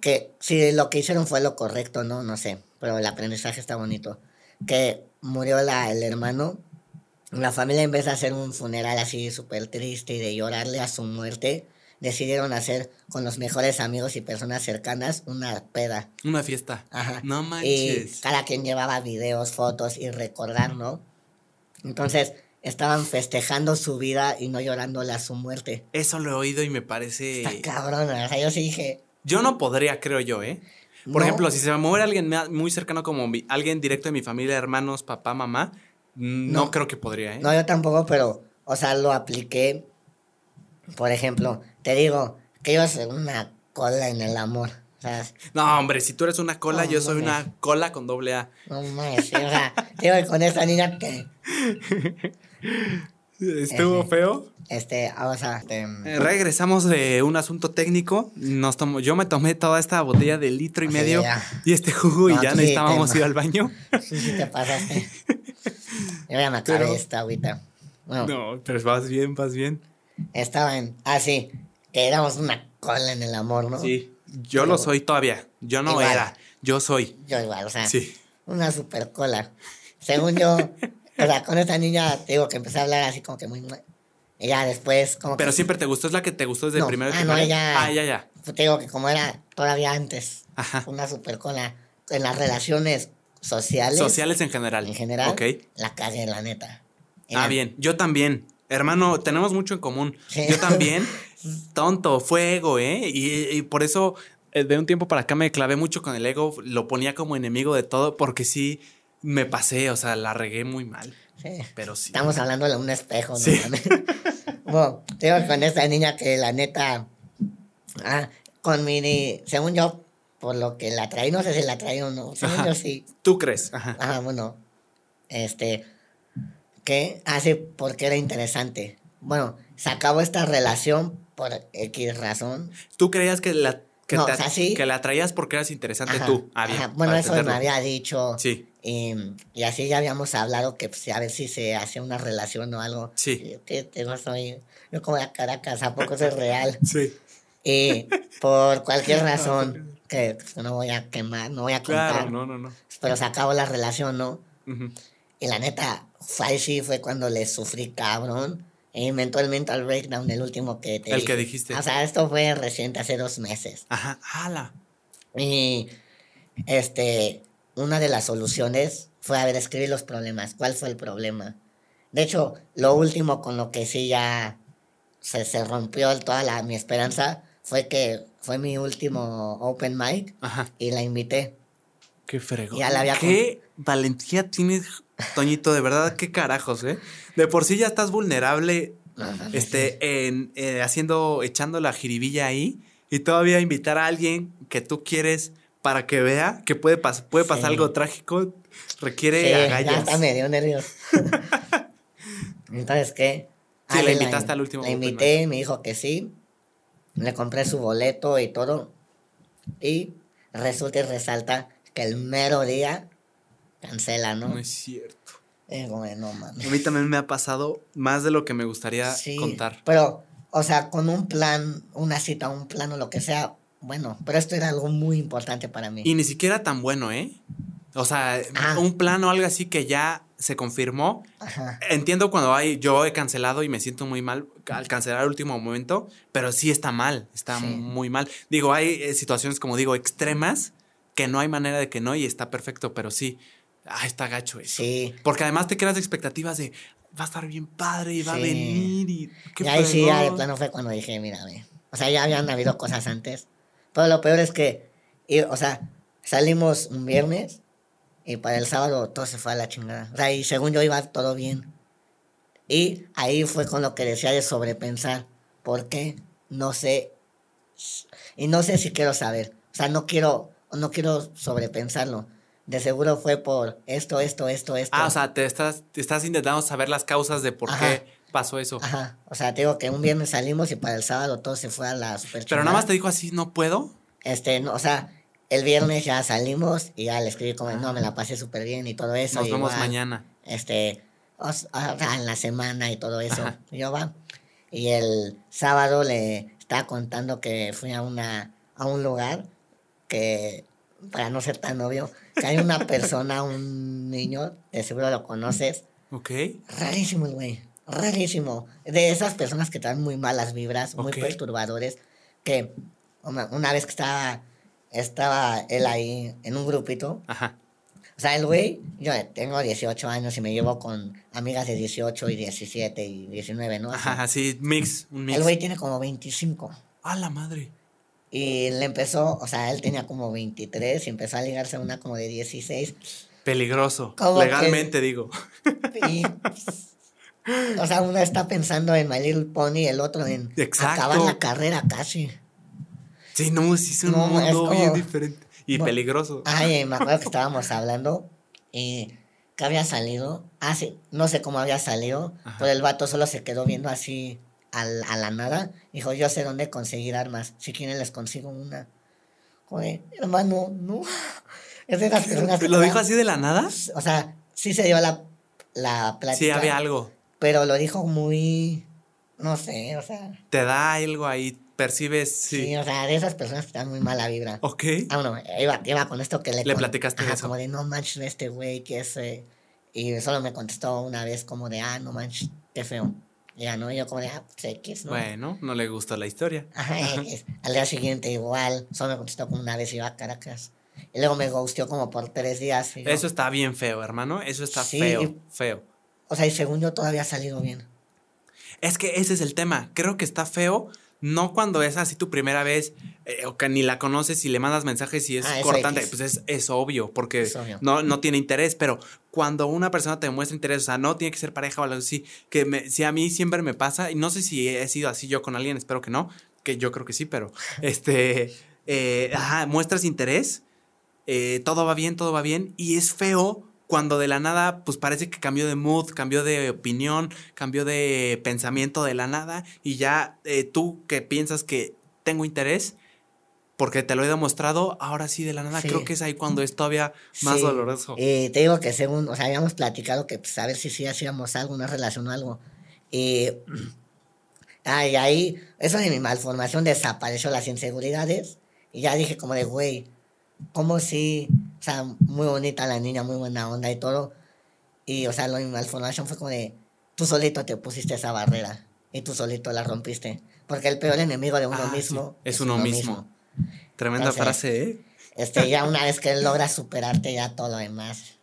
que si lo que hicieron fue lo correcto, ¿no? No sé, pero el aprendizaje está bonito. Que murió la, el hermano, la familia en vez de hacer un funeral así súper triste y de llorarle a su muerte, decidieron hacer con los mejores amigos y personas cercanas una peda. Una fiesta. Ajá. No manches. Y cada quien llevaba videos, fotos y recordar, ¿no? Entonces, estaban festejando su vida y no llorándole a su muerte. Eso lo he oído y me parece. Está cabrón, o sea, yo sí dije. Yo no podría, creo yo, ¿eh? Por ejemplo, si se me muere alguien muy cercano como alguien directo de mi familia, hermanos, papá, mamá, no, creo que podría, ¿eh? No, yo tampoco, pero, o sea, lo apliqué. Por ejemplo, te digo que yo soy una cola en el amor. no, hombre, si tú eres una cola, yo soy una cola con doble A. No mames, o sea, digo, con esa niña que ¿Estuvo feo? Este, o sea, este, eh, regresamos de un asunto técnico. Nos tomo, yo me tomé toda esta botella de litro y medio y este jugo y ya necesitábamos ir al baño. Sí, sí, te pasaste. Yo ya me acabé esta agüita. no, pero vas bien, vas bien. Estaba en. Ah, sí, que éramos una cola en el amor, ¿no? Sí, yo lo soy todavía. Yo no era, yo soy. Yo igual, o sea, sí. una super cola. Según yo, o sea, con esta niña, te digo que empecé a hablar así como que muy... Y ya después como Pero siempre te gustó, es la que te gustó desde el primer Ah, no, ella... Ah, ya, ya. Te digo que como era todavía antes. Ajá. Una super cola. En las relaciones sociales. Sociales en general. En general. Ok. La calle, la neta. ah, bien. Yo también. Hermano, tenemos mucho en común. Yo también. tonto, fuego, ¿eh? Y, y, por eso eh, de un tiempo para acá me clavé mucho con el ego. Lo ponía como enemigo de todo porque sí me pasé, o sea, la regué muy mal. Sí. Pero sí. Estamos hablando de un espejo, ¿no? Sí. bueno, tengo con esta niña que la neta. Ah, con mi. Según yo, por lo que la traí, no sé si la traí o no. Según yo sí. ¿Tú crees? Ajá. Ajá, bueno. Este. ¿Qué? Hace ah, porque era interesante. Bueno, se acabó esta relación por X razón. ¿Tú creías que la que, que la traías porque eras interesante tú. Ah, bueno, eso me había dicho. Sí. Y, y, así ya habíamos hablado que pues, a ver si se hacía una relación o algo. Sí. Yo, no soy, yo como de Caracas, ¿a poco es real? Sí. Y por cualquier razón, que pues, no voy a quemar, no voy a contar. Claro, no, no, no. Pero se acabó la relación, ¿no? Y la neta, sí fue cuando le sufrí cabrón. E inventó el mental breakdown, el último que te El que dijiste. O sea, esto fue reciente, hace dos meses. Ajá, hala. Y este, una de las soluciones fue a ver, escribir los problemas. ¿Cuál fue el problema? De hecho, lo último con lo que sí ya se, se rompió toda la, mi esperanza fue que fue mi último open mic Ajá. y la invité. Qué fregón. Qué valentía tienes, Toñito, de verdad, qué carajos, ¿eh? De por sí ya estás vulnerable, este, en, eh, haciendo, echando la jiribilla ahí y todavía invitar a alguien que tú quieres para que vea que puede, puede pasar algo trágico, requiere sí, agallas. Ya está medio nervioso. Entonces, ¿qué? Sí, le invitaste al último. La invité, me dijo que sí. Le compré su boleto y todo. Y resulta y resalta que el mero día cancela, ¿no? No es cierto. Eh, bueno, man. A mí también me ha pasado más de lo que me gustaría contar. Pero, o sea, con un plan, una cita, un plano, lo que sea, bueno, pero esto era algo muy importante para mí. Y ni siquiera tan bueno, ¿eh? O sea, ah. un plan o algo así que ya se confirmó. Ajá. Entiendo cuando hay, yo he cancelado y me siento muy mal al cancelar el último momento, pero sí está mal, está muy mal. Digo, hay eh, situaciones, como digo, extremas que no hay manera de que no y está perfecto, pero sí, ah, está gacho eso. Sí. Porque además te creas expectativas de va a estar bien padre y va a venir y qué Y ahí sí, ya de plano fue cuando dije, mira, o sea, ya habían habido cosas antes pero lo peor es que, o sea, salimos un viernes y para el sábado todo se fue a la chingada. O sea, y según yo iba todo bien. Y ahí fue con lo que decía de sobrepensar. ¿Por qué? No sé. Y no sé si quiero saber. O sea, no quiero, no quiero sobrepensarlo. De seguro fue por esto, esto, esto, esto. Ah, o sea, te estás, te estás intentando saber las causas de por qué pasó eso. Ajá. O sea, te digo que un viernes salimos y para el sábado todo se fue a la super Pero nada más te dijo así, no puedo. Este, no, o sea, el viernes ya salimos y ya le escribí como, no, me la pasé súper bien y todo eso. Nos vemos mañana. Este, o sea, en la semana y todo eso. Yo va. Y el sábado le estaba contando que fui a, una, a un lugar que, para no ser tan obvio, que hay una persona, un niño, de seguro lo conoces. Ok. Rarísimo el güey. Rarísimo. De esas personas que traen muy malas vibras, muy perturbadores, que una vez que estaba estaba él ahí en un grupito. Ajá. O sea, el güey, yo tengo 18 años y me llevo con amigas de 18 y 17 y 19, ¿no? Ajá, así, mix, un mix. El güey tiene como 25. ¡A la madre! Y le empezó, o sea, él tenía como 23 y empezó a ligarse a una como de 16. Peligroso. Legalmente digo. Y, o sea, uno está pensando en My Little Pony, el otro en acabar la carrera casi. Sí, no, sí es un mundo bien diferente. Y peligroso. Ay, me acuerdo que estábamos hablando y que había salido. Ah, sí, no sé cómo había salido, pero el vato solo se quedó viendo así a, la nada. Dijo, yo sé dónde conseguir armas. Si quieren les consigo una. Joder, hermano, no. Es de las personas ¿Lo dijo así de la nada? O sea, sí se dio la, la plática. Sí, había algo. Pero lo dijo muy... No sé, o sea... Te da algo ahí percibes. Sí. o sea, de esas personas que están muy mala vibra. Ok. Ah, bueno, iba, iba con esto que le. Le platicaste de eso. Como de no manches este güey que es. Eh", y solo me contestó una vez como de ah, no manches, qué feo. Ya, ¿no? Yo como de, ah, pues X, ¿no? Bueno, no le gustó la historia. Ajá, Al día siguiente igual, solo me contestó como una vez iba a Caracas. Y luego me ghosteó como por tres días. Eso está bien feo, hermano. Eso está feo, feo. O sea, y según yo todavía ha salido bien. Es que ese es el tema. Creo que está feo no cuando es así tu primera vez eh, o que ni la conoces y le mandas mensajes y es ah, cortante, pues es, es, obvio, porque No, no tiene interés, pero cuando una persona te muestra interés, o sea, no tiene que ser pareja o algo así, que me, si a mí siempre me pasa, y no sé si he sido así yo con alguien, espero que no, que yo creo que sí, pero este, eh, muestras interés, eh, todo va bien, todo va bien, y es feo cuando de la nada, pues parece que cambió de mood, cambió de opinión, cambió de pensamiento de la nada y ya eh, tú que piensas que tengo interés, porque te lo he demostrado, ahora sí de la nada creo que es ahí cuando es todavía más doloroso. Y te digo que según, o sea, habíamos platicado que pues, a ver si sí hacíamos algo, una relación o algo. Y, ay, ahí, eso de mi malformación desapareció las inseguridades. Y ya dije como de, güey, como si, o sea, muy bonita la niña, muy buena onda y todo. Y, o sea, lo de mi malformación fue como de, tú solito te pusiste esa barrera y tú solito la rompiste. Porque el peor enemigo de uno ah, mismo es, uno, mismo. Tremenda frase, ¿eh? Este, ya una vez que logras superarte, ya todo lo demás.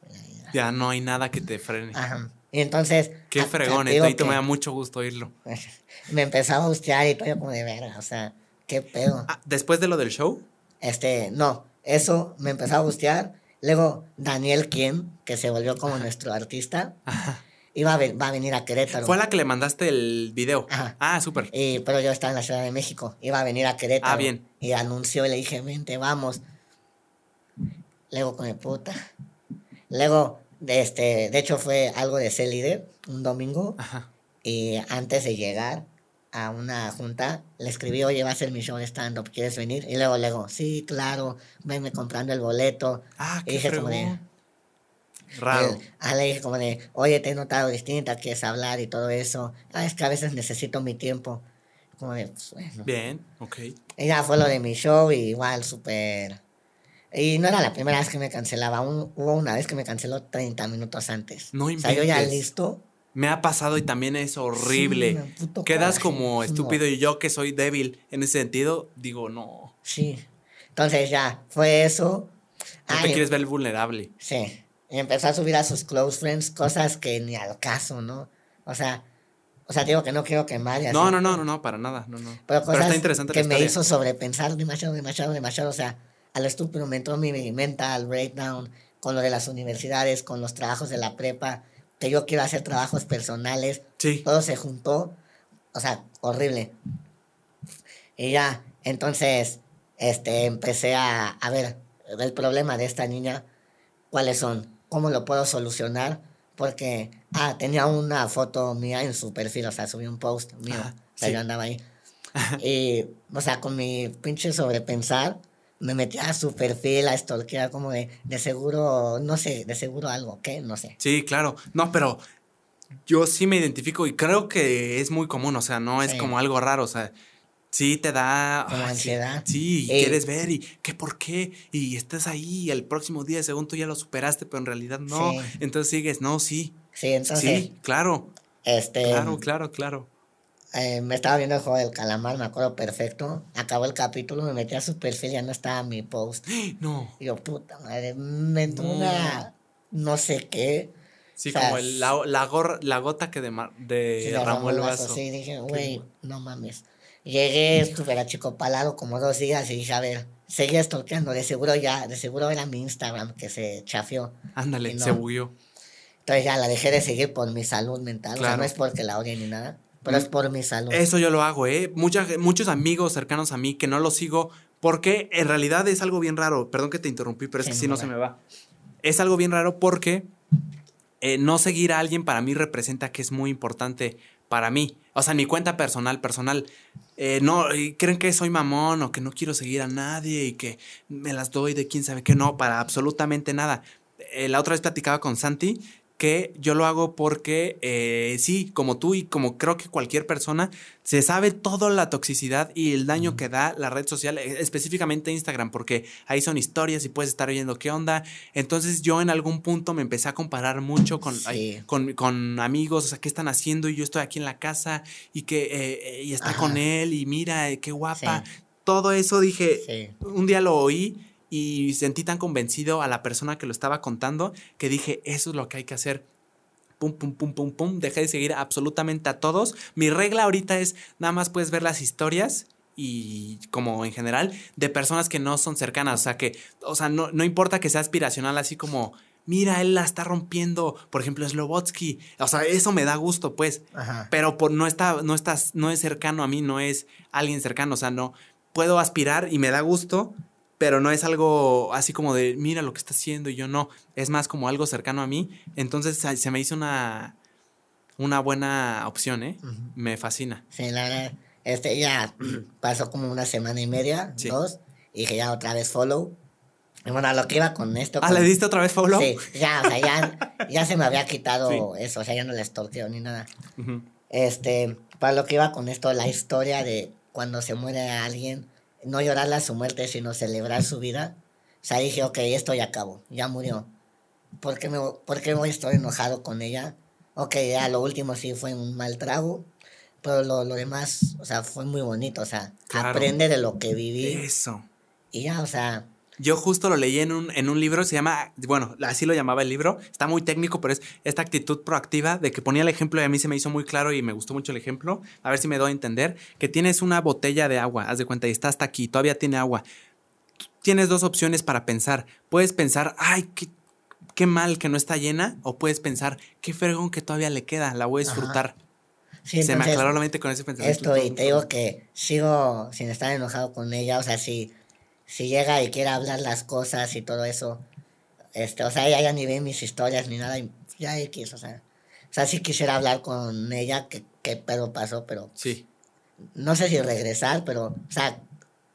Ya no hay nada que te frene. Ajá. Y entonces. Qué fregón, y me da mucho gusto oírlo. Me empezó a gustear y todo yo como de verga, o sea, qué pedo. Ah, ¿Después de lo del show? Este, no eso me empezó a gustear. Luego Daniel Quien, que se volvió como nuestro artista, iba a va a venir a Querétaro. Fue la que le mandaste el video. Ah, súper. pero yo estaba en la Ciudad de México. Iba a venir a Querétaro. Ah, bien. Y anunció y le dije, vente, vamos. Luego con el puta. Luego, de, este, de hecho fue algo de ser líder un domingo. Y antes de llegar, a una junta, le escribí, oye, va a ser mi show de stand-up, ¿quieres venir? Y luego le digo, sí, claro, venme comprando el boleto. Ah, qué y dije como de... Raro. ah, le dije como de, oye, te he notado distinta, quieres hablar y todo eso. Ah, es que a veces necesito mi tiempo. Como de, pues, bueno. Bien, ok. Y ya fue lo de mi show y igual súper... Y no era la primera vez que me cancelaba. hubo una vez que me canceló 30 minutos antes. No inventes. O sea, yo ya listo me ha pasado y también es horrible. Quedas como estúpido y yo que soy débil en ese sentido, digo, no. Sí. Entonces ya, fue eso. No te quieres ver vulnerable. Sí. Y empezó a subir a sus close friends cosas que ni al caso, ¿no? O sea, o sea, digo que no quiero quemar. Y no, no, no, no, no, para nada, no, no. Pero cosas está interesante que me hizo sobrepensar demasiado, demasiado, demasiado. O sea, al estúpido me entró mi mental breakdown con lo de las universidades, con los trabajos de la prepa que yo quiero hacer trabajos personales. Sí. Todo se juntó. O sea, horrible. Y ya, entonces, este, empecé a, a ver el problema de esta niña, cuáles son, cómo lo puedo solucionar, porque, ah, tenía una foto mía en su perfil, o sea, subí un post mío, o sea, yo andaba ahí. y, o sea, con mi pinche sobrepensar, me metía a su perfil a stalkear como de, de seguro, no sé, de seguro algo, ¿qué? No sé. Sí, claro. No, pero yo sí me identifico y creo que es muy común, o sea, no es como algo raro, o sea, sí te da como ansiedad. Sí, y quieres ver y qué por qué y estás ahí el próximo día según tú ya lo superaste, pero en realidad no. Entonces sigues, no, sí. Sí, entonces. Sí, claro. Este. Claro, claro, claro. Eh, me estaba viendo el juego del calamar, me acuerdo perfecto. Acabó el capítulo, me metí a su perfil, ya no estaba mi post. No. Y yo, puta madre, me entró una. no sé qué. Sí, como el, la, la, la, gota que de, de, derramó el vaso. Sí, dije, güey, no mames. Llegué, estuve a chico palado como dos días y dije, a ver, seguía stalkeando, de seguro ya, de seguro era mi Instagram que se chafió. Ándale, se bugueó. Entonces ya la dejé de seguir por mi salud mental, o sea, no es porque la odie ni nada. Pero es por mi salud. Eso yo lo hago, ¿eh? muchos amigos cercanos a mí que no lo sigo porque en realidad es algo bien raro. Perdón que te interrumpí, pero es que si no se me va. Es algo bien raro porque eh, no seguir a alguien para mí representa que es muy importante para mí. O sea, mi cuenta personal, personal. Eh, no, creen que soy mamón o que no quiero seguir a nadie y que me las doy de quién sabe qué. No, para absolutamente nada. Eh, la otra vez platicaba con Santi que yo lo hago porque eh, sí, como tú y como creo que cualquier persona, se sabe toda la toxicidad y el daño que da la red social, eh, específicamente Instagram, porque ahí son historias y puedes estar oyendo qué onda. Entonces yo en algún punto me empecé a comparar mucho con, con, amigos, o sea, qué están haciendo y yo estoy aquí en la casa y que eh, y está con él y mira, qué guapa. Todo eso dije, un día lo oí y sentí tan convencido a la persona que lo estaba contando que dije, eso es lo que hay que hacer. Pum, pum, pum, pum, pum. Dejé de seguir absolutamente a todos. Mi regla ahorita es nada más puedes ver las historias y como en general de personas que no son cercanas. O sea, que, o sea, no, no importa que sea aspiracional, así como, mira, él la está rompiendo, por ejemplo, Slobotsky. O sea, eso me da gusto, pues. Pero por, no, está, no, estás, no es cercano a mí, no es alguien cercano. O sea, no puedo aspirar y me da gusto, pero no es algo así como de, mira lo que está haciendo y yo no, es más como algo cercano a mí. Entonces se me hizo una, una buena opción, ¿eh? Me fascina. Sí, la verdad, este ya pasó como una semana y media, dos, y dije ya otra vez follow. Y bueno, lo que iba con esto. Ah, ¿le diste otra vez follow? Sí, ya, o sea, ya, ya se me había quitado eso, o sea, ya no le stalkeo ni nada. Este, para lo que iba con esto, la historia de cuando se muere alguien no llorar su muerte, sino celebrar su vida. O sea, dije, ok, esto ya acabó, ya murió. ¿Por qué, me, ¿Por qué voy a estar enojado con ella? Ok, ya lo último sí fue un mal trago, pero lo, lo demás, o sea, fue muy bonito. O sea, aprende de lo que viví. Eso. Y ya, o sea, yo justo lo leí en un, en un libro, se llama, bueno, así lo llamaba el libro, está muy técnico, pero es esta actitud proactiva de que ponía el ejemplo y a mí se me hizo muy claro y me gustó mucho el ejemplo, a ver si me doy a entender, que tienes una botella de agua, haz de cuenta, y está hasta aquí, todavía tiene agua. Tienes dos opciones para pensar. Puedes pensar, ay, qué, qué mal que no está llena, o puedes pensar, qué fregón que todavía le queda, la voy a disfrutar. se me aclaró la mente con ese pensamiento. Esto, y te digo que sigo sin estar enojado con ella, o sea, sí si llega y quiere hablar las cosas y todo eso, este, o sea, ella ya ni ve mis historias ni nada, ya X, o sea, o sea, sí quisiera hablar con ella, que qué pedo pasó, pero sí. no sé si regresar, pero, o sea,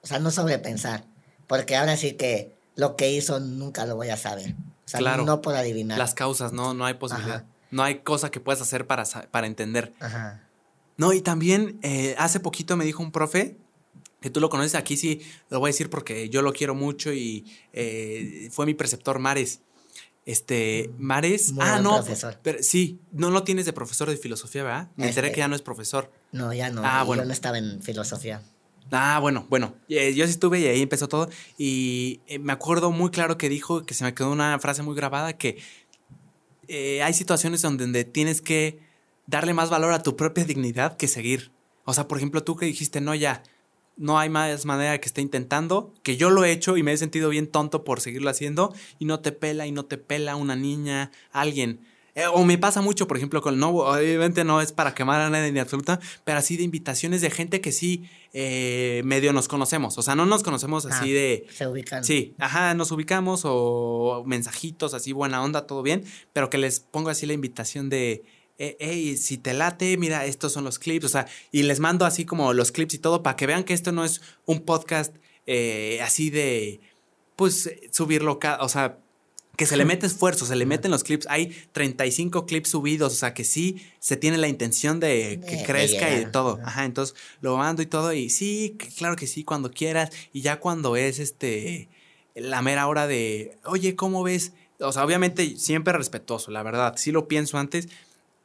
o sea, no sobrepensar, porque ahora sí que lo que hizo nunca lo voy a saber, o sea, claro. no puedo adivinar. Las causas, no, no hay posibilidad, no hay cosa que puedas hacer para, para entender. Ajá. No, y también eh, hace poquito me dijo un profe que tú lo conoces aquí, sí, lo voy a decir porque yo lo quiero mucho y eh, fue mi preceptor Mares. Este, Mares. ah, no. Pero, sí, no lo tienes de profesor de filosofía, ¿verdad? Me enteré este, que ya no es profesor. No, ya no. Ah, bueno. Yo no estaba en filosofía. Ah, bueno, bueno. Eh, yo sí estuve y ahí empezó todo. Y eh, me acuerdo muy claro que dijo, que se me quedó una frase muy grabada, que hay situaciones donde tienes que darle más valor a tu propia dignidad que seguir. O sea, por ejemplo, tú que dijiste, no, ya, no hay más manera que esté intentando, que yo lo he hecho y me he sentido bien tonto por seguirlo haciendo y no te pela y no te pela una niña, alguien. Eh, o me pasa mucho, por ejemplo, con el no, obviamente no es para quemar a nadie ni absoluta, pero así de invitaciones de gente que sí eh, medio nos conocemos. O sea, no nos conocemos así ah, de. Se ubican. Sí, ajá, nos ubicamos o mensajitos así, buena onda, todo bien, pero que les pongo así la invitación de hey, si te late, mira, estos son los clips, o sea, y les mando así como los clips y todo para que vean que esto no es un podcast eh, así de, pues, subirlo, o sea, que se le mete esfuerzo, se le meten los clips. Hay 35 clips subidos, o sea que sí se tiene la intención de que crezca y de todo. Ajá, entonces lo mando y todo y sí, claro que sí, cuando quieras. Y ya cuando es este la mera hora de, oye, ¿cómo ves? O sea, obviamente siempre respetuoso, la verdad. Sí lo pienso antes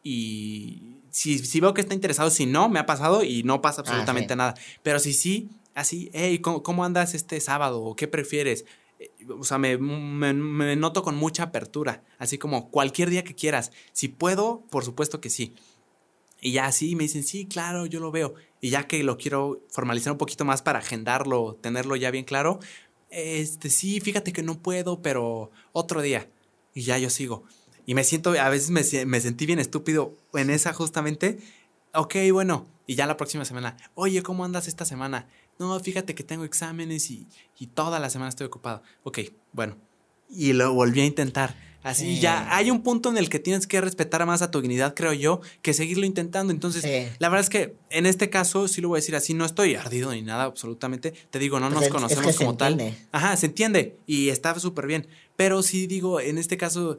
y si, si veo que está interesado, si no, me ha pasado y no pasa ah, absolutamente nada. Pero si sí, así, hey, ¿cómo, andas este sábado? ¿O qué prefieres? Eh, o sea, me, me, noto con mucha apertura, así como cualquier día que quieras. Si puedo, por supuesto que sí. Y ya así me dicen, sí, claro, yo lo veo. Y ya que lo quiero formalizar un poquito más para agendarlo, tenerlo ya bien claro, este, sí, fíjate que no puedo, pero otro día. Y ya yo sigo. Y me siento, a veces me, me sentí bien estúpido en esa justamente. Ok, bueno. Y ya la próxima semana, oye, ¿cómo andas esta semana? No, fíjate que tengo exámenes y, y toda la semana estoy ocupado. Ok, bueno. Y lo volví a intentar. Así ya hay un punto en el que tienes que respetar más a tu dignidad, creo yo, que seguirlo intentando. Entonces, la verdad es que en este caso, sí lo voy a decir así, no estoy ardido ni nada, absolutamente. Te digo, no pues nos conocemos como tal. Ajá, se entiende y está súper bien. Pero sí digo, en este caso,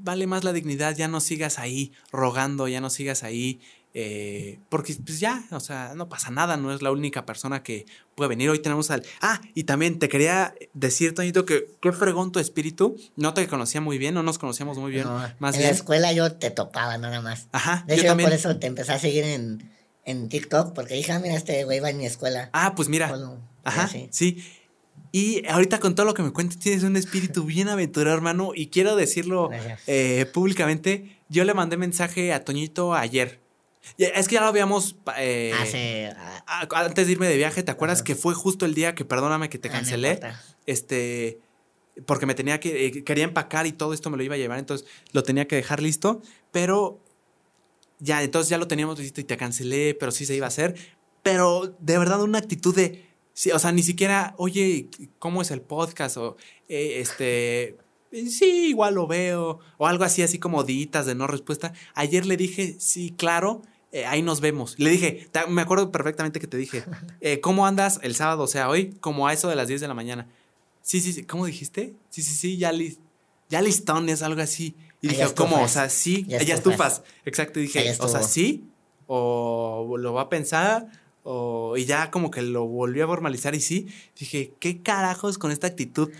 vale más la dignidad, ya no sigas ahí rogando, ya no sigas ahí eh, porque pues ya, o sea, no pasa nada, no es la única persona que puede venir. Hoy tenemos al... Ah, y también te quería decir, Toñito, que qué fregón tu espíritu. No te conocía muy bien, no nos conocíamos muy bien. más en la escuela yo te topaba nada más. Ajá. De hecho, por eso te empecé a seguir en, en TikTok, porque dije, ah, mira, este güey va en mi escuela. Ah, pues mira. Ajá, sí. Y ahorita con todo lo que me cuentas, tienes un espíritu bien aventurero, hermano. Y quiero decirlo eh, públicamente. Yo le mandé mensaje a Toñito ayer. Es que ya lo habíamos. Eh, antes de irme de viaje, ¿te acuerdas que fue justo el día que, perdóname que te ah, cancelé? este. Porque me tenía que. Eh, quería empacar y todo esto me lo iba a llevar, entonces lo tenía que dejar listo. Pero. Ya, entonces ya lo teníamos listo y te cancelé, pero sí se iba a hacer. Pero de verdad, una actitud de. Sí, o sea, ni siquiera, oye, ¿cómo es el podcast? O eh, este sí, igual lo veo, o algo así, así como ditas de no respuesta. Ayer le dije, sí, claro, eh, ahí nos vemos. Le dije, me acuerdo perfectamente que te dije, eh, ¿cómo andas el sábado? O sea, hoy, como a eso de las 10 de la mañana. Sí, sí, sí, ¿cómo dijiste? Sí, sí, sí, ya, li ya listones, algo así. Y dije, ¿cómo? O sea, sí, ya, estufas. Exacto, y dije, o sea, sí, o lo va a pensar, o, y ya como que lo volvió a formalizar y sí, dije, ¿qué carajos con esta actitud?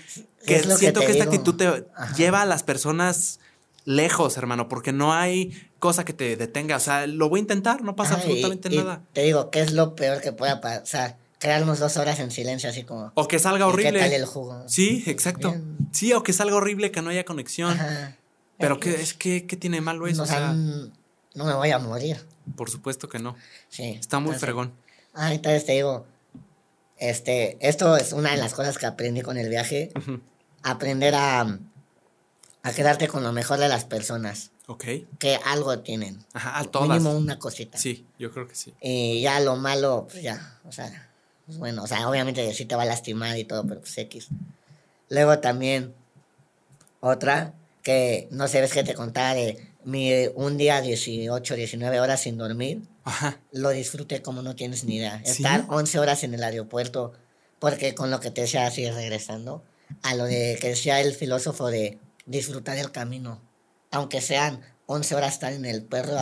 Que siento que, esta actitud te lleva a las personas lejos, hermano, porque no hay cosa que te detenga. O sea, lo voy a intentar, no pasa absolutamente nada. te digo, ¿qué es lo peor que pueda pasar? Quedarnos dos horas en silencio, así como. O que salga horrible. ¿Qué tal el jugo? Sí, exacto. Sí, o que salga horrible, que no haya conexión. Pero ¿qué, es que, ¿qué tiene malo eso? o sea, no me voy a morir. Por supuesto que no. Sí. Está muy fregón. Ah, entonces te digo, este, esto es una de las cosas que aprendí con el viaje. Aprender a, a quedarte con lo mejor de las personas. Ok. Que algo tienen. Ajá, a todas. Mínimo una cosita. Sí, yo creo que sí. Y ya lo malo, pues ya, o sea, pues bueno, o sea, obviamente sí te va a lastimar y todo, pero pues X. Luego también, otra, que no sé, ves que te contaba de mi, un día 18, 19 horas sin dormir lo disfruté como no tienes ni idea. Estar 11 horas en el aeropuerto, porque con lo que te decía así regresando, a lo de que decía el filósofo de disfrutar el camino, aunque sean 11 horas estar en el perro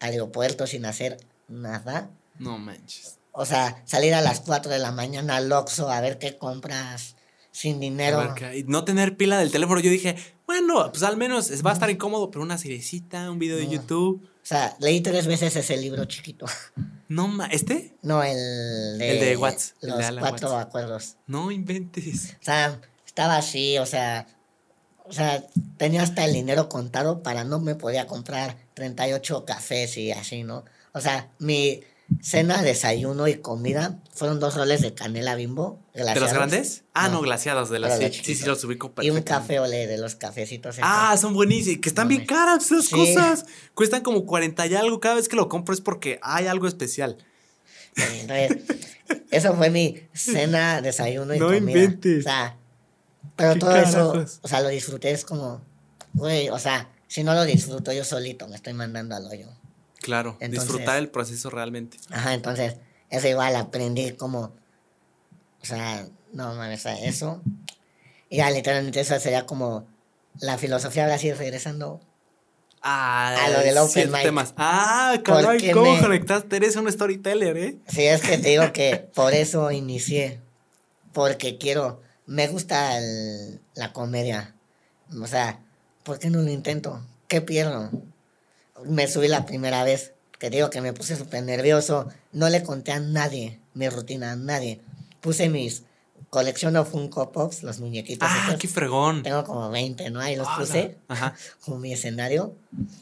aeropuerto sin hacer nada. No manches. O sea, salir a las 4 de la mañana al Oxxo a ver qué compras sin dinero. y no tener pila del teléfono. Yo dije, bueno, pues al menos va a estar incómodo, pero una seriecita, un video de YouTube. O sea, leí tres veces ese libro chiquito. No, ¿este? No, el de... El de Watts. Los cuatro acuerdos. No inventes. O sea, estaba así, o sea... O sea, tenía hasta el dinero contado para no me podía comprar 38 cafés y así, ¿no? O sea, mi cena, desayuno y comida fueron dos roles de canela bimbo. ¿De los grandes? Ah, no, glaciados de las. Sí, sí, los ubico Y un café ole de los cafecitos. Ah, son buenísimos. Que están bien caras esas cosas. Cuestan como 40 y algo. Cada vez que lo compro es porque hay algo especial. entonces, eso fue mi cena, desayuno y comida. No inventes. O sea, pero todo eso, o sea, lo disfruté. Es como, güey, o sea, si no lo disfruto yo solito, me estoy mandando al hoyo. Claro, disfrutar el proceso realmente. Ajá, entonces, eso igual aprendí como, o sea, no mames, eso. Y ya literalmente eso sería como la filosofía ahora sí regresando a lo del open mic. Temas. Ah, caray, ¿cómo conectaste? Eres un storyteller, ¿eh? Sí, es que te digo que por eso inicié. Porque quiero, me gusta la comedia. O sea, ¿por qué no lo intento? ¿Qué pierdo? Me subí la primera vez, que digo que me puse súper nervioso. No le conté a nadie mi rutina, a nadie. Puse mis colecciono Funko Pops, los muñequitos. Ah, qué fregón. Tengo como 20, ¿no? Ahí los puse como mi escenario.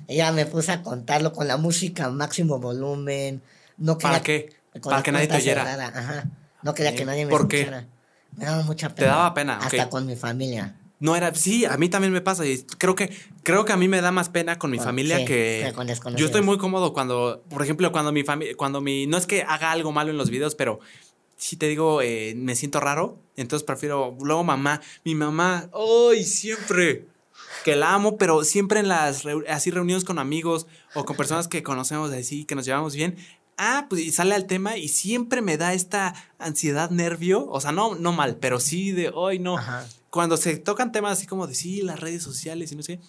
Ya me puse a contarlo con la música máximo volumen. No ¿Para qué? Para que nadie te oyera. Ajá. No quería que nadie me ¿Por escuchara. Qué? Me daba mucha pena. Te daba pena. Hasta con mi familia. No era, sí, a mí también me pasa y creo que creo que a mí me da más pena con mi familia que con yo estoy muy cómodo cuando, por ejemplo, cuando mi familia, cuando mi, no es que haga algo malo en los videos, pero si te digo, eh, me siento raro, entonces prefiero, luego mamá, mi mamá, ¡ay, siempre! Que la amo, pero siempre en las así reuniones con amigos o con personas que conocemos así, que nos llevamos bien, ah, pues y sale al tema y siempre me da esta ansiedad, nervio, o sea, no, no mal, pero sí de, ¡ay, no! Cuando se tocan temas así como de, sí, las redes sociales y no sé,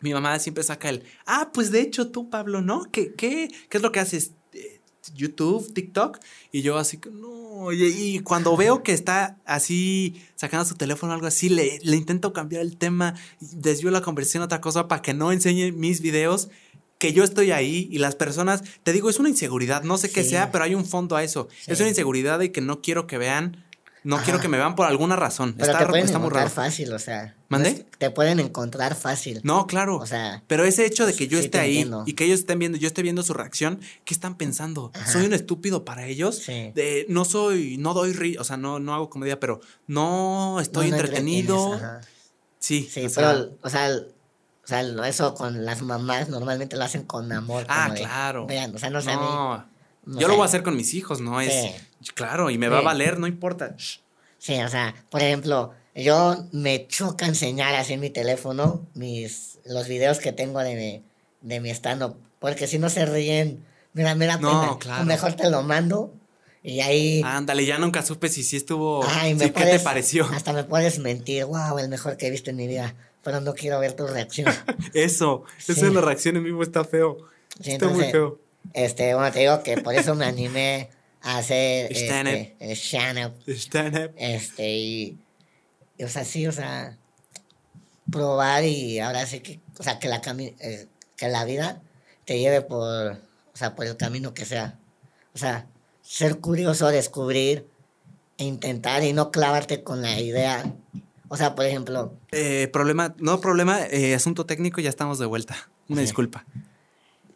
mi mamá siempre saca el, ah, pues de hecho tú, Pablo, ¿no? ¿Qué, qué, qué es lo que haces? Eh, YouTube, TikTok, y yo así, no, y cuando veo que está así sacando su teléfono o algo así, le, le intento cambiar el tema, desvío la conversación a otra cosa para que no enseñe mis videos que yo estoy ahí y las personas, te digo, es una inseguridad, no sé qué sea, pero hay un fondo a eso. Es una inseguridad de que no quiero que vean no quiero que me vean por alguna razón. Pero está, te pueden encontrar fácil, o sea. ¿Mande? te pueden encontrar fácil. No, claro. O sea. Pero ese hecho de que yo esté ahí y que ellos estén viendo, yo esté viendo su reacción, ¿qué están pensando? ¿Soy un estúpido para ellos? Sí. De, no soy, no doy, o sea, no, no hago comedia, pero no estoy entretenido. Sí. Sí, pero, o sea, o sea, eso con las mamás normalmente lo hacen con amor. Ah, claro. vean, o sea, no sé yo lo voy a hacer con mis hijos, ¿no? Es, Claro, y me va a valer, no importa. Sí, o sea, por ejemplo, yo me choca enseñar así en mi teléfono mis, los videos que tengo de mi, de mi stand-up, porque si no se ríen, mira, mira, no, Claro. mejor te lo mando y ahí... Ándale, ya nunca supe si sí estuvo... Ay, me ¿Qué te pareció? Hasta me puedes mentir, wow, el mejor que he visto en mi vida, pero no quiero ver tu reacción. eso, eso es la reacción en vivo, está feo. está muy feo. Este, bueno, te digo que por eso me animé hacer stand-up. Este, stand Este, y, o sea, sí, o sea, probar y ahora sí que, o sea, que la, eh, que la vida te lleve por, o sea, por el camino que sea. O sea, ser curioso, descubrir, e intentar y no clavarte con la idea. O sea, por ejemplo. Eh, problema, no problema, eh, asunto técnico, ya estamos de vuelta. Una disculpa.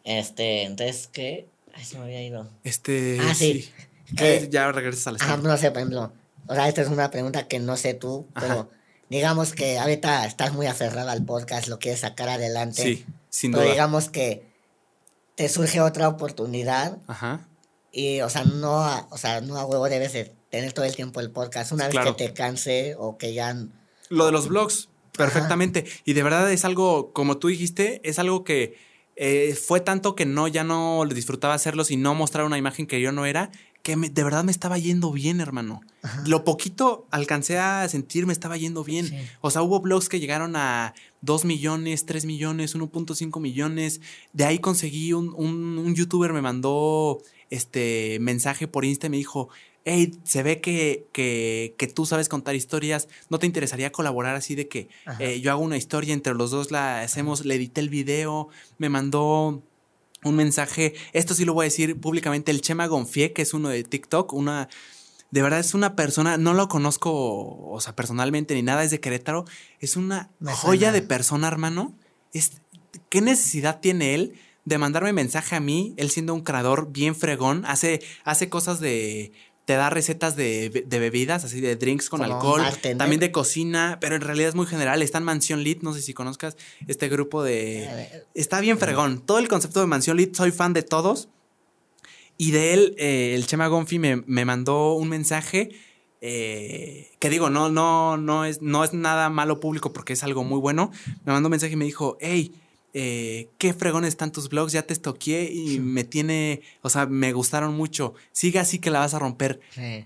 Este, entonces, ¿qué? Ay, se me había ido. Este. Ah, sí. Que, ya regresas al Ah, no sé, por ejemplo. O sea, esta es una pregunta que no sé tú, pero digamos que ahorita estás muy aferrado al podcast, lo quieres sacar adelante. Sí, sin duda. Pero digamos que te surge otra oportunidad. Ajá. Y, o sea, no, o sea, no a huevo debes de tener todo el tiempo el podcast. Una vez que te canse o que ya. Lo de los blogs, perfectamente. Y de verdad es algo, como tú dijiste, es algo que eh, fue tanto que no, ya no disfrutaba hacerlos y no mostrar una imagen que yo no era, que de verdad me estaba yendo bien, hermano. Lo poquito alcancé a sentir me estaba yendo bien. O sea, hubo blogs que llegaron a 2 millones, 3 millones, 1.5 millones. De ahí conseguí un, un, un, youtuber me mandó este mensaje por Insta y me dijo, hey, se ve que, que, que, tú sabes contar historias, ¿no te interesaría colaborar así de que eh, yo hago una historia, entre los dos la hacemos, le edité el video, me mandó un mensaje, esto sí lo voy a decir públicamente, el Chema Gonfie, que es uno de TikTok, una, de verdad es una persona, no lo conozco, o sea, personalmente ni nada, es de Querétaro, es una joya de persona, hermano. Es, ¿Qué necesidad tiene él de mandarme mensaje a mí, él siendo un creador bien fregón, hace, hace cosas de te da recetas de, bebidas, así de drinks con alcohol, también de cocina, pero en realidad es muy general. Está en Mansión Lit, no sé si conozcas este grupo de... Está bien fregón. Todo el concepto de Mansión Lit, soy fan de todos. Y de él, eh, el Chema Gonfi me, mandó un mensaje eh, que digo, no, no, no, es, no es nada malo público porque es algo muy bueno. Me mandó un mensaje y me dijo, hey, eh, qué fregón están tus blogs, ya te estoqué y me tiene, o sea, me gustaron mucho, sigue así que la vas a romper.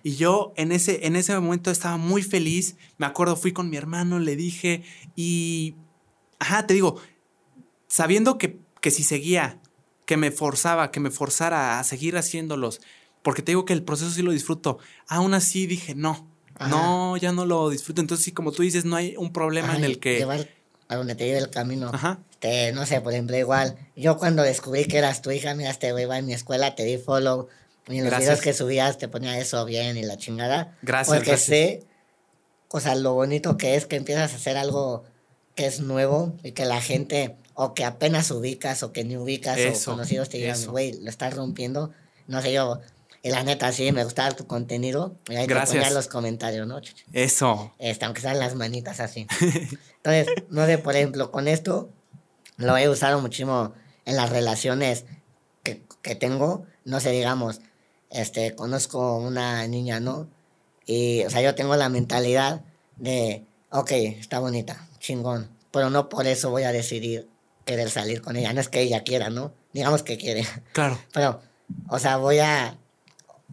Y yo en ese, en ese momento estaba muy feliz, me acuerdo, fui con mi hermano, le dije y, ajá, te digo, sabiendo que, que si seguía, que me forzaba, que me forzara a seguir haciéndolos, porque te digo que el proceso sí lo disfruto, aún así dije, no, no, ya no lo disfruto. Entonces, sí, como tú dices, no hay un problema en el que a donde te lleve el camino. Este, no sé, por ejemplo, igual, yo cuando descubrí que eras tu hija, mira, este güey va en mi escuela, te di follow, y en los videos que subías te ponía eso bien y la chingada. Gracias. Porque sé, o sea, lo bonito que es que empiezas a hacer algo que es nuevo y que la gente, o que apenas ubicas, o que ni ubicas, o conocidos te digan, güey, lo estás rompiendo. No sé, yo y la neta, sí, me gustaba tu contenido. Y hay Gracias. que poner los comentarios, ¿no? Eso. Este, aunque sean las manitas así. Entonces, no sé, por ejemplo, con esto lo he usado muchísimo en las relaciones que, que tengo. No sé, digamos, este, conozco una niña, ¿no? Y, o sea, yo tengo la mentalidad de, ok, está bonita, chingón, pero no por eso voy a decidir querer salir con ella. No es que ella quiera, ¿no? Digamos que quiere. Claro. Pero, o sea, voy a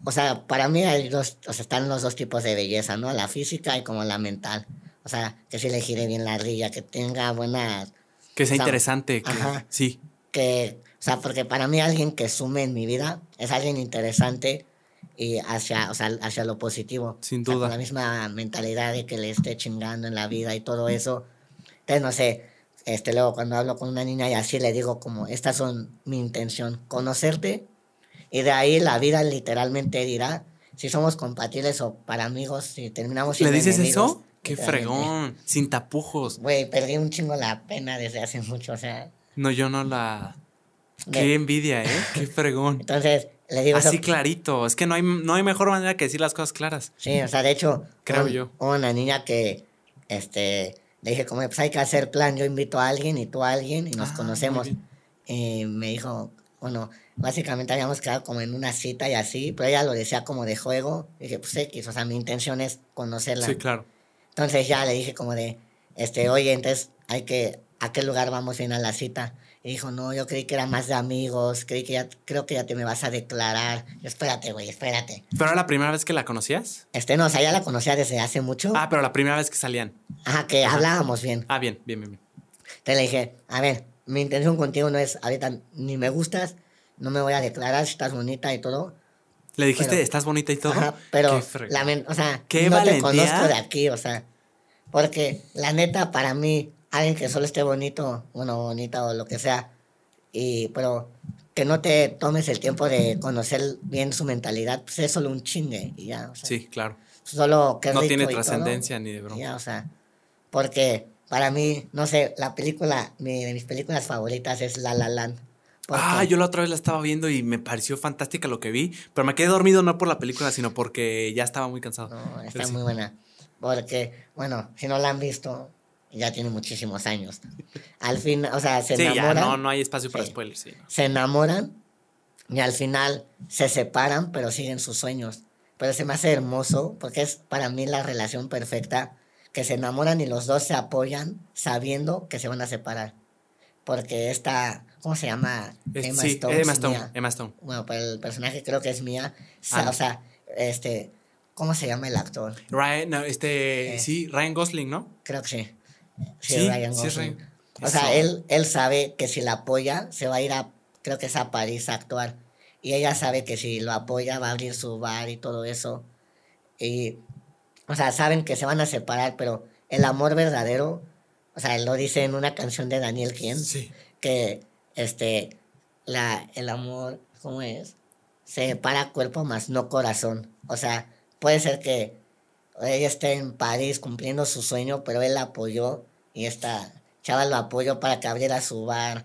o sea, para mí hay dos, o sea, están los dos tipos de belleza, ¿no? La física y como la mental. O sea, que sí le gire bien la rilla, que tenga buenas... Que sea interesante, que, sí. Que, o sea, porque para mí alguien que sume en mi vida es alguien interesante y hacia, o sea, hacia lo positivo. Sin duda. con la misma mentalidad de que le esté chingando en la vida y todo eso. Entonces, no sé, este, luego cuando hablo con una niña y así le digo como, estas son mi intención, conocerte y de ahí la vida literalmente dirá si somos compatibles o para amigos, si terminamos siendo ¿Le dices eso? Qué fregón, sin tapujos. Güey, perdí un chingo la pena desde hace mucho, o sea. No, yo no la. Qué envidia, ¿eh? Qué fregón. Entonces, le digo. Así clarito. Es que no hay, no hay mejor manera que decir las cosas claras. Sí, o sea, de hecho. Creo yo. Una niña que. Este. Le dije, como, pues hay que hacer plan. Yo invito a alguien y tú a alguien y nos ah, conocemos. Y me dijo, bueno, básicamente habíamos quedado como en una cita y así, pero ella lo decía como de juego. Y dije, pues X, o sea, mi intención es conocerla. Sí, claro. Entonces ya le dije como de, este, oye, entonces hay que, ¿a qué lugar vamos a ir a la cita? Y dijo, no, yo creí que era más de amigos, creí que ya, creo que ya te me vas a declarar. Yo, espérate, güey, espérate. ¿Pero era la primera vez que la conocías? Este, no, o sea, ya la conocía desde hace mucho. Ah, pero la primera vez que salían. Ajá, que hablábamos bien. Ah, bien, bien, bien, bien. Entonces le dije, a ver, mi intención contigo no es, ahorita ni me gustas, no me voy a declarar si estás bonita y todo. ¿Le dijiste, estás bonita y todo? Ajá, pero, la, o sea, ¿Qué no te conozco de aquí, o sea, porque la neta, para mí, alguien que solo esté bonito, bueno, bonita o lo que sea, y, pero que no te tomes el tiempo de conocer bien su mentalidad, pues es solo un chingue y ya, o sea. Sí, claro. Solo que No tiene trascendencia ni de broma. Ya, o sea, porque para mí, no sé, la película, mi, de mis películas favoritas es La La Land. Ah, yo la otra vez la estaba viendo y me pareció fantástica lo que vi, pero me quedé dormido no por la película, sino porque ya estaba muy cansado. No, está muy buena. Porque, bueno, si no la han visto, ya tiene muchísimos años. Al fin, o sea, se enamoran. no, no hay espacio para spoilers. Sí, Se enamoran y al final se separan, pero siguen sus sueños. Pero se me hace hermoso porque es para mí la relación perfecta, que se enamoran y los dos se apoyan sabiendo que se van a separar. Porque esta ¿Cómo se llama? Emma Stone. Emma Stone. Emma Stone. Bueno, pues el personaje creo que es mía. Ah. O sea, este. ¿Cómo se llama el actor? Ryan, no, este. Eh. sí, Ryan Gosling, ¿no? Creo que sí. Sí, Ryan Gosling. o sea, él, él sabe que si la apoya, se va a ir a. Creo que es a París a actuar. Y ella sabe que si lo apoya, va a abrir su bar y todo eso. Y. O sea, saben que se van a separar, pero el amor verdadero. O sea, él lo dice en una canción de Daniel Kien. Sí. Que este, la, el amor, ¿cómo es? Se para cuerpo más no corazón. O sea, puede ser que ella esté en París cumpliendo su sueño, pero él la apoyó y esta chava lo apoyó para que abriera su bar.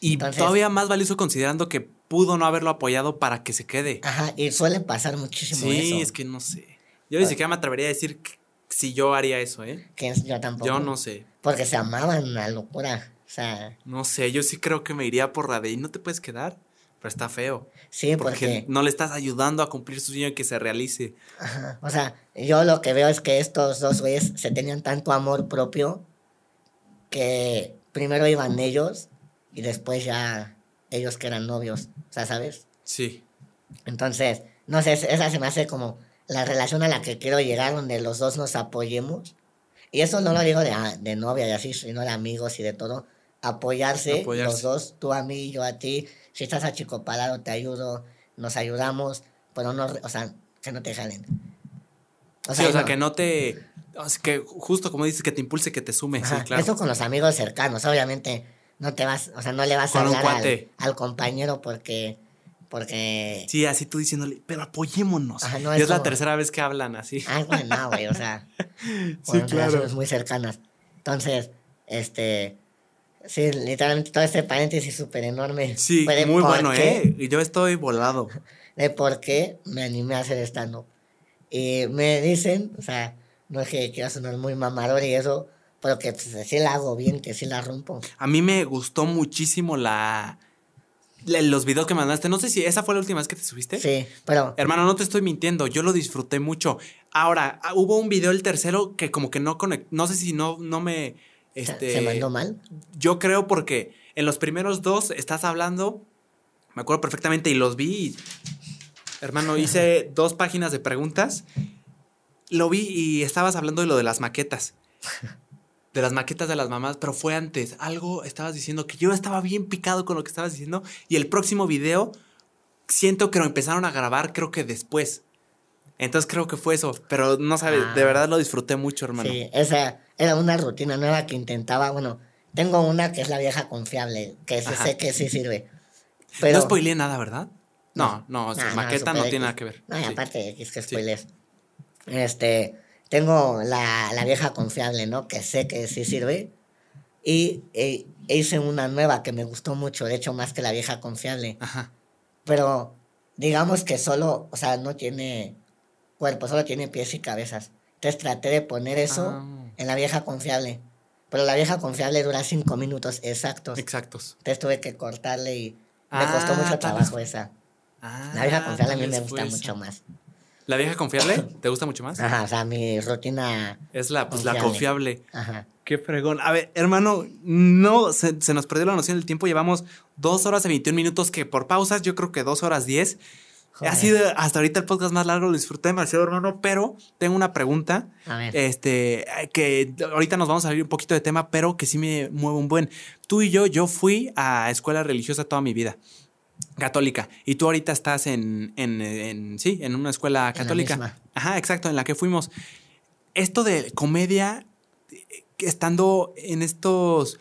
Y todavía más valioso considerando que pudo no haberlo apoyado para que se quede. Ajá, y suele pasar muchísimo eso. Sí, es que no sé. Yo ni siquiera me atrevería a decir si yo haría eso, ¿eh? Que yo tampoco. Yo no sé. Porque se amaban una locura. Sea. No sé, yo sí creo que me iría por la de y no te puedes quedar. Pero está feo. Sí, porque, no le estás ayudando a cumplir su sueño que se realice. Ajá. O sea, yo lo que veo es que estos dos güeyes se tenían tanto amor propio que primero iban ellos y después ya ellos que eran novios, o sea, ¿sabes? Sí. Entonces, no sé, esa se me hace como la relación a la que quiero llegar, donde los dos nos apoyemos. Y eso no lo digo de, ah, de novia y así, sino de amigos y de todo. Apoyarse, los dos, tú a mí, yo a ti. Si estás achicopalado, te ayudo, nos ayudamos, pero no, o sea, que no te jalen. O sea, sí, o sea, que no te. que justo como dices, que te impulse, que te sume. sí, claro. Eso con los amigos cercanos, obviamente. No te vas, o sea, no le vas a hablar al, al, compañero porque. Porque. Sí, así tú diciéndole, pero apoyémonos. y es, la tercera vez que hablan así. Ah, bueno, no, güey, o sea. sí, claro. muy cercanas. Entonces, este. Sí, literalmente todo este paréntesis súper enorme. Sí, muy bueno, ¿eh? Y yo estoy volado. De por qué me animé a hacer esta Y me dicen, o sea, no es que quiera sonar muy mamador y eso, pero que pues, sí la hago bien, que sí la rompo. A mí me gustó muchísimo la, los videos que mandaste. No sé si esa fue la última vez que te subiste. Sí, pero. Hermano, no te estoy mintiendo. Yo lo disfruté mucho. Ahora, ah, hubo un video, el tercero, que como que no conectó. No sé si no, no me. Este, ¿Se mandó mal? Yo creo porque en los primeros dos estás hablando. Me acuerdo perfectamente y los vi. hermano, hice dos páginas de preguntas. Lo vi y estabas hablando de lo de las maquetas de las maquetas de las mamás, pero fue antes. Algo estabas diciendo que yo estaba bien picado con lo que estabas diciendo y el próximo video siento que lo empezaron a grabar creo que después. Entonces creo que fue eso, pero no sabes, de ah. verdad lo disfruté mucho, hermano. Sí, esa era una rutina nueva que intentaba, bueno, tengo una que es la vieja confiable, que sé que sí sirve. Pero... No spoileé nada, ¿verdad? No, no, maqueta no, tiene nada que ver. No, aparte es que spoilees. Este, tengo la, vieja confiable, ¿no? Que sé que sí sirve. Y e, hice una nueva que me gustó mucho, de hecho, más que la vieja confiable. Ajá. Pero digamos que solo, o sea, no tiene cuerpo, solo tiene pies y cabezas. Entonces traté de poner eso ah. en la vieja confiable. Pero la vieja confiable dura cinco minutos exactos. Exactos. Entonces tuve que cortarle y me costó mucho ah, trabajo esa. la vieja confiable a mí me gusta mucho más. ¿La vieja confiable? ¿Te gusta mucho más? Ajá, o sea, mi rutina. Es la, pues, la confiable. Ajá. Qué fregón. A ver, hermano, no, se, nos perdió la noción del tiempo. Llevamos dos horas y 21 minutos, que por pausas yo creo que dos horas Ha sido hasta ahorita el podcast más largo, lo disfruté demasiado, hermano, pero tengo una pregunta. A ver. Este, que ahorita nos vamos a salir un poquito de tema, pero que sí me mueve un buen. Tú y yo, yo fui a escuela religiosa toda mi vida católica. Y tú ahorita estás en, en, sí, en una escuela católica. Ajá, exacto, en la que fuimos. Esto de comedia, estando en estos,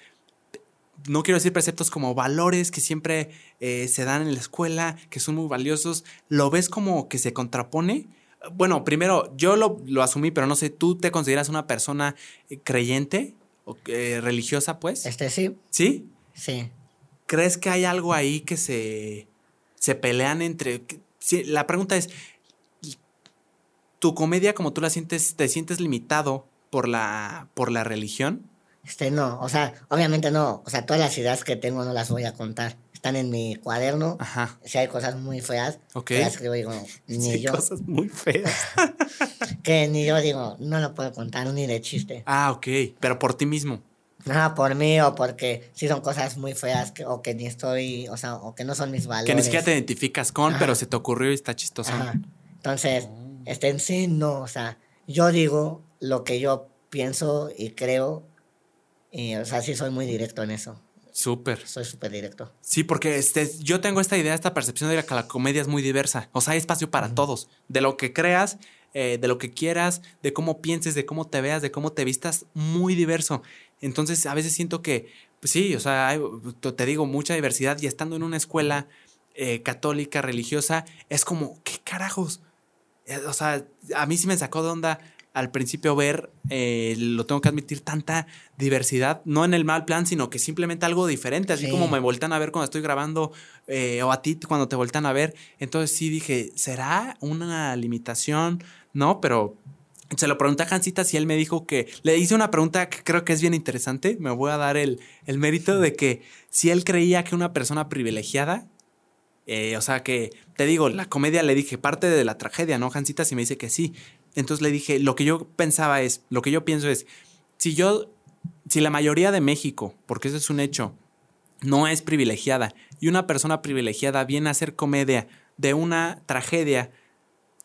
no quiero decir preceptos como valores que siempre eh, se dan en la escuela, que son muy valiosos, ¿lo ves como que se contrapone? Bueno, primero, yo lo, lo asumí, pero no sé, ¿tú te consideras una persona eh, creyente o eh, religiosa, pues? Este sí. ¿Sí? Sí. ¿Crees que hay algo ahí que se, se pelean entre... la pregunta es, ¿tu comedia como tú la sientes, te sientes limitado por la, por la religión? Este, no, o sea, obviamente no, o sea, todas las ideas que tengo no las voy a contar. Están en mi cuaderno. Ajá. Si hay cosas muy feas, Ok. las escribo digo, ni sí, yo. cosas muy feas. que ni yo digo, no lo puedo contar ni de chiste. Ah, ok, pero por ti mismo. No, por mí o porque sí son cosas muy feas que, o que ni estoy, o sea, o que no son mis valores. Que ni siquiera te identificas con, pero se te ocurrió y está chistoso. Entonces, este en sí no, o sea, yo digo lo que yo pienso y creo, y o sea, sí soy muy directo en eso. Súper. Soy súper directo. Sí, porque este, yo tengo esta idea, esta percepción de que la comedia es muy diversa. O sea, hay espacio para todos. De lo que creas, eh, de lo que quieras, de cómo pienses, de cómo te veas, de cómo te vistas, muy diverso. Entonces, a veces siento que, pues sí, o sea, hay, te digo, mucha diversidad y estando en una escuela eh, católica, religiosa, es como, ¿qué carajos? Eh, o sea, a mí sí me sacó de onda al principio ver, eh, lo tengo que admitir, tanta diversidad, no en el mal plan, sino que simplemente algo diferente, así como me voltean a ver cuando estoy grabando o a ti cuando te voltean a ver. Entonces sí dije, ¿será una limitación? No, pero se lo pregunté a Jancita y él me dijo que le hice una pregunta que creo que es bien interesante. Me voy a dar el, mérito de que si él creía que una persona privilegiada, eh, o sea que, te digo, la comedia le dije parte de la tragedia, ¿no, Jancita? Y me dice que sí. Entonces le dije, lo que yo pensaba es, lo que yo pienso es, si yo, si la mayoría de México, porque eso es un hecho, no es privilegiada. Y una persona privilegiada viene a hacer comedia de una tragedia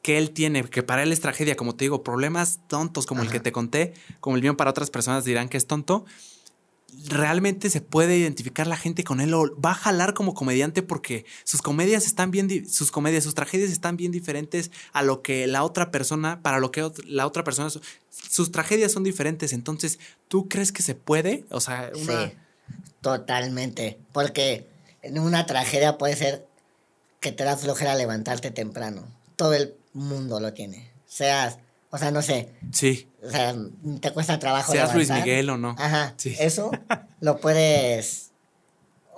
que él tiene, que para él es tragedia, como te digo, problemas tontos como el que te conté, como el mío para otras personas dirán que es tonto, realmente se puede identificar la gente con él o va a jalar como comediante porque sus comedias están bien, sus comedias, sus tragedias están bien diferentes a lo que la otra persona, para lo que la otra persona, sus tragedias son diferentes. Entonces, ¿tú crees que se puede? O sea, una... Sí, totalmente. Porque en una tragedia puede ser que te da flojera levantarte temprano. Todo el mundo lo tiene. Seas, o sea, no sé. Sí. O sea, te cuesta trabajo. Seas Luis Miguel o no. Ajá. Sí. Eso lo puedes.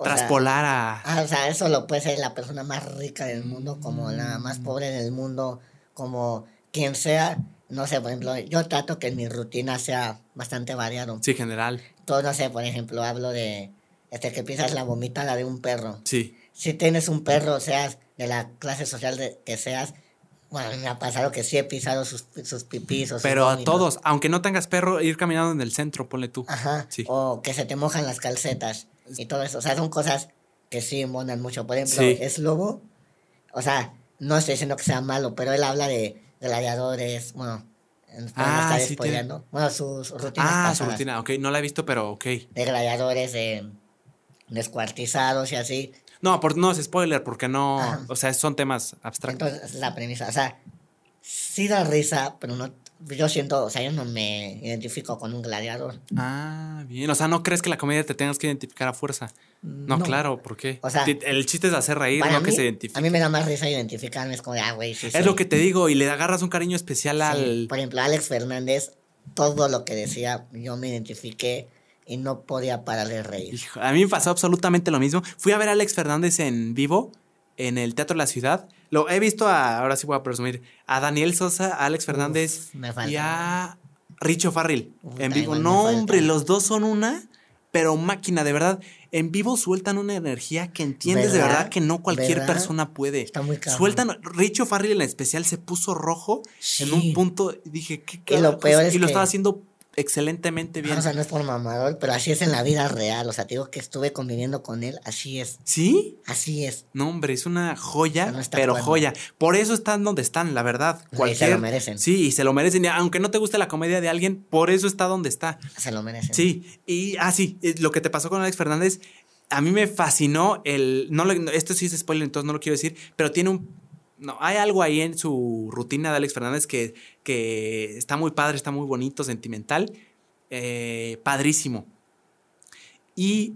Traspolar a. Ah, o sea, eso lo puede ser la persona más rica del mundo, como la más pobre del mundo, como quien sea. No sé, por ejemplo, yo trato que mi rutina sea bastante variado. Sí, general. Todo, no sé, por ejemplo, hablo de este que piensas la vomitada de un perro. Sí. Si tienes un perro, seas de la clase social de, que seas, bueno, me ha pasado que sí he pisado sus, sus pipís o Pero a todos, aunque no tengas perro, ir caminando en el centro, ponle tú. Ajá. O que se te mojan las calcetas y todo eso. O sea, son cosas que sí monan mucho. Por ejemplo, es lobo. O sea, no estoy diciendo que sea malo, pero él habla de gladiadores, bueno, ah, sí, Bueno, sus rutinas. Ah, su rutina, ok. No la he visto, pero ok. De gladiadores, de descuartizados y así. No, por, no es spoiler, porque no. O sea, son temas abstractos. Entonces, la premisa. O sea, sí da risa, pero no. Yo siento, o sea, yo no me identifico con un gladiador. Ah, bien. O sea, ¿no crees que la comedia te tengas que identificar a fuerza? No, claro, ¿por qué? O sea, el chiste es hacer reír, no que se identifique. A mí me da más risa identificarme, es como de, ah, güey, sí. Es lo que te digo, y le agarras un cariño especial al. Por ejemplo, Alex Fernández, todo lo que decía, yo me identifiqué y no podía parar de reír. a mí me pasó absolutamente lo mismo. Fui a ver a Alex Fernández en vivo en el Teatro de la Ciudad. Lo he visto a, ahora sí voy a presumir, a Daniel Sosa, a Alex Fernández y a Richo Farrell en vivo. No, hombre, los dos son una, pero máquina, de verdad. En vivo sueltan una energía que entiendes de verdad que no cualquier persona puede. Está muy caro. Sueltan, Richo Farrell en especial se puso rojo en un punto y dije, ¿qué, qué y lo peor es y lo estaba haciendo excelentemente bien. o sea, no es por mamador, pero así es en la vida real. O sea, te digo que estuve conviviendo con él, así es. ¿Sí? Así es. No, hombre, es una joya, pero joya. Por eso están donde están, la verdad. Cualquier... Y se lo merecen. Sí, y se lo merecen. Y aunque no te guste la comedia de alguien, por eso está donde está. Se lo merecen. Sí. Y, ah, sí, eh, lo que te pasó con Alex Fernández, a mí me fascinó el... No, esto sí es spoiler, entonces no lo quiero decir, pero tiene un no, hay algo ahí en su rutina de Alex Fernández que, que está muy padre, está muy bonito, sentimental. Eh, padrísimo. Y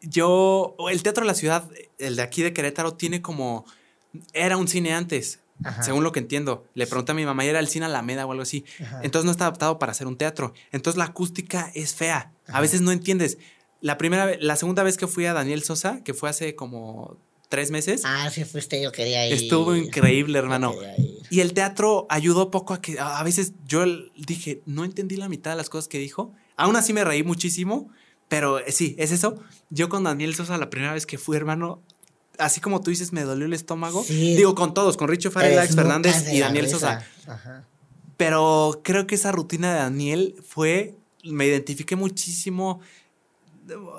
yo, el Teatro de la Ciudad, el de aquí de Querétaro, tiene como, era un cine antes, según lo que entiendo. Le pregunté a mi mamá, era el cine Alameda o algo así. Entonces no está adaptado para hacer un teatro. Entonces la acústica es fea. A veces no entiendes. La primera la segunda vez que fui a Daniel Sosa, que fue hace como tres meses. Ah, sí fuiste, yo quería ir. Estuvo increíble, hermano. Y el teatro ayudó poco a que a veces yo dije, no entendí la mitad de las cosas que dijo. Aún así me reí muchísimo, pero eh, sí, es eso. Yo con Daniel Sosa la primera vez que fui, hermano, así como tú dices, me dolió el estómago. Digo, con todos, con Richo Farrell, Alex Fernández y Daniel Sosa. Pero creo que esa rutina de Daniel fue, me identifiqué muchísimo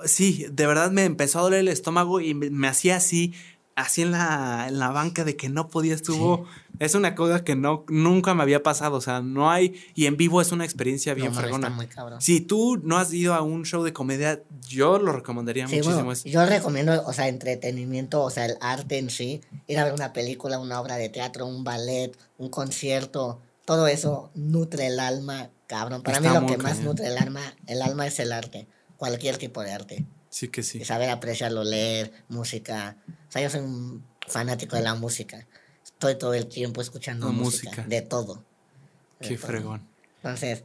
sí, de verdad me empezó a doler el estómago y me, hacía así, así en la, en la, banca de que no podía, estuvo, es una cosa que no, nunca me había pasado, o sea, no hay, y en vivo es una experiencia bien fregona. Si tú no has ido a un show de comedia, yo lo recomendaría muchísimo. yo recomiendo, o sea, entretenimiento, o sea, el arte en sí, ir a ver una película, una obra de teatro, un ballet, un concierto, todo eso nutre el alma, cabrón. Para mí lo que más nutre el alma, el alma es el arte cualquier tipo de arte. Sí que sí. Y saber apreciarlo, leer, música. O sea, yo soy un fanático de la música. Estoy todo el tiempo escuchando música, De todo. Qué fregón. Entonces,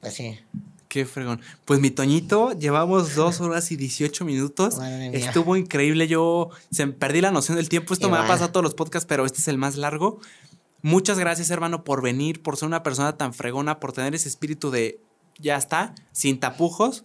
pues sí. Qué fregón. Pues mi Toñito, llevamos dos horas y 18 minutos. Estuvo increíble. Yo se, perdí la noción del tiempo. Esto me ha pasado a todos los podcasts, pero este es el más largo. Muchas gracias, hermano, por venir, por ser una persona tan fregona, por tener ese espíritu de ya está, sin tapujos.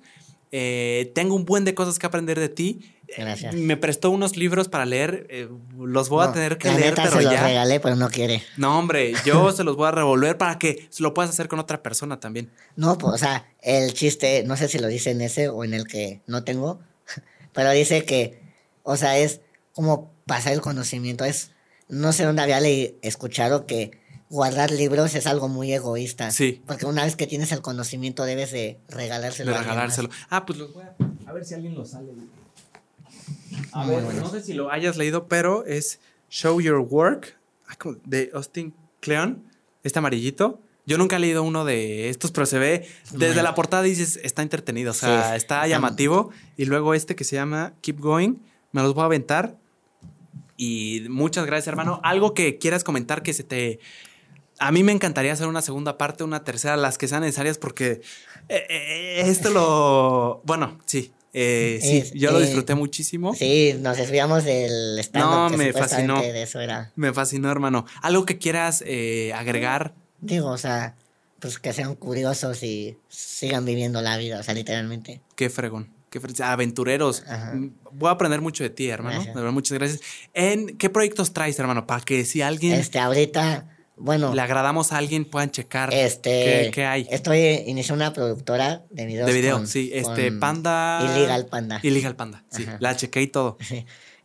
Eh, tengo un buen de cosas que aprender de ti. Gracias. Me prestó unos libros para leer. Eh, los voy a tener que leer, pero se los regalé, pero no quiere. No, hombre, yo se los voy a revolver para que lo puedas hacer con otra persona también. No, pues, o sea, el chiste, no sé si lo dice en ese o en el que no tengo, Pero dice que, o sea, es como pasar el conocimiento. Es, no sé dónde había escuchado que guardar libros es algo muy egoísta. Sí. Porque una vez que tienes el conocimiento debes de regalárselo. De regalárselo. Ah, pues los voy a, a ver si alguien lo sale. A ver, no sé si lo hayas leído, pero es Show Your Work de Austin Kleon, este amarillito. Yo nunca he leído uno de estos, pero se ve desde la portada dices, está entretenido, o sea, está llamativo. Y luego este que se llama Keep Going, me los voy a aventar. Y muchas gracias, hermano. Algo que quieras comentar que se te... A mí me encantaría hacer una segunda parte, una tercera, las que sean necesarias, porque eh, eh, esto lo... Bueno, sí, eh, sí, yo lo disfruté muchísimo. Sí, nos desviamos del stand No, me fascinó. Me fascinó, hermano. ¿Algo que quieras agregar? Digo, o sea, pues que sean curiosos y sigan viviendo la vida, o sea, literalmente. Qué fregón. Qué Aventureros. Mm, voy a aprender mucho de ti, hermano. De verdad, muchas gracias. ¿En qué proyectos traes, hermano? Para que si alguien. Este, ahorita bueno. Le agradamos a alguien, puedan checar este, qué, hay. Estoy iniciando una productora de videos. De video, sí. Este, Panda. Illegal Panda. Illegal Panda, sí. La chequé y todo.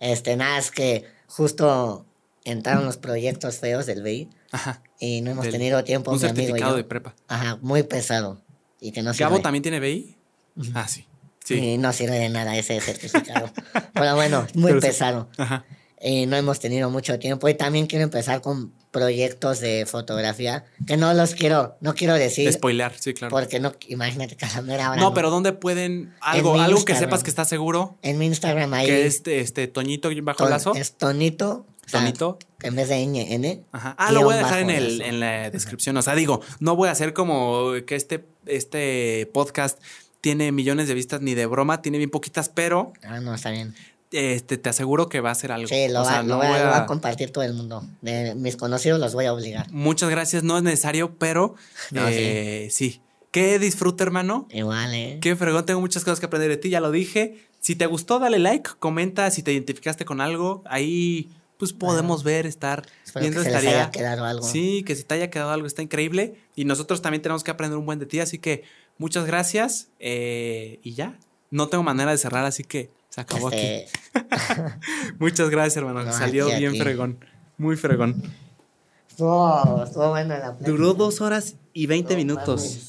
Este, nada, es que justo entraron los proyectos feos del BI. Ajá. Y no hemos tenido tiempo. Un certificado de prepa. Ajá, muy pesado. Y que no ¿Gabo también tiene BI? Ah, sí. Sí. Y no sirve de nada ese certificado. Pero bueno, muy pesado. Ajá. Y no hemos tenido mucho tiempo. Y también quiero empezar con proyectos de fotografía que no los quiero, no quiero decir. Spoiler, sí, claro. Porque no, imagínate que ahora. No, pero ¿dónde pueden algo, algo que sepas que está seguro? En mi Instagram ahí. Que es este, este Toñito bajo lazo. Es Tonito. Tonito. en vez de N. Ajá. Ah, lo voy a dejar en, el, en la descripción. O sea, digo, no voy a hacer como que este, este podcast tiene millones de vistas ni de broma, tiene bien poquitas, pero. Ah, no, está bien este, te aseguro que va a ser algo. Sí, lo, va, voy, a... compartir todo el mundo. De mis conocidos los voy a obligar. Muchas gracias, no es necesario, pero eh, sí. Qué disfrute, hermano. Igual, eh. Qué fregón, tengo muchas cosas que aprender de ti, ya lo dije. Si te gustó, dale like, comenta si te identificaste con algo. Ahí, pues podemos ver, estar viendo que se haya quedado algo. Sí, que si te haya quedado algo, está increíble. Y nosotros también tenemos que aprender un buen de ti, así que muchas gracias. Eh, y ya, no tengo manera de cerrar, así que se acabó aquí. Este, Muchas gracias, hermano. Salió bien fregón. Muy fregón. Estuvo, estuvo bueno la Duró dos horas y veinte minutos.